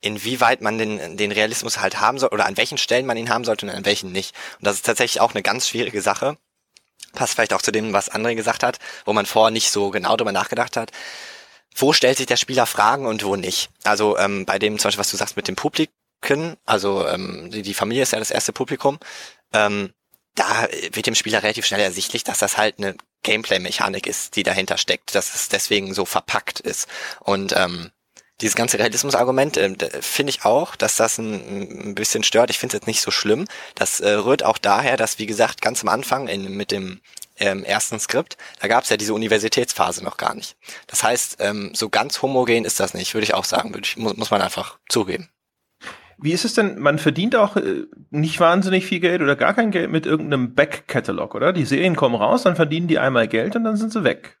inwieweit man den, den Realismus halt haben soll oder an welchen Stellen man ihn haben sollte und an welchen nicht. Und das ist tatsächlich auch eine ganz schwierige Sache. Passt vielleicht auch zu dem, was André gesagt hat, wo man vorher nicht so genau drüber nachgedacht hat. Wo stellt sich der Spieler Fragen und wo nicht? Also ähm, bei dem zum Beispiel, was du sagst mit dem Publikum, also ähm, die, die Familie ist ja das erste Publikum, ähm, da wird dem Spieler relativ schnell ersichtlich, dass das halt eine Gameplay-Mechanik ist, die dahinter steckt, dass es deswegen so verpackt ist. Und ähm, dieses ganze Realismus-Argument da finde ich auch, dass das ein, ein bisschen stört. Ich finde es jetzt nicht so schlimm. Das äh, rührt auch daher, dass, wie gesagt, ganz am Anfang in, mit dem ähm, ersten Skript, da gab es ja diese Universitätsphase noch gar nicht. Das heißt, ähm, so ganz homogen ist das nicht, würde ich auch sagen, ich, muss, muss man einfach zugeben. Wie ist es denn, man verdient auch äh, nicht wahnsinnig viel Geld oder gar kein Geld mit irgendeinem Back-Catalog, oder? Die Serien kommen raus, dann verdienen die einmal Geld und dann sind sie weg.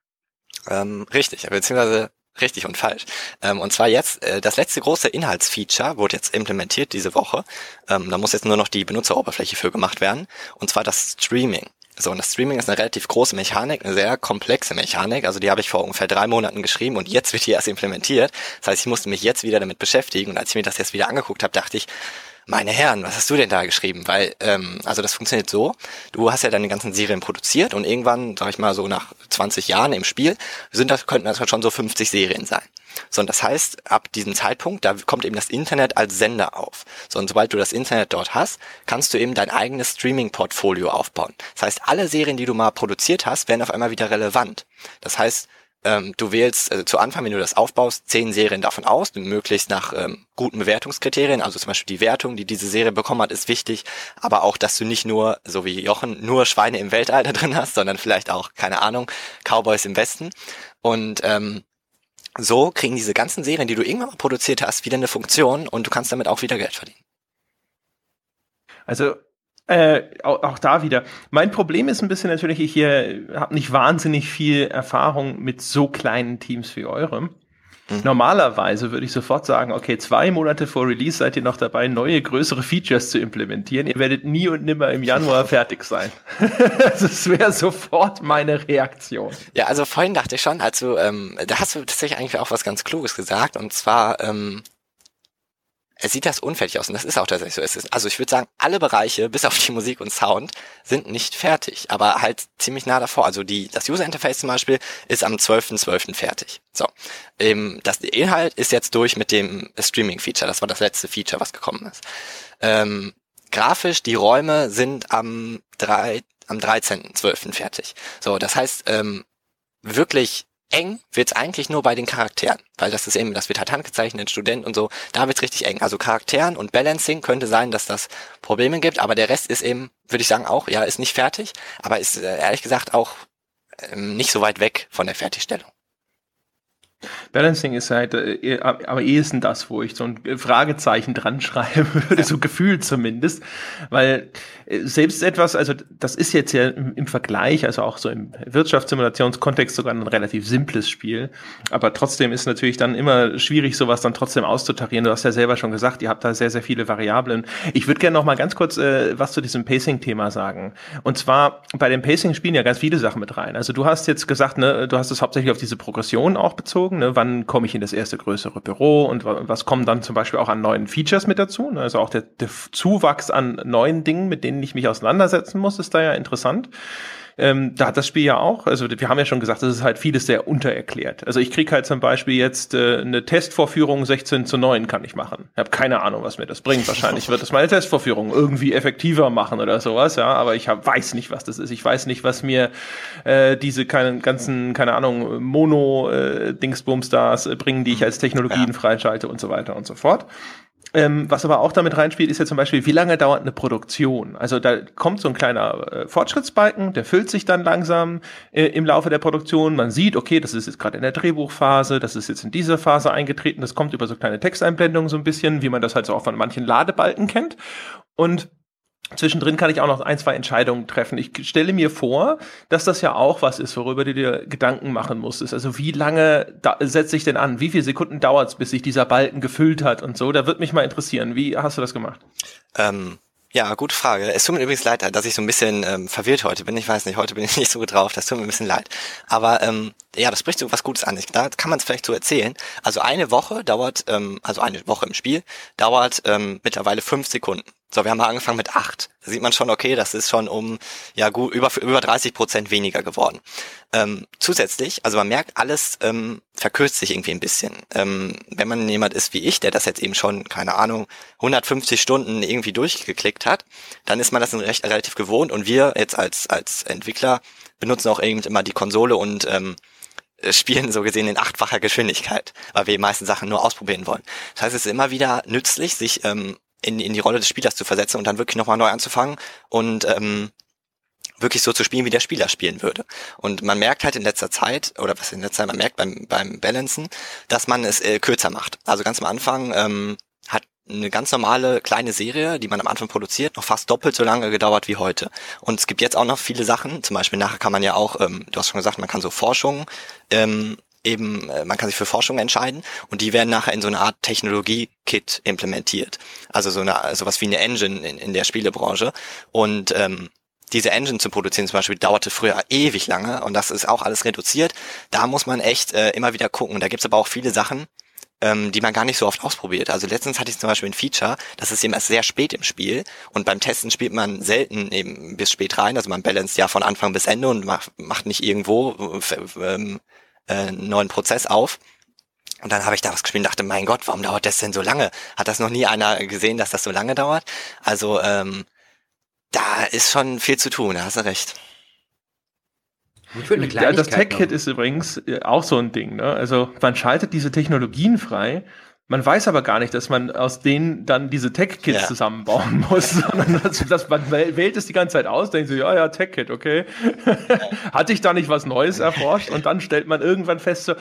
Ähm, richtig, beziehungsweise richtig und falsch. Ähm, und zwar jetzt, äh, das letzte große Inhaltsfeature wurde jetzt implementiert diese Woche. Ähm, da muss jetzt nur noch die Benutzeroberfläche für gemacht werden. Und zwar das Streaming. So, und das Streaming ist eine relativ große Mechanik, eine sehr komplexe Mechanik. Also die habe ich vor ungefähr drei Monaten geschrieben und jetzt wird die erst implementiert. Das heißt, ich musste mich jetzt wieder damit beschäftigen. Und als ich mir das jetzt wieder angeguckt habe, dachte ich, meine Herren, was hast du denn da geschrieben? Weil, ähm, also das funktioniert so, du hast ja deine ganzen Serien produziert und irgendwann, sag ich mal, so nach 20 Jahren im Spiel, sind das, könnten das schon so 50 Serien sein. So, und das heißt, ab diesem Zeitpunkt, da kommt eben das Internet als Sender auf. So, und sobald du das Internet dort hast, kannst du eben dein eigenes Streaming-Portfolio aufbauen. Das heißt, alle Serien, die du mal produziert hast, werden auf einmal wieder relevant. Das heißt, ähm, du wählst also zu Anfang, wenn du das aufbaust, zehn Serien davon aus, möglichst nach ähm, guten Bewertungskriterien. Also zum Beispiel die Wertung, die diese Serie bekommen hat, ist wichtig. Aber auch, dass du nicht nur, so wie Jochen, nur Schweine im Weltall [laughs] da drin hast, sondern vielleicht auch, keine Ahnung, Cowboys im Westen. Und ähm, so kriegen diese ganzen Serien, die du irgendwann mal produziert hast, wieder eine Funktion und du kannst damit auch wieder Geld verdienen. Also äh, auch, auch da wieder. Mein Problem ist ein bisschen natürlich, ich hier habe nicht wahnsinnig viel Erfahrung mit so kleinen Teams wie eurem. Mhm. Normalerweise würde ich sofort sagen, okay, zwei Monate vor Release seid ihr noch dabei, neue, größere Features zu implementieren. Ihr werdet nie und nimmer im Januar [laughs] fertig sein. [laughs] das wäre sofort meine Reaktion. Ja, also vorhin dachte ich schon, also ähm, da hast du tatsächlich eigentlich auch was ganz Kluges gesagt und zwar ähm, sieht das unfertig aus und das ist auch tatsächlich so. Es ist, also ich würde sagen, alle Bereiche, bis auf die Musik und Sound, sind nicht fertig, aber halt ziemlich nah davor. Also die, das User Interface zum Beispiel ist am 12.12. fertig. So, ähm, das Inhalt ist jetzt durch mit dem Streaming-Feature. Das war das letzte Feature, was gekommen ist. Ähm, grafisch, die Räume sind am, 3, am 13.12. fertig. So, das heißt, ähm, wirklich eng wird's eigentlich nur bei den Charakteren, weil das ist eben, das wird halt handgezeichnet, Student und so, da wird's richtig eng. Also Charakteren und Balancing könnte sein, dass das Probleme gibt, aber der Rest ist eben, würde ich sagen, auch, ja, ist nicht fertig, aber ist äh, ehrlich gesagt auch ähm, nicht so weit weg von der Fertigstellung. Balancing ist halt äh, am ehesten das, wo ich so ein Fragezeichen dran [laughs] schreiben würde, so gefühlt zumindest. Weil äh, selbst etwas, also das ist jetzt ja im, im Vergleich, also auch so im Wirtschaftssimulationskontext sogar ein relativ simples Spiel. Aber trotzdem ist natürlich dann immer schwierig, sowas dann trotzdem auszutarieren. Du hast ja selber schon gesagt, ihr habt da sehr, sehr viele Variablen. Ich würde gerne noch mal ganz kurz äh, was zu diesem Pacing-Thema sagen. Und zwar bei dem Pacing spielen ja ganz viele Sachen mit rein. Also du hast jetzt gesagt, ne, du hast es hauptsächlich auf diese Progression auch bezogen. Ne? Wann komme ich in das erste größere Büro und was kommen dann zum Beispiel auch an neuen Features mit dazu? Ne? Also auch der, der Zuwachs an neuen Dingen, mit denen ich mich auseinandersetzen muss, ist da ja interessant. Ähm, da hat das Spiel ja auch, also wir haben ja schon gesagt, das ist halt vieles sehr untererklärt. Also ich kriege halt zum Beispiel jetzt äh, eine Testvorführung 16 zu 9 kann ich machen. Ich habe keine Ahnung, was mir das bringt. Wahrscheinlich wird das meine Testvorführung irgendwie effektiver machen oder sowas, ja, aber ich hab, weiß nicht, was das ist. Ich weiß nicht, was mir äh, diese keine, ganzen, keine Ahnung, Mono-Dingsbums-Stars äh, bringen, die ich als Technologien ja. freischalte und so weiter und so fort. Ähm, was aber auch damit reinspielt, ist ja zum Beispiel, wie lange dauert eine Produktion? Also da kommt so ein kleiner äh, Fortschrittsbalken, der füllt sich dann langsam äh, im Laufe der Produktion. Man sieht, okay, das ist jetzt gerade in der Drehbuchphase, das ist jetzt in dieser Phase eingetreten, das kommt über so kleine Texteinblendungen so ein bisschen, wie man das halt so auch von manchen Ladebalken kennt. Und Zwischendrin kann ich auch noch ein, zwei Entscheidungen treffen. Ich stelle mir vor, dass das ja auch was ist, worüber du dir Gedanken machen musstest. Also wie lange setze ich denn an? Wie viele Sekunden dauert es, bis sich dieser Balken gefüllt hat und so? Da würde mich mal interessieren. Wie hast du das gemacht? Ähm, ja, gute Frage. Es tut mir übrigens leid, dass ich so ein bisschen ähm, verwirrt heute bin. Ich weiß nicht, heute bin ich [laughs] nicht so gut drauf. Das tut mir ein bisschen leid. Aber ähm, ja, das spricht so was Gutes an. Da kann man es vielleicht so erzählen. Also eine Woche dauert, ähm, also eine Woche im Spiel, dauert ähm, mittlerweile fünf Sekunden. So, wir haben mal angefangen mit acht. Da sieht man schon, okay, das ist schon um ja gut über über 30 Prozent weniger geworden. Ähm, zusätzlich, also man merkt, alles ähm, verkürzt sich irgendwie ein bisschen. Ähm, wenn man jemand ist wie ich, der das jetzt eben schon, keine Ahnung, 150 Stunden irgendwie durchgeklickt hat, dann ist man das recht, relativ gewohnt und wir jetzt als als Entwickler benutzen auch eben immer die Konsole und ähm, spielen so gesehen in achtfacher Geschwindigkeit, weil wir die meisten Sachen nur ausprobieren wollen. Das heißt, es ist immer wieder nützlich, sich ähm, in, in die Rolle des Spielers zu versetzen und dann wirklich nochmal neu anzufangen und ähm, wirklich so zu spielen, wie der Spieler spielen würde. Und man merkt halt in letzter Zeit, oder was in letzter Zeit, man merkt beim, beim Balancen, dass man es äh, kürzer macht. Also ganz am Anfang ähm, hat eine ganz normale kleine Serie, die man am Anfang produziert, noch fast doppelt so lange gedauert wie heute. Und es gibt jetzt auch noch viele Sachen, zum Beispiel nachher kann man ja auch, ähm, du hast schon gesagt, man kann so Forschung ähm, eben, äh, man kann sich für Forschung entscheiden und die werden nachher in so eine Art Technologie-Kit implementiert. Also so eine, sowas wie eine Engine in, in der Spielebranche. Und ähm, diese Engine zu produzieren zum Beispiel dauerte früher ewig lange und das ist auch alles reduziert. Da muss man echt äh, immer wieder gucken. Da gibt's aber auch viele Sachen, ähm, die man gar nicht so oft ausprobiert. Also letztens hatte ich zum Beispiel ein Feature, das ist eben erst sehr spät im Spiel und beim Testen spielt man selten eben bis spät rein. Also man balanced ja von Anfang bis Ende und macht, macht nicht irgendwo äh, ähm, äh, neuen Prozess auf. Und dann habe ich da was gespielt und dachte, mein Gott, warum dauert das denn so lange? Hat das noch nie einer gesehen, dass das so lange dauert? Also ähm, da ist schon viel zu tun, da hast du recht. Ja, das Tech-Kit ist übrigens äh, auch so ein Ding. Ne? Also man schaltet diese Technologien frei man weiß aber gar nicht, dass man aus denen dann diese Tech-Kits ja. zusammenbauen [laughs] muss, sondern dass, dass, man wählt es die ganze Zeit aus, denkt so, ja, ja, Tech-Kit, okay. [laughs] Hatte ich da nicht was Neues erforscht? Und dann stellt man irgendwann fest so,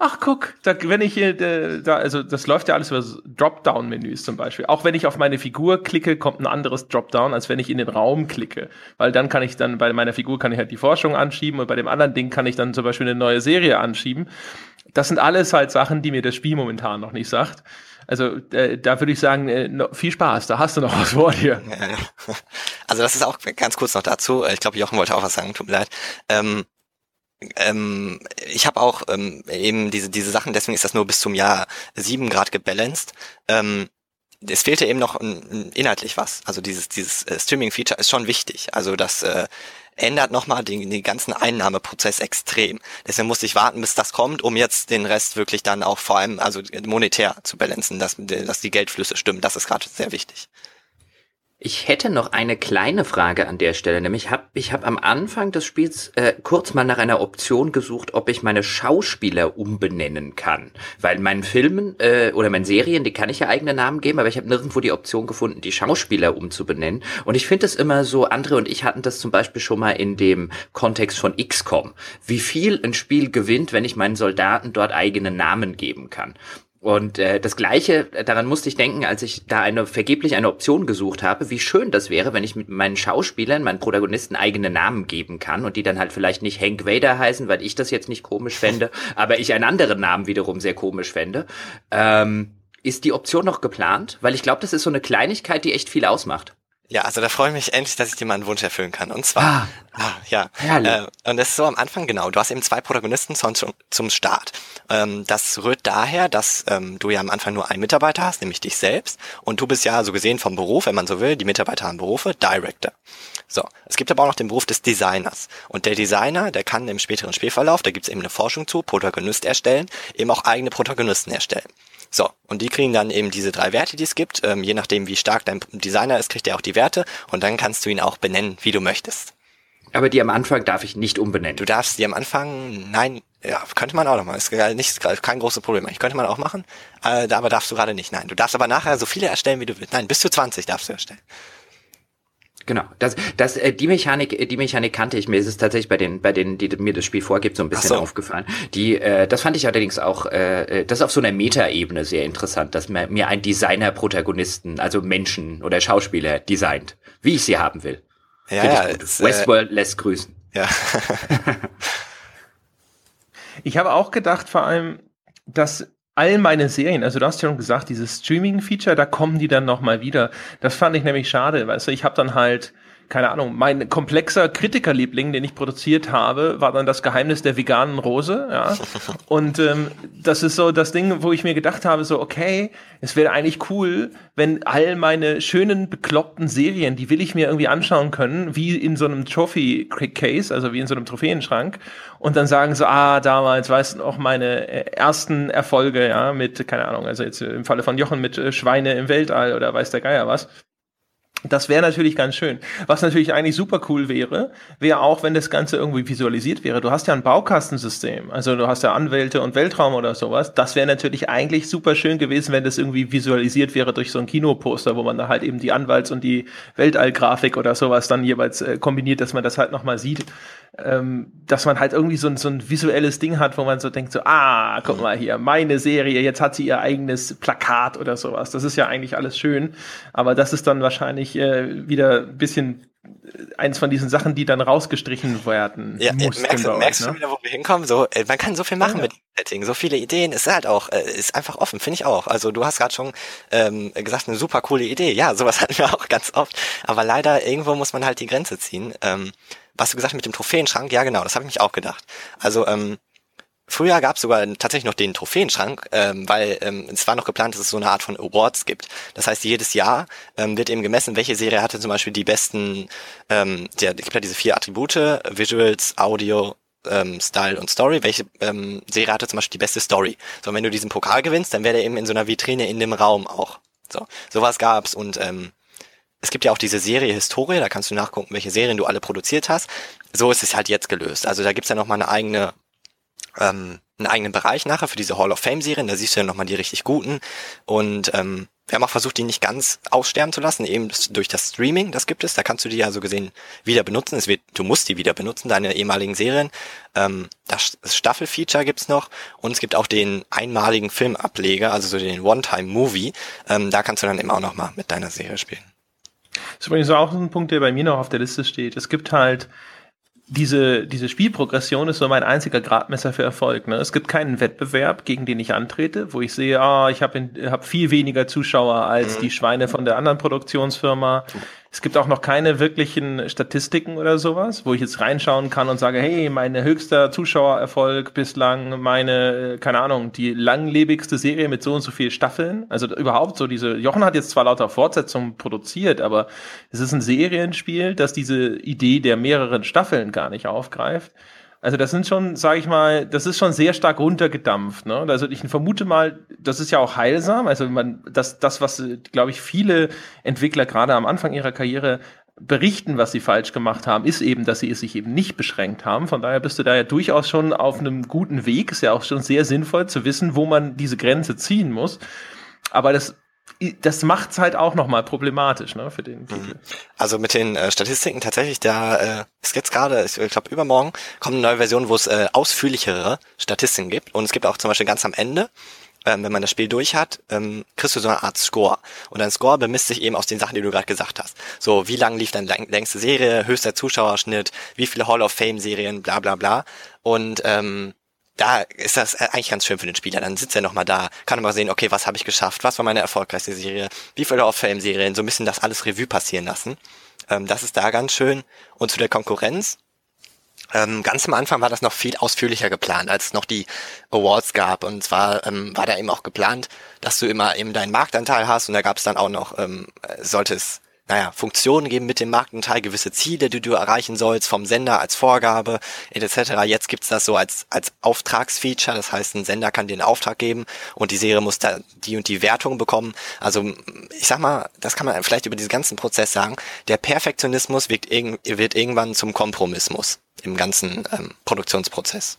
ach guck, da, wenn ich hier, da, also das läuft ja alles über Dropdown-Menüs zum Beispiel. Auch wenn ich auf meine Figur klicke, kommt ein anderes Dropdown, als wenn ich in den Raum klicke. Weil dann kann ich dann, bei meiner Figur kann ich halt die Forschung anschieben und bei dem anderen Ding kann ich dann zum Beispiel eine neue Serie anschieben das sind alles halt Sachen, die mir das Spiel momentan noch nicht sagt. Also äh, da würde ich sagen, äh, no, viel Spaß, da hast du noch was vor dir. Also das ist auch ganz kurz noch dazu. Ich glaube, Jochen wollte auch was sagen, tut mir leid. Ähm, ähm, ich habe auch ähm, eben diese, diese Sachen, deswegen ist das nur bis zum Jahr sieben Grad gebalanced. Ähm, es fehlte eben noch inhaltlich was. Also dieses, dieses äh, Streaming-Feature ist schon wichtig. Also das äh, ändert nochmal den, den ganzen Einnahmeprozess extrem. Deswegen musste ich warten, bis das kommt, um jetzt den Rest wirklich dann auch vor allem also monetär zu balancen, dass, dass die Geldflüsse stimmen. Das ist gerade sehr wichtig. Ich hätte noch eine kleine Frage an der Stelle, nämlich hab, ich habe am Anfang des Spiels äh, kurz mal nach einer Option gesucht, ob ich meine Schauspieler umbenennen kann, weil meinen Filmen äh, oder meinen Serien, die kann ich ja eigene Namen geben, aber ich habe nirgendwo die Option gefunden, die Schauspieler umzubenennen. Und ich finde es immer so, Andre und ich hatten das zum Beispiel schon mal in dem Kontext von XCOM, wie viel ein Spiel gewinnt, wenn ich meinen Soldaten dort eigene Namen geben kann. Und äh, das Gleiche, daran musste ich denken, als ich da eine vergeblich eine Option gesucht habe, wie schön das wäre, wenn ich mit meinen Schauspielern, meinen Protagonisten eigene Namen geben kann und die dann halt vielleicht nicht Hank Vader heißen, weil ich das jetzt nicht komisch fände, [laughs] aber ich einen anderen Namen wiederum sehr komisch fände. Ähm, ist die Option noch geplant? Weil ich glaube, das ist so eine Kleinigkeit, die echt viel ausmacht. Ja, also da freue ich mich endlich, dass ich dir mal einen Wunsch erfüllen kann. Und zwar, ah, ah ja, äh, und das ist so am Anfang genau. Du hast eben zwei Protagonisten zum, zum Start. Ähm, das rührt daher, dass ähm, du ja am Anfang nur einen Mitarbeiter hast, nämlich dich selbst. Und du bist ja so gesehen vom Beruf, wenn man so will, die Mitarbeiter haben Berufe, Director. So, es gibt aber auch noch den Beruf des Designers. Und der Designer, der kann im späteren Spielverlauf, da gibt es eben eine Forschung zu, Protagonist erstellen, eben auch eigene Protagonisten erstellen. So, und die kriegen dann eben diese drei Werte, die es gibt. Ähm, je nachdem, wie stark dein Designer ist, kriegt er auch die Werte und dann kannst du ihn auch benennen, wie du möchtest. Aber die am Anfang darf ich nicht umbenennen. Du darfst die am Anfang, nein, ja, könnte man auch noch mal. Ist nicht kein großes Problem. Ich könnte man auch machen, äh, aber darfst du gerade nicht. Nein, du darfst aber nachher so viele erstellen, wie du willst. Nein, bis zu 20 darfst du erstellen. Genau, das, das, äh, die Mechanik, äh, die Mechanik kannte ich mir. Es ist tatsächlich bei den, bei denen, die mir das Spiel vorgibt, so ein bisschen so. aufgefallen. Die, äh, das fand ich allerdings auch, äh, äh, das ist auf so einer Meta-Ebene sehr interessant, dass man mir ein Designer-Protagonisten, also Menschen oder Schauspieler designt, wie ich sie haben will. Ja, ja es, Westworld äh, lässt grüßen. Ja. [laughs] ich habe auch gedacht, vor allem, dass all meine Serien, also du hast ja schon gesagt, dieses Streaming-Feature, da kommen die dann nochmal wieder. Das fand ich nämlich schade, weißt du, ich habe dann halt keine Ahnung, mein komplexer Kritikerliebling, den ich produziert habe, war dann das Geheimnis der veganen Rose. Ja. [laughs] Und ähm, das ist so das Ding, wo ich mir gedacht habe, so, okay, es wäre eigentlich cool, wenn all meine schönen, bekloppten Serien, die will ich mir irgendwie anschauen können, wie in so einem Trophy-Case, also wie in so einem Trophäenschrank. Und dann sagen so, ah, damals, weißt du noch, meine äh, ersten Erfolge, ja, mit, keine Ahnung, also jetzt im Falle von Jochen mit äh, Schweine im Weltall oder weiß der Geier was. Das wäre natürlich ganz schön. Was natürlich eigentlich super cool wäre, wäre auch, wenn das Ganze irgendwie visualisiert wäre. Du hast ja ein Baukastensystem, also du hast ja Anwälte und Weltraum oder sowas. Das wäre natürlich eigentlich super schön gewesen, wenn das irgendwie visualisiert wäre durch so ein Kinoposter, wo man da halt eben die Anwalts- und die Weltallgrafik oder sowas dann jeweils äh, kombiniert, dass man das halt nochmal sieht ähm, dass man halt irgendwie so ein, so ein visuelles Ding hat, wo man so denkt, so, ah, guck mal hier, meine Serie, jetzt hat sie ihr eigenes Plakat oder sowas. Das ist ja eigentlich alles schön, aber das ist dann wahrscheinlich äh, wieder ein bisschen eins von diesen Sachen, die dann rausgestrichen werden. Ja, merkst, merkst ne? du wieder, wo wir hinkommen? So, äh, man kann so viel machen ja. mit Setting, so viele Ideen. Ist halt auch, äh, ist einfach offen, finde ich auch. Also du hast gerade schon ähm, gesagt, eine super coole Idee. Ja, sowas [laughs] hatten wir auch ganz oft. Aber leider irgendwo muss man halt die Grenze ziehen. Ähm, was du gesagt hast mit dem Trophäenschrank, ja genau, das habe ich mich auch gedacht. Also ähm, früher gab es sogar tatsächlich noch den Trophäenschrank, ähm, weil ähm, es war noch geplant, dass es so eine Art von Awards gibt. Das heißt, jedes Jahr ähm, wird eben gemessen, welche Serie hatte zum Beispiel die besten, ähm, der, es gibt ja diese vier Attribute, Visuals, Audio, ähm, Style und Story. Welche ähm, Serie hatte zum Beispiel die beste Story? So, und wenn du diesen Pokal gewinnst, dann wäre der eben in so einer Vitrine in dem Raum auch. So, sowas gab's und ähm, es gibt ja auch diese Serie Historie, da kannst du nachgucken, welche Serien du alle produziert hast. So ist es halt jetzt gelöst. Also da gibt's ja nochmal eine eigene, ähm, einen eigenen Bereich nachher für diese Hall of Fame-Serien. Da siehst du ja nochmal die richtig guten. Und ähm, wir haben auch versucht, die nicht ganz aussterben zu lassen, eben durch das Streaming, das gibt es. Da kannst du die ja so gesehen wieder benutzen. Es wird, du musst die wieder benutzen, deine ehemaligen Serien. Ähm, das Staffelfeature gibt's noch und es gibt auch den einmaligen Filmableger, also so den One-Time-Movie. Ähm, da kannst du dann eben auch nochmal mit deiner Serie spielen. Das ist übrigens auch ein Punkt, der bei mir noch auf der Liste steht. Es gibt halt diese, diese Spielprogression ist so mein einziger Gradmesser für Erfolg. Ne? Es gibt keinen Wettbewerb, gegen den ich antrete, wo ich sehe, ah, ich habe hab viel weniger Zuschauer als mhm. die Schweine von der anderen Produktionsfirma. Es gibt auch noch keine wirklichen Statistiken oder sowas, wo ich jetzt reinschauen kann und sage, hey, mein höchster Zuschauererfolg bislang, meine, keine Ahnung, die langlebigste Serie mit so und so viel Staffeln. Also überhaupt so diese, Jochen hat jetzt zwar lauter Fortsetzungen produziert, aber es ist ein Serienspiel, das diese Idee der mehreren Staffeln gar nicht aufgreift. Also das sind schon, sage ich mal, das ist schon sehr stark runtergedampft. Ne? Also ich vermute mal, das ist ja auch heilsam. Also man, das, das was, glaube ich, viele Entwickler gerade am Anfang ihrer Karriere berichten, was sie falsch gemacht haben, ist eben, dass sie es sich eben nicht beschränkt haben. Von daher bist du da ja durchaus schon auf einem guten Weg. Ist ja auch schon sehr sinnvoll zu wissen, wo man diese Grenze ziehen muss. Aber das das macht's halt auch nochmal problematisch, ne, für den Titel. Mhm. Also mit den äh, Statistiken tatsächlich, da äh, ist jetzt gerade, ich glaube übermorgen, kommt eine neue Version, wo es äh, ausführlichere Statistiken gibt. Und es gibt auch zum Beispiel ganz am Ende, ähm, wenn man das Spiel durch hat, ähm, kriegst du so eine Art Score. Und dein Score bemisst sich eben aus den Sachen, die du gerade gesagt hast. So, wie lang lief deine längste Serie, höchster Zuschauerschnitt, wie viele Hall of Fame Serien, bla bla bla. Und ähm, da ist das eigentlich ganz schön für den Spieler. Dann sitzt er nochmal da, kann mal sehen, okay, was habe ich geschafft, was war meine erfolgreichste Serie, wie viele Off-Fame-Serien, so ein bisschen das alles Revue passieren lassen. Ähm, das ist da ganz schön. Und zu der Konkurrenz, ähm, ganz am Anfang war das noch viel ausführlicher geplant, als es noch die Awards gab. Und zwar ähm, war da eben auch geplant, dass du immer eben deinen Marktanteil hast und da gab es dann auch noch, ähm, sollte es naja, Funktionen geben mit dem Marktanteil, gewisse Ziele, die du erreichen sollst, vom Sender als Vorgabe, etc. Jetzt gibt's das so als, als Auftragsfeature, das heißt, ein Sender kann dir einen Auftrag geben und die Serie muss da die und die Wertung bekommen. Also ich sag mal, das kann man vielleicht über diesen ganzen Prozess sagen, der Perfektionismus wird, irg wird irgendwann zum Kompromismus im ganzen ähm, Produktionsprozess.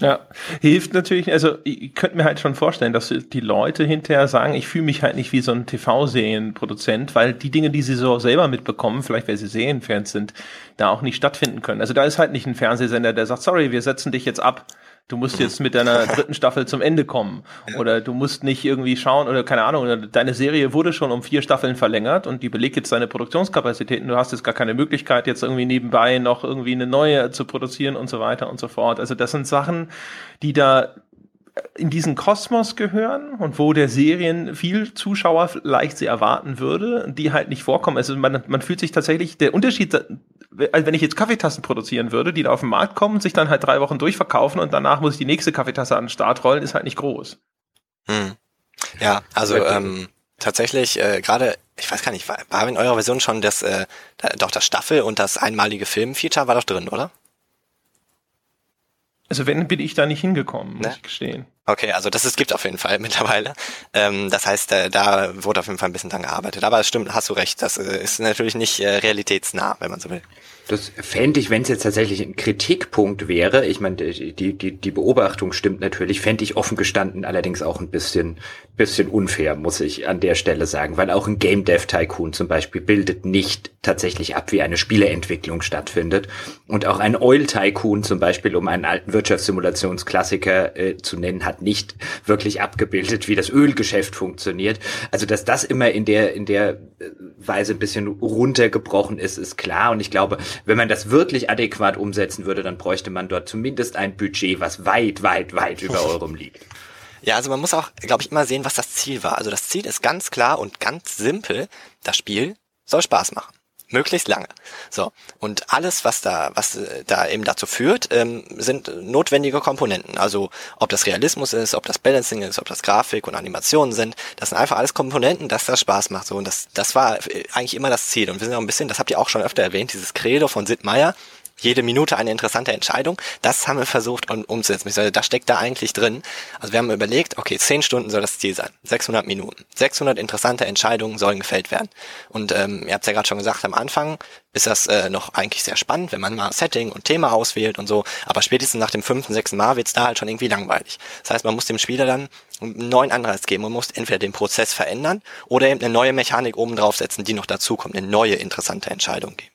Ja, hilft natürlich, also ich könnte mir halt schon vorstellen, dass die Leute hinterher sagen, ich fühle mich halt nicht wie so ein TV-Serienproduzent, weil die Dinge, die sie so selber mitbekommen, vielleicht weil sie Serienfans sind, da auch nicht stattfinden können. Also da ist halt nicht ein Fernsehsender, der sagt, sorry, wir setzen dich jetzt ab. Du musst jetzt mit deiner dritten Staffel zum Ende kommen. Oder du musst nicht irgendwie schauen, oder keine Ahnung, deine Serie wurde schon um vier Staffeln verlängert und die belegt jetzt deine Produktionskapazitäten. Du hast jetzt gar keine Möglichkeit, jetzt irgendwie nebenbei noch irgendwie eine neue zu produzieren und so weiter und so fort. Also das sind Sachen, die da in diesen Kosmos gehören und wo der Serien viel Zuschauer vielleicht sie erwarten würde, die halt nicht vorkommen. Also man, man fühlt sich tatsächlich, der Unterschied also wenn ich jetzt Kaffeetassen produzieren würde, die da auf den Markt kommen, sich dann halt drei Wochen durchverkaufen und danach muss ich die nächste Kaffeetasse an den Start rollen, ist halt nicht groß. Hm. Ja, also ähm, tatsächlich äh, gerade, ich weiß gar nicht, war, war in eurer Version schon das, äh, doch das Staffel und das einmalige Film-Feature war doch drin, oder? Also wenn, bin ich da nicht hingekommen, muss ne? ich gestehen. Okay, also das es gibt auf jeden Fall [laughs] mittlerweile. Ähm, das heißt, äh, da wurde auf jeden Fall ein bisschen dran gearbeitet. Aber es stimmt, hast du recht, das äh, ist natürlich nicht äh, realitätsnah, wenn man so will. Das fände ich, wenn es jetzt tatsächlich ein Kritikpunkt wäre, ich meine, die, die, die Beobachtung stimmt natürlich, fände ich offen gestanden allerdings auch ein bisschen, bisschen unfair, muss ich an der Stelle sagen, weil auch ein Game Dev Tycoon zum Beispiel bildet nicht tatsächlich ab, wie eine Spieleentwicklung stattfindet. Und auch ein Oil Tycoon zum Beispiel, um einen alten Wirtschaftssimulationsklassiker äh, zu nennen, hat nicht wirklich abgebildet, wie das Ölgeschäft funktioniert. Also, dass das immer in der, in der äh, Weise ein bisschen runtergebrochen ist, ist klar. Und ich glaube, wenn man das wirklich adäquat umsetzen würde, dann bräuchte man dort zumindest ein Budget, was weit, weit, weit über eurem liegt. Ja, also man muss auch, glaube ich, immer sehen, was das Ziel war. Also das Ziel ist ganz klar und ganz simpel. Das Spiel soll Spaß machen möglichst lange. So und alles, was da, was äh, da eben dazu führt, ähm, sind notwendige Komponenten. Also ob das Realismus ist, ob das Balancing ist, ob das Grafik und Animationen sind, das sind einfach alles Komponenten, dass das Spaß macht. So und das, das war äh, eigentlich immer das Ziel. Und wir sind auch ein bisschen, das habt ihr auch schon öfter erwähnt, dieses Credo von Sid Meier jede Minute eine interessante Entscheidung. Das haben wir versucht umzusetzen. Das steckt da eigentlich drin. Also wir haben überlegt, okay, 10 Stunden soll das Ziel sein. 600 Minuten. 600 interessante Entscheidungen sollen gefällt werden. Und ähm, ihr habt ja gerade schon gesagt, am Anfang ist das äh, noch eigentlich sehr spannend, wenn man mal Setting und Thema auswählt und so. Aber spätestens nach dem fünften, sechsten Mal wird's da halt schon irgendwie langweilig. Das heißt, man muss dem Spieler dann einen neuen Anreiz geben. Man muss entweder den Prozess verändern oder eben eine neue Mechanik oben draufsetzen, die noch dazukommt, eine neue interessante Entscheidung geben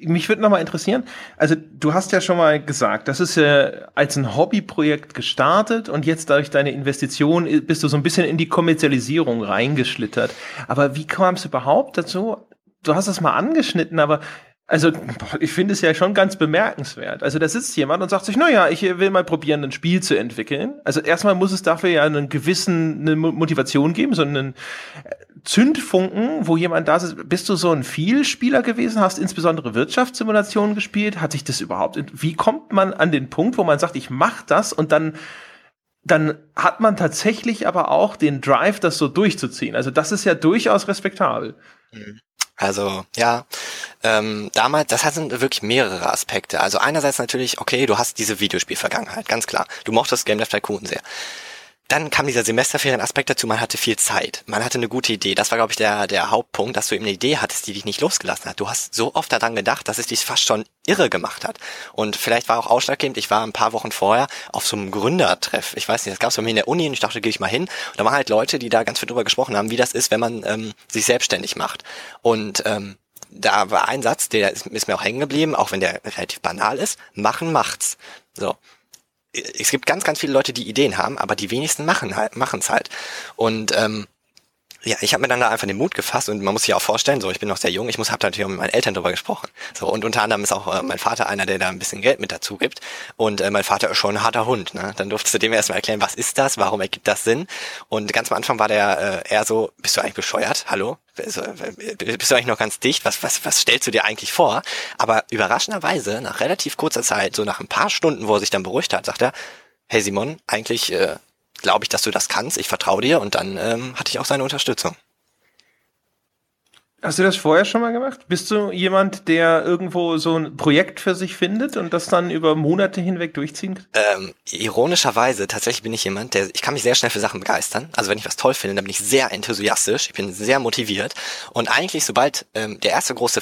mich würde nochmal interessieren, also du hast ja schon mal gesagt, das ist ja als ein Hobbyprojekt gestartet und jetzt durch deine Investition bist du so ein bisschen in die Kommerzialisierung reingeschlittert. Aber wie kam es überhaupt dazu? Du hast es mal angeschnitten, aber also, ich finde es ja schon ganz bemerkenswert. Also, da sitzt jemand und sagt sich, naja, ich will mal probieren, ein Spiel zu entwickeln. Also, erstmal muss es dafür ja einen gewissen, eine Motivation geben, so einen Zündfunken, wo jemand da ist. Bist du so ein Vielspieler gewesen? Hast insbesondere Wirtschaftssimulationen gespielt? Hat sich das überhaupt, wie kommt man an den Punkt, wo man sagt, ich mach das und dann, dann hat man tatsächlich aber auch den Drive, das so durchzuziehen. Also, das ist ja durchaus respektabel. Mhm. Also ja, ähm, damals, das sind wirklich mehrere Aspekte. Also einerseits natürlich, okay, du hast diese Videospielvergangenheit, ganz klar. Du mochtest Game Dev Tycoon sehr. Dann kam dieser Semesterferienaspekt dazu, man hatte viel Zeit, man hatte eine gute Idee. Das war, glaube ich, der, der Hauptpunkt, dass du eben eine Idee hattest, die dich nicht losgelassen hat. Du hast so oft daran gedacht, dass es dich fast schon irre gemacht hat. Und vielleicht war auch ausschlaggebend, ich war ein paar Wochen vorher auf so einem Gründertreff. Ich weiß nicht, das gab es bei mir in der Uni und ich dachte, gehe ich mal hin. Und da waren halt Leute, die da ganz viel drüber gesprochen haben, wie das ist, wenn man ähm, sich selbstständig macht. Und ähm, da war ein Satz, der ist, ist mir auch hängen geblieben, auch wenn der relativ banal ist. Machen macht's. So es gibt ganz, ganz viele Leute, die Ideen haben, aber die wenigsten machen halt, machen's halt. Und ähm, Ja, ich habe mir dann da einfach den Mut gefasst und man muss sich auch vorstellen, so ich bin noch sehr jung, ich muss habe natürlich auch mit meinen Eltern darüber gesprochen. So und unter anderem ist auch äh, mein Vater einer, der da ein bisschen Geld mit dazu gibt und äh, mein Vater ist schon ein harter Hund. Ne? Dann durftest du dem erstmal erklären, was ist das, warum ergibt das Sinn? Und ganz am Anfang war der äh, eher so, bist du eigentlich bescheuert? Hallo, bist du eigentlich noch ganz dicht? Was was was stellst du dir eigentlich vor? Aber überraschenderweise nach relativ kurzer Zeit, so nach ein paar Stunden, wo er sich dann beruhigt hat, sagt er, hey Simon, eigentlich äh, glaube ich, dass du das kannst, ich vertraue dir und dann ähm, hatte ich auch seine Unterstützung. Hast du das vorher schon mal gemacht? Bist du jemand, der irgendwo so ein Projekt für sich findet und das dann über Monate hinweg durchziehen kann? Ähm, ironischerweise, tatsächlich bin ich jemand, der, ich kann mich sehr schnell für Sachen begeistern. Also wenn ich was toll finde, dann bin ich sehr enthusiastisch, ich bin sehr motiviert. Und eigentlich, sobald ähm, der erste große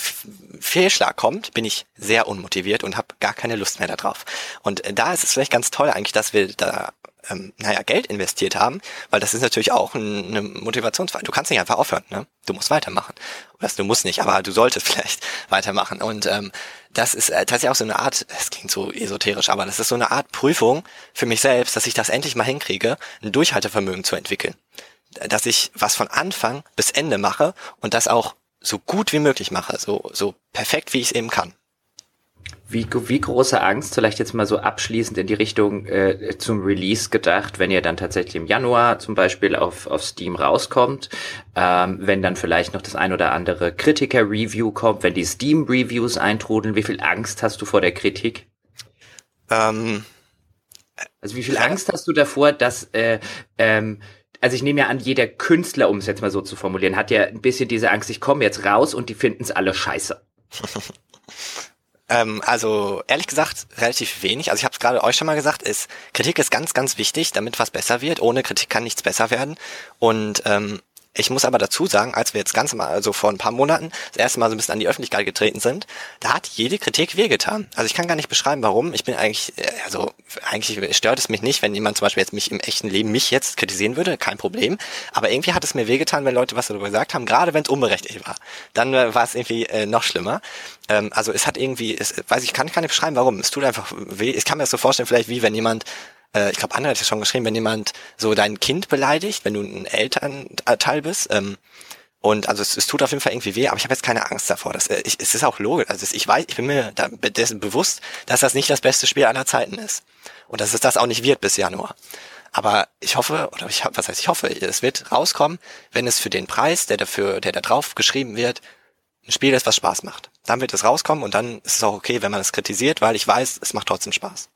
Fehlschlag kommt, bin ich sehr unmotiviert und habe gar keine Lust mehr darauf. Und äh, da ist es vielleicht ganz toll eigentlich, dass wir da ähm, naja, Geld investiert haben, weil das ist natürlich auch ein, eine Motivationsfrage. Du kannst nicht einfach aufhören, ne? Du musst weitermachen. Oder du musst nicht, aber du solltest [laughs] vielleicht weitermachen. Und ähm, das ist äh, tatsächlich auch so eine Art, es klingt so esoterisch, aber das ist so eine Art Prüfung für mich selbst, dass ich das endlich mal hinkriege, ein Durchhaltevermögen zu entwickeln. Dass ich was von Anfang bis Ende mache und das auch so gut wie möglich mache, so, so perfekt wie ich es eben kann. Wie, wie große Angst, vielleicht jetzt mal so abschließend in die Richtung äh, zum Release gedacht, wenn ihr dann tatsächlich im Januar zum Beispiel auf, auf Steam rauskommt, ähm, wenn dann vielleicht noch das ein oder andere Kritiker-Review kommt, wenn die Steam-Reviews eintrudeln, wie viel Angst hast du vor der Kritik? Ähm, also wie viel ja. Angst hast du davor, dass äh, ähm, also ich nehme ja an, jeder Künstler, um es jetzt mal so zu formulieren, hat ja ein bisschen diese Angst, ich komme jetzt raus und die finden es alle scheiße. [laughs] Ähm, also ehrlich gesagt relativ wenig. Also ich habe es gerade euch schon mal gesagt, ist Kritik ist ganz, ganz wichtig, damit was besser wird. Ohne Kritik kann nichts besser werden. Und ähm, ich muss aber dazu sagen, als wir jetzt ganz mal, also vor ein paar Monaten, das erste Mal so ein bisschen an die Öffentlichkeit getreten sind, da hat jede Kritik wehgetan. Also ich kann gar nicht beschreiben, warum. Ich bin eigentlich, äh, also eigentlich stört es mich nicht, wenn jemand zum Beispiel jetzt mich im echten Leben mich jetzt kritisieren würde, kein Problem. Aber irgendwie hat es mir wehgetan, wenn Leute was darüber gesagt haben, gerade wenn es unberechtigt war. Dann äh, war es irgendwie äh, noch schlimmer. Ähm, also es hat irgendwie, es, weiß ich, kann ich gar nicht beschreiben, warum. Es tut einfach weh. Ich kann mir das so vorstellen, vielleicht wie wenn jemand äh, ich glaube, Anne hat ja schon geschrieben, wenn jemand so dein Kind beleidigt, wenn du ein Elternteil bist, ähm, und also es, es tut auf jeden Fall irgendwie weh, aber ich habe jetzt keine Angst davor. Das, äh, ich, es ist auch logisch. Also ich weiß, ich bin mir da dessen bewusst, dass das nicht das beste Spiel aller Zeiten ist. Und dass es das auch nicht wird bis Januar. Aber ich hoffe, oder ich was heißt ich hoffe, es wird rauskommen, wenn es für den Preis, der dafür, der da drauf geschrieben wird, ein Spiel ist, was Spaß macht. Dann wird es rauskommen und dann ist es auch okay, wenn man es kritisiert, weil ich weiß, es macht trotzdem Spaß.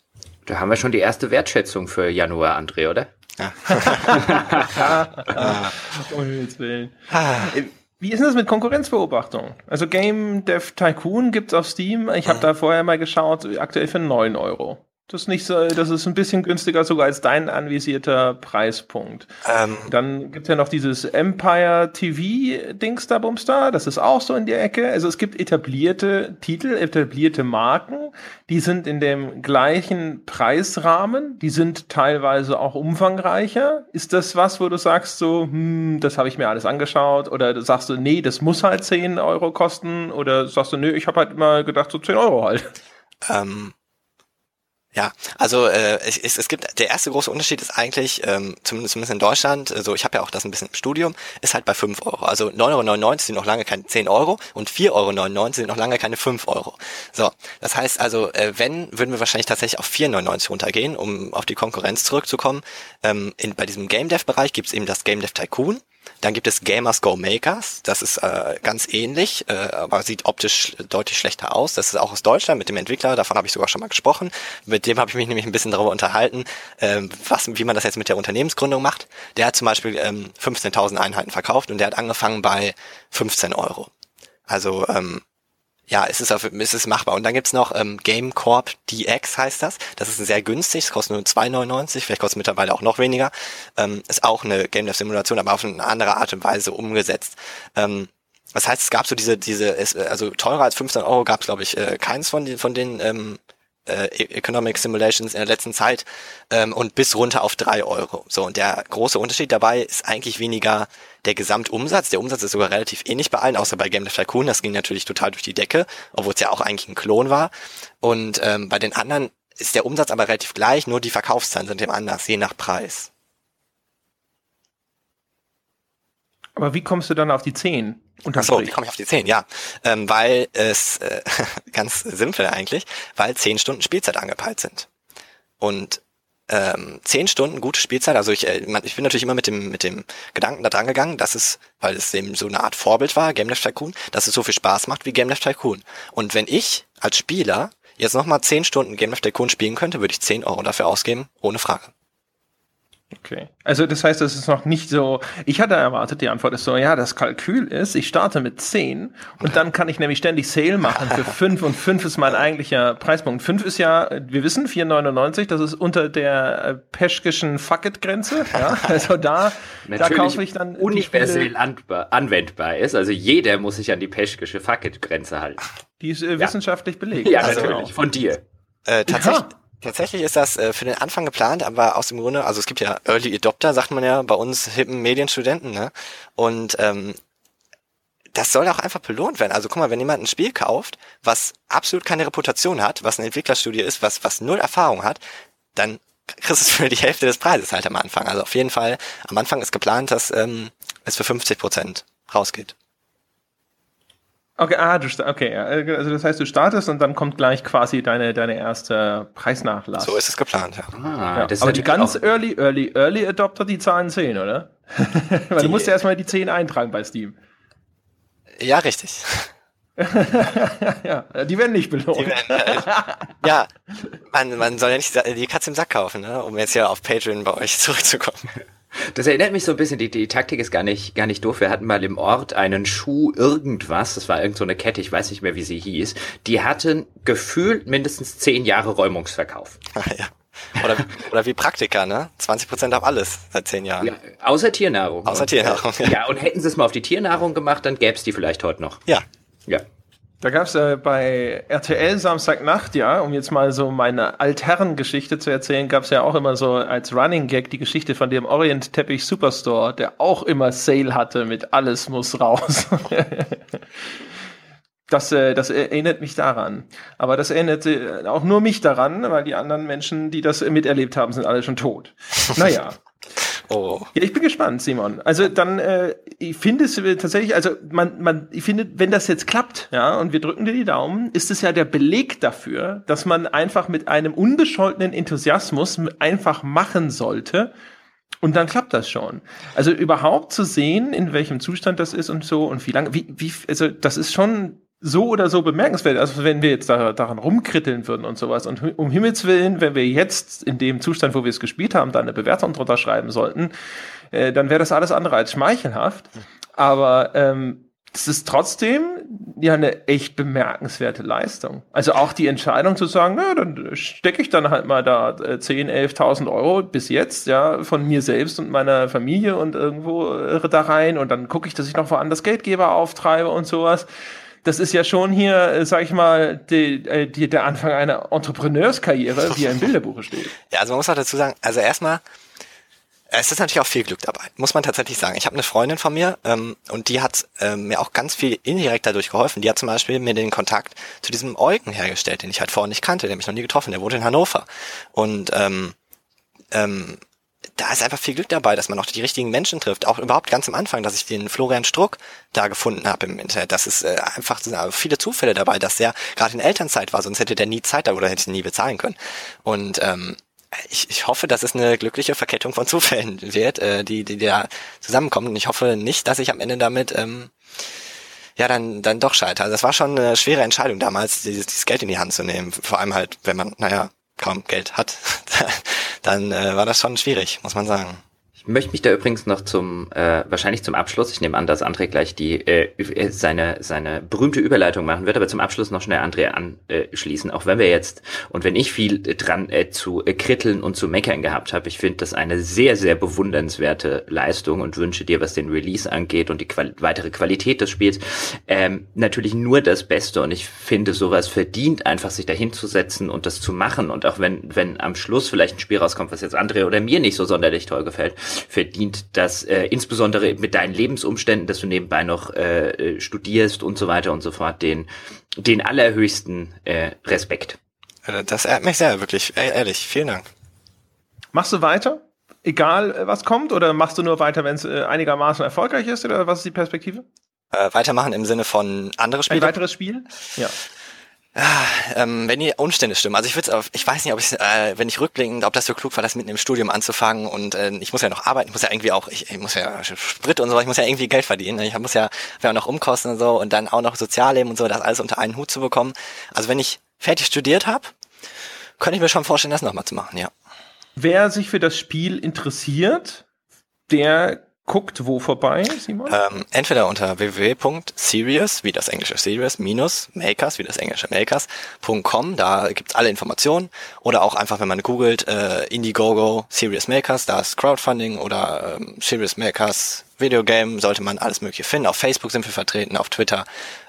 Da haben wir schon die erste Wertschätzung für Januar, André, oder? Ja. [laughs] Wie ist denn das mit Konkurrenzbeobachtung? Also Game Dev Tycoon gibt's auf Steam. Ich habe mhm. da vorher mal geschaut, aktuell für 9 Euro. Das ist nicht so, das ist ein bisschen günstiger sogar als dein anvisierter Preispunkt. Ähm, Dann gibt's ja noch dieses Empire TV Dings da Bumster, das ist auch so in der Ecke. Also es gibt etablierte Titel, etablierte Marken, die sind in dem gleichen Preisrahmen, die sind teilweise auch umfangreicher. Ist das was, wo du sagst so, hm, das habe ich mir alles angeschaut oder sagst du, nee, das muss halt 10 Euro kosten oder sagst du, nee, ich habe halt mal gedacht so 10 Euro halt. Ähm ja, also äh, es, es gibt der erste große Unterschied ist eigentlich, ähm, zumindest, zumindest in Deutschland, also ich habe ja auch das ein bisschen im Studium, ist halt bei 5 Euro. Also 9,99 Euro sind noch lange keine 10 Euro und 4,99 Euro sind noch lange keine 5 Euro. So, das heißt also, äh, wenn, würden wir wahrscheinlich tatsächlich auf 4,99 runtergehen, um auf die Konkurrenz zurückzukommen. Ähm, in, bei diesem Game Dev-Bereich gibt es eben das Game Dev Tycoon. Dann gibt es Gamers Go Makers, das ist äh, ganz ähnlich, äh, aber sieht optisch deutlich schlechter aus. Das ist auch aus Deutschland mit dem Entwickler, davon habe ich sogar schon mal gesprochen. Mit dem habe ich mich nämlich ein bisschen darüber unterhalten, äh, was, wie man das jetzt mit der Unternehmensgründung macht. Der hat zum Beispiel ähm, 15.000 Einheiten verkauft und der hat angefangen bei 15 Euro. Also ähm, ja, es ist, auf, es ist machbar. Und dann gibt's noch ähm, Game Corp DX heißt das. Das ist sehr günstig, es kostet nur 2,99, vielleicht kostet es mittlerweile auch noch weniger. Ähm, ist auch eine Game Dev Simulation, aber auf eine andere Art und Weise umgesetzt. Ähm, das heißt, es gab so diese, diese, also teurer als 15 Euro gab es, glaube ich, äh, keins von den, von den ähm, äh, e-, Economic Simulations in der letzten Zeit ähm, und bis runter auf drei Euro. So, und der große Unterschied dabei ist eigentlich weniger der Gesamtumsatz. Der Umsatz ist sogar relativ ähnlich bei allen, außer bei Game Dev Tycoon. Das ging natürlich total durch die Decke, obwohl es ja auch eigentlich ein Klon war. Und ähm, bei den anderen ist der Umsatz aber relativ gleich, nur die Verkaufszahlen sind dem anders, je nach Preis. Aber wie kommst du dann auf die 10? Achso, wie komme ich auf die 10? Ja, ähm, weil es, äh, [laughs] ganz simpel eigentlich, weil 10 Stunden Spielzeit angepeilt sind. Und ähm, 10 Stunden gute Spielzeit, also ich, äh, ich bin natürlich immer mit dem, mit dem Gedanken da dran gegangen, dass es, weil es eben so eine Art Vorbild war, Game Dev Tycoon, dass es so viel Spaß macht wie Game Dev Tycoon. Und wenn ich als Spieler jetzt nochmal 10 Stunden Game Dev Tycoon spielen könnte, würde ich 10 Euro dafür ausgeben, ohne Frage. Okay. Also das heißt, es ist noch nicht so, ich hatte erwartet, die Antwort ist so, ja, das Kalkül ist, ich starte mit 10 und dann kann ich nämlich ständig Sale machen für [laughs] 5 und 5 ist mein eigentlicher Preispunkt. 5 ist ja, wir wissen, 4,99, das ist unter der äh, peschkischen Fuck-It-Grenze. Ja? [laughs] Also da, da kaufe ich dann universell anwendbar ist. Also jeder muss sich an die peschkische Fuck-It-Grenze halten. Die ist äh, wissenschaftlich belegt. Ja, also, natürlich, von dir. Äh, tatsächlich. Ja. Tatsächlich ist das äh, für den Anfang geplant, aber aus dem Grunde, also es gibt ja Early Adopter, sagt man ja bei uns hippen Medienstudenten, ne? Und ähm, das soll auch einfach belohnt werden. Also guck mal, wenn jemand ein Spiel kauft, was absolut keine Reputation hat, was eine Entwicklerstudie ist, was, was null Erfahrung hat, dann kriegst du es für die Hälfte des Preises halt am Anfang. Also auf jeden Fall, am Anfang ist geplant, dass ähm, es für 50 Prozent rausgeht. Okay, ah, du, okay, also das heißt, du startest und dann kommt gleich quasi deine, deine erste Preisnachlass. So ist es geplant, ja. Ah, ja. Aber die ganz Early, Early, Early Adopter, die zahlen 10, oder? [laughs] Weil die, du musst ja erstmal die 10 eintragen bei Steam. Ja, richtig. [laughs] ja, die werden nicht belohnt. Werden, äh, ja, man, man soll ja nicht die Katze im Sack kaufen, ne? um jetzt ja auf Patreon bei euch [laughs] zurückzukommen. Das erinnert mich so ein bisschen, die, die Taktik ist gar nicht, gar nicht doof. Wir hatten mal im Ort einen Schuh irgendwas, das war irgend so eine Kette, ich weiß nicht mehr, wie sie hieß. Die hatten gefühlt mindestens zehn Jahre Räumungsverkauf. Ah, ja. Oder, oder wie Praktika, ne? 20 Prozent auf alles seit zehn Jahren. Ja, außer Tiernahrung. Außer Tiernahrung. Ja. ja, und hätten sie es mal auf die Tiernahrung gemacht, dann gäbe es die vielleicht heute noch. Ja. Ja. Da gab es äh, bei RTL Samstagnacht, ja, um jetzt mal so meine Altherren-Geschichte zu erzählen, gab es ja auch immer so als Running Gag die Geschichte von dem Orient Teppich Superstore, der auch immer Sale hatte mit alles muss raus. [laughs] das, äh, das erinnert mich daran. Aber das erinnert äh, auch nur mich daran, weil die anderen Menschen, die das miterlebt haben, sind alle schon tot. Naja. Oh. Ja, ich bin gespannt, Simon. Also dann, äh, ich finde es tatsächlich, also man, man, ich finde, wenn das jetzt klappt, ja, und wir drücken dir die Daumen, ist es ja der Beleg dafür, dass man einfach mit einem unbescholtenen Enthusiasmus einfach machen sollte. Und dann klappt das schon. Also überhaupt zu sehen, in welchem Zustand das ist und so und wie lange, wie, wie, also das ist schon so oder so bemerkenswert. Also wenn wir jetzt da, daran rumkritteln würden und sowas. Und um Himmels Willen, wenn wir jetzt in dem Zustand, wo wir es gespielt haben, da eine Bewertung drunter schreiben sollten, äh, dann wäre das alles andere als schmeichelhaft. Aber ähm, es ist trotzdem ja eine echt bemerkenswerte Leistung. Also auch die Entscheidung zu sagen, na, dann stecke ich dann halt mal da 10, äh, 11.000 Euro bis jetzt, ja, von mir selbst und meiner Familie und irgendwo äh, da rein und dann gucke ich, dass ich noch woanders Geldgeber auftreibe und sowas das ist ja schon hier, äh, sag ich mal, die, äh, die, der Anfang einer Entrepreneurskarriere, wie er im Bilderbuch steht. [laughs] Ja, also man muss auch dazu sagen, also erstmal, es ist natürlich auch viel Glück dabei, muss man tatsächlich sagen. Ich habe eine Freundin von mir ähm, und die hat ähm, mir auch ganz viel indirekt dadurch geholfen. Die hat zum Beispiel mir den Kontakt zu diesem Eugen hergestellt, den ich halt vorher nicht kannte, den ich noch nie getroffen, der wohnt in Hannover. Und ähm, ähm, da ist einfach viel Glück dabei, dass man auch die richtigen Menschen trifft. Auch überhaupt ganz am Anfang, dass ich den Florian Struck da gefunden habe im Internet. Das ist äh, einfach sind viele Zufälle dabei, dass der gerade in Elternzeit war, sonst hätte der nie Zeit oder hätte nie bezahlen können. Und ähm, ich, ich hoffe, dass es eine glückliche Verkettung von Zufällen wird, äh, die, die da zusammenkommen. Und ich hoffe nicht, dass ich am Ende damit ähm, ja dann dann doch scheitere. Also das war schon eine schwere Entscheidung damals, dieses, dieses Geld in die Hand zu nehmen. Vor allem halt, wenn man, naja, kaum Geld hat, [laughs] dann äh, war das schon schwierig, muss man sagen. Ich möchte mich da übrigens noch zum, äh, wahrscheinlich zum Abschluss, ich nehme an, dass André gleich die äh, seine, seine berühmte Überleitung machen wird, aber zum Abschluss noch schnell André anschließen, auch wenn wir jetzt und wenn ich viel dran äh, zu äh, kritteln und zu meckern gehabt habe, ich finde das eine sehr, sehr bewundernswerte Leistung und wünsche dir, was den Release angeht und die Quali weitere Qualität des Spiels, ähm, natürlich nur das Beste und ich finde, sowas verdient einfach, sich dahinzusetzen und das zu machen und auch wenn, wenn am Schluss vielleicht ein Spiel rauskommt, was jetzt André oder mir nicht so sonderlich toll gefällt, verdient das äh, insbesondere mit deinen Lebensumständen, dass du nebenbei noch äh, studierst und so weiter und so fort, den, den allerhöchsten äh, Respekt. Das ehrt mich sehr, wirklich, ehrlich, vielen Dank. Machst du weiter? egal äh, was kommt, oder machst du nur weiter, wenn es äh, einigermaßen erfolgreich ist, oder was ist die Perspektive? Äh, weitermachen im Sinne von andere Spiele? Ein weiteres Spiel? Ja. Ähm, wenn die Umstände stimmen. Also ich würde ich weiß nicht, ob ich, äh, wenn ich rückblickend, ob das so klug war, das mitten im Studium anzufangen und äh, ich muss ja noch arbeiten, ich muss ja irgendwie auch, ich, ich muss ja Sprit und so, ich muss ja irgendwie Geld verdienen. Ich muss ja, ja noch Umkosten und so und dann auch noch Sozialleben und so, das alles unter einen Hut zu bekommen. Also wenn ich fertig studiert habe, könnte ich mir schon vorstellen, das nochmal zu machen, ja. Wer sich für das Spiel interessiert, der guckt wo vorbei, Simon? Ähm, entweder unter www.serious, wie das englische Serious, minus Makers, wie das englische Makers.com, da gibt's alle Informationen. Oder auch einfach, wenn man googelt, äh, Indiegogo, Serious Makers, da ist Crowdfunding oder ähm, Serious Makers Videogame, sollte man alles mögliche finden. Auf Facebook sind wir vertreten, auf Twitter.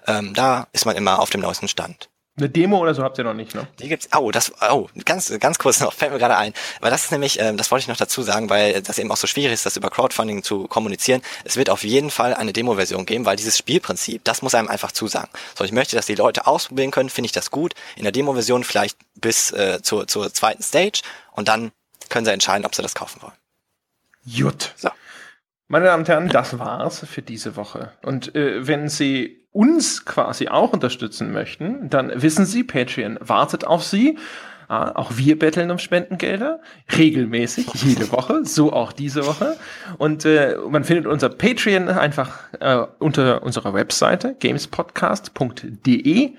Ähm, da ist man immer auf dem neuesten Stand. Eine Demo oder so habt ihr noch nicht, ne? Die gibt's. Oh, das. Oh, ganz, ganz kurz noch. [laughs] Fällt mir gerade ein. Weil das ist nämlich, ähm, das wollte ich noch dazu sagen, weil das eben auch so schwierig ist, das über Crowdfunding zu kommunizieren. Es wird auf jeden Fall eine Demo-Version geben, weil dieses Spielprinzip, das muss einem einfach zusagen. So, ich möchte, dass die Leute ausprobieren können. Finde ich das gut. In der Demo-Version vielleicht bis äh, zur, zur zweiten Stage und dann können sie entscheiden, ob sie das kaufen wollen. Jut. So. Meine Damen und Herren, das war's für diese Woche. Und äh, wenn Sie uns quasi auch unterstützen möchten, dann wissen Sie, Patreon wartet auf Sie. Ah, auch wir betteln um Spendengelder, regelmäßig, [laughs] jede Woche, so auch diese Woche. Und äh, man findet unser Patreon einfach äh, unter unserer Webseite gamespodcast.de.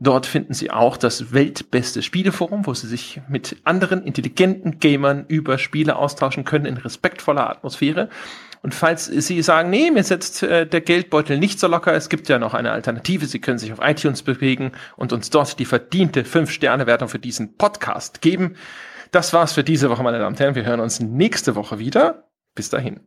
Dort finden Sie auch das weltbeste Spieleforum, wo Sie sich mit anderen intelligenten Gamern über Spiele austauschen können in respektvoller Atmosphäre. Und falls Sie sagen, nee, mir setzt äh, der Geldbeutel nicht so locker, es gibt ja noch eine Alternative. Sie können sich auf iTunes bewegen und uns dort die verdiente 5-Sterne-Wertung für diesen Podcast geben. Das war's für diese Woche, meine Damen und Herren. Wir hören uns nächste Woche wieder. Bis dahin.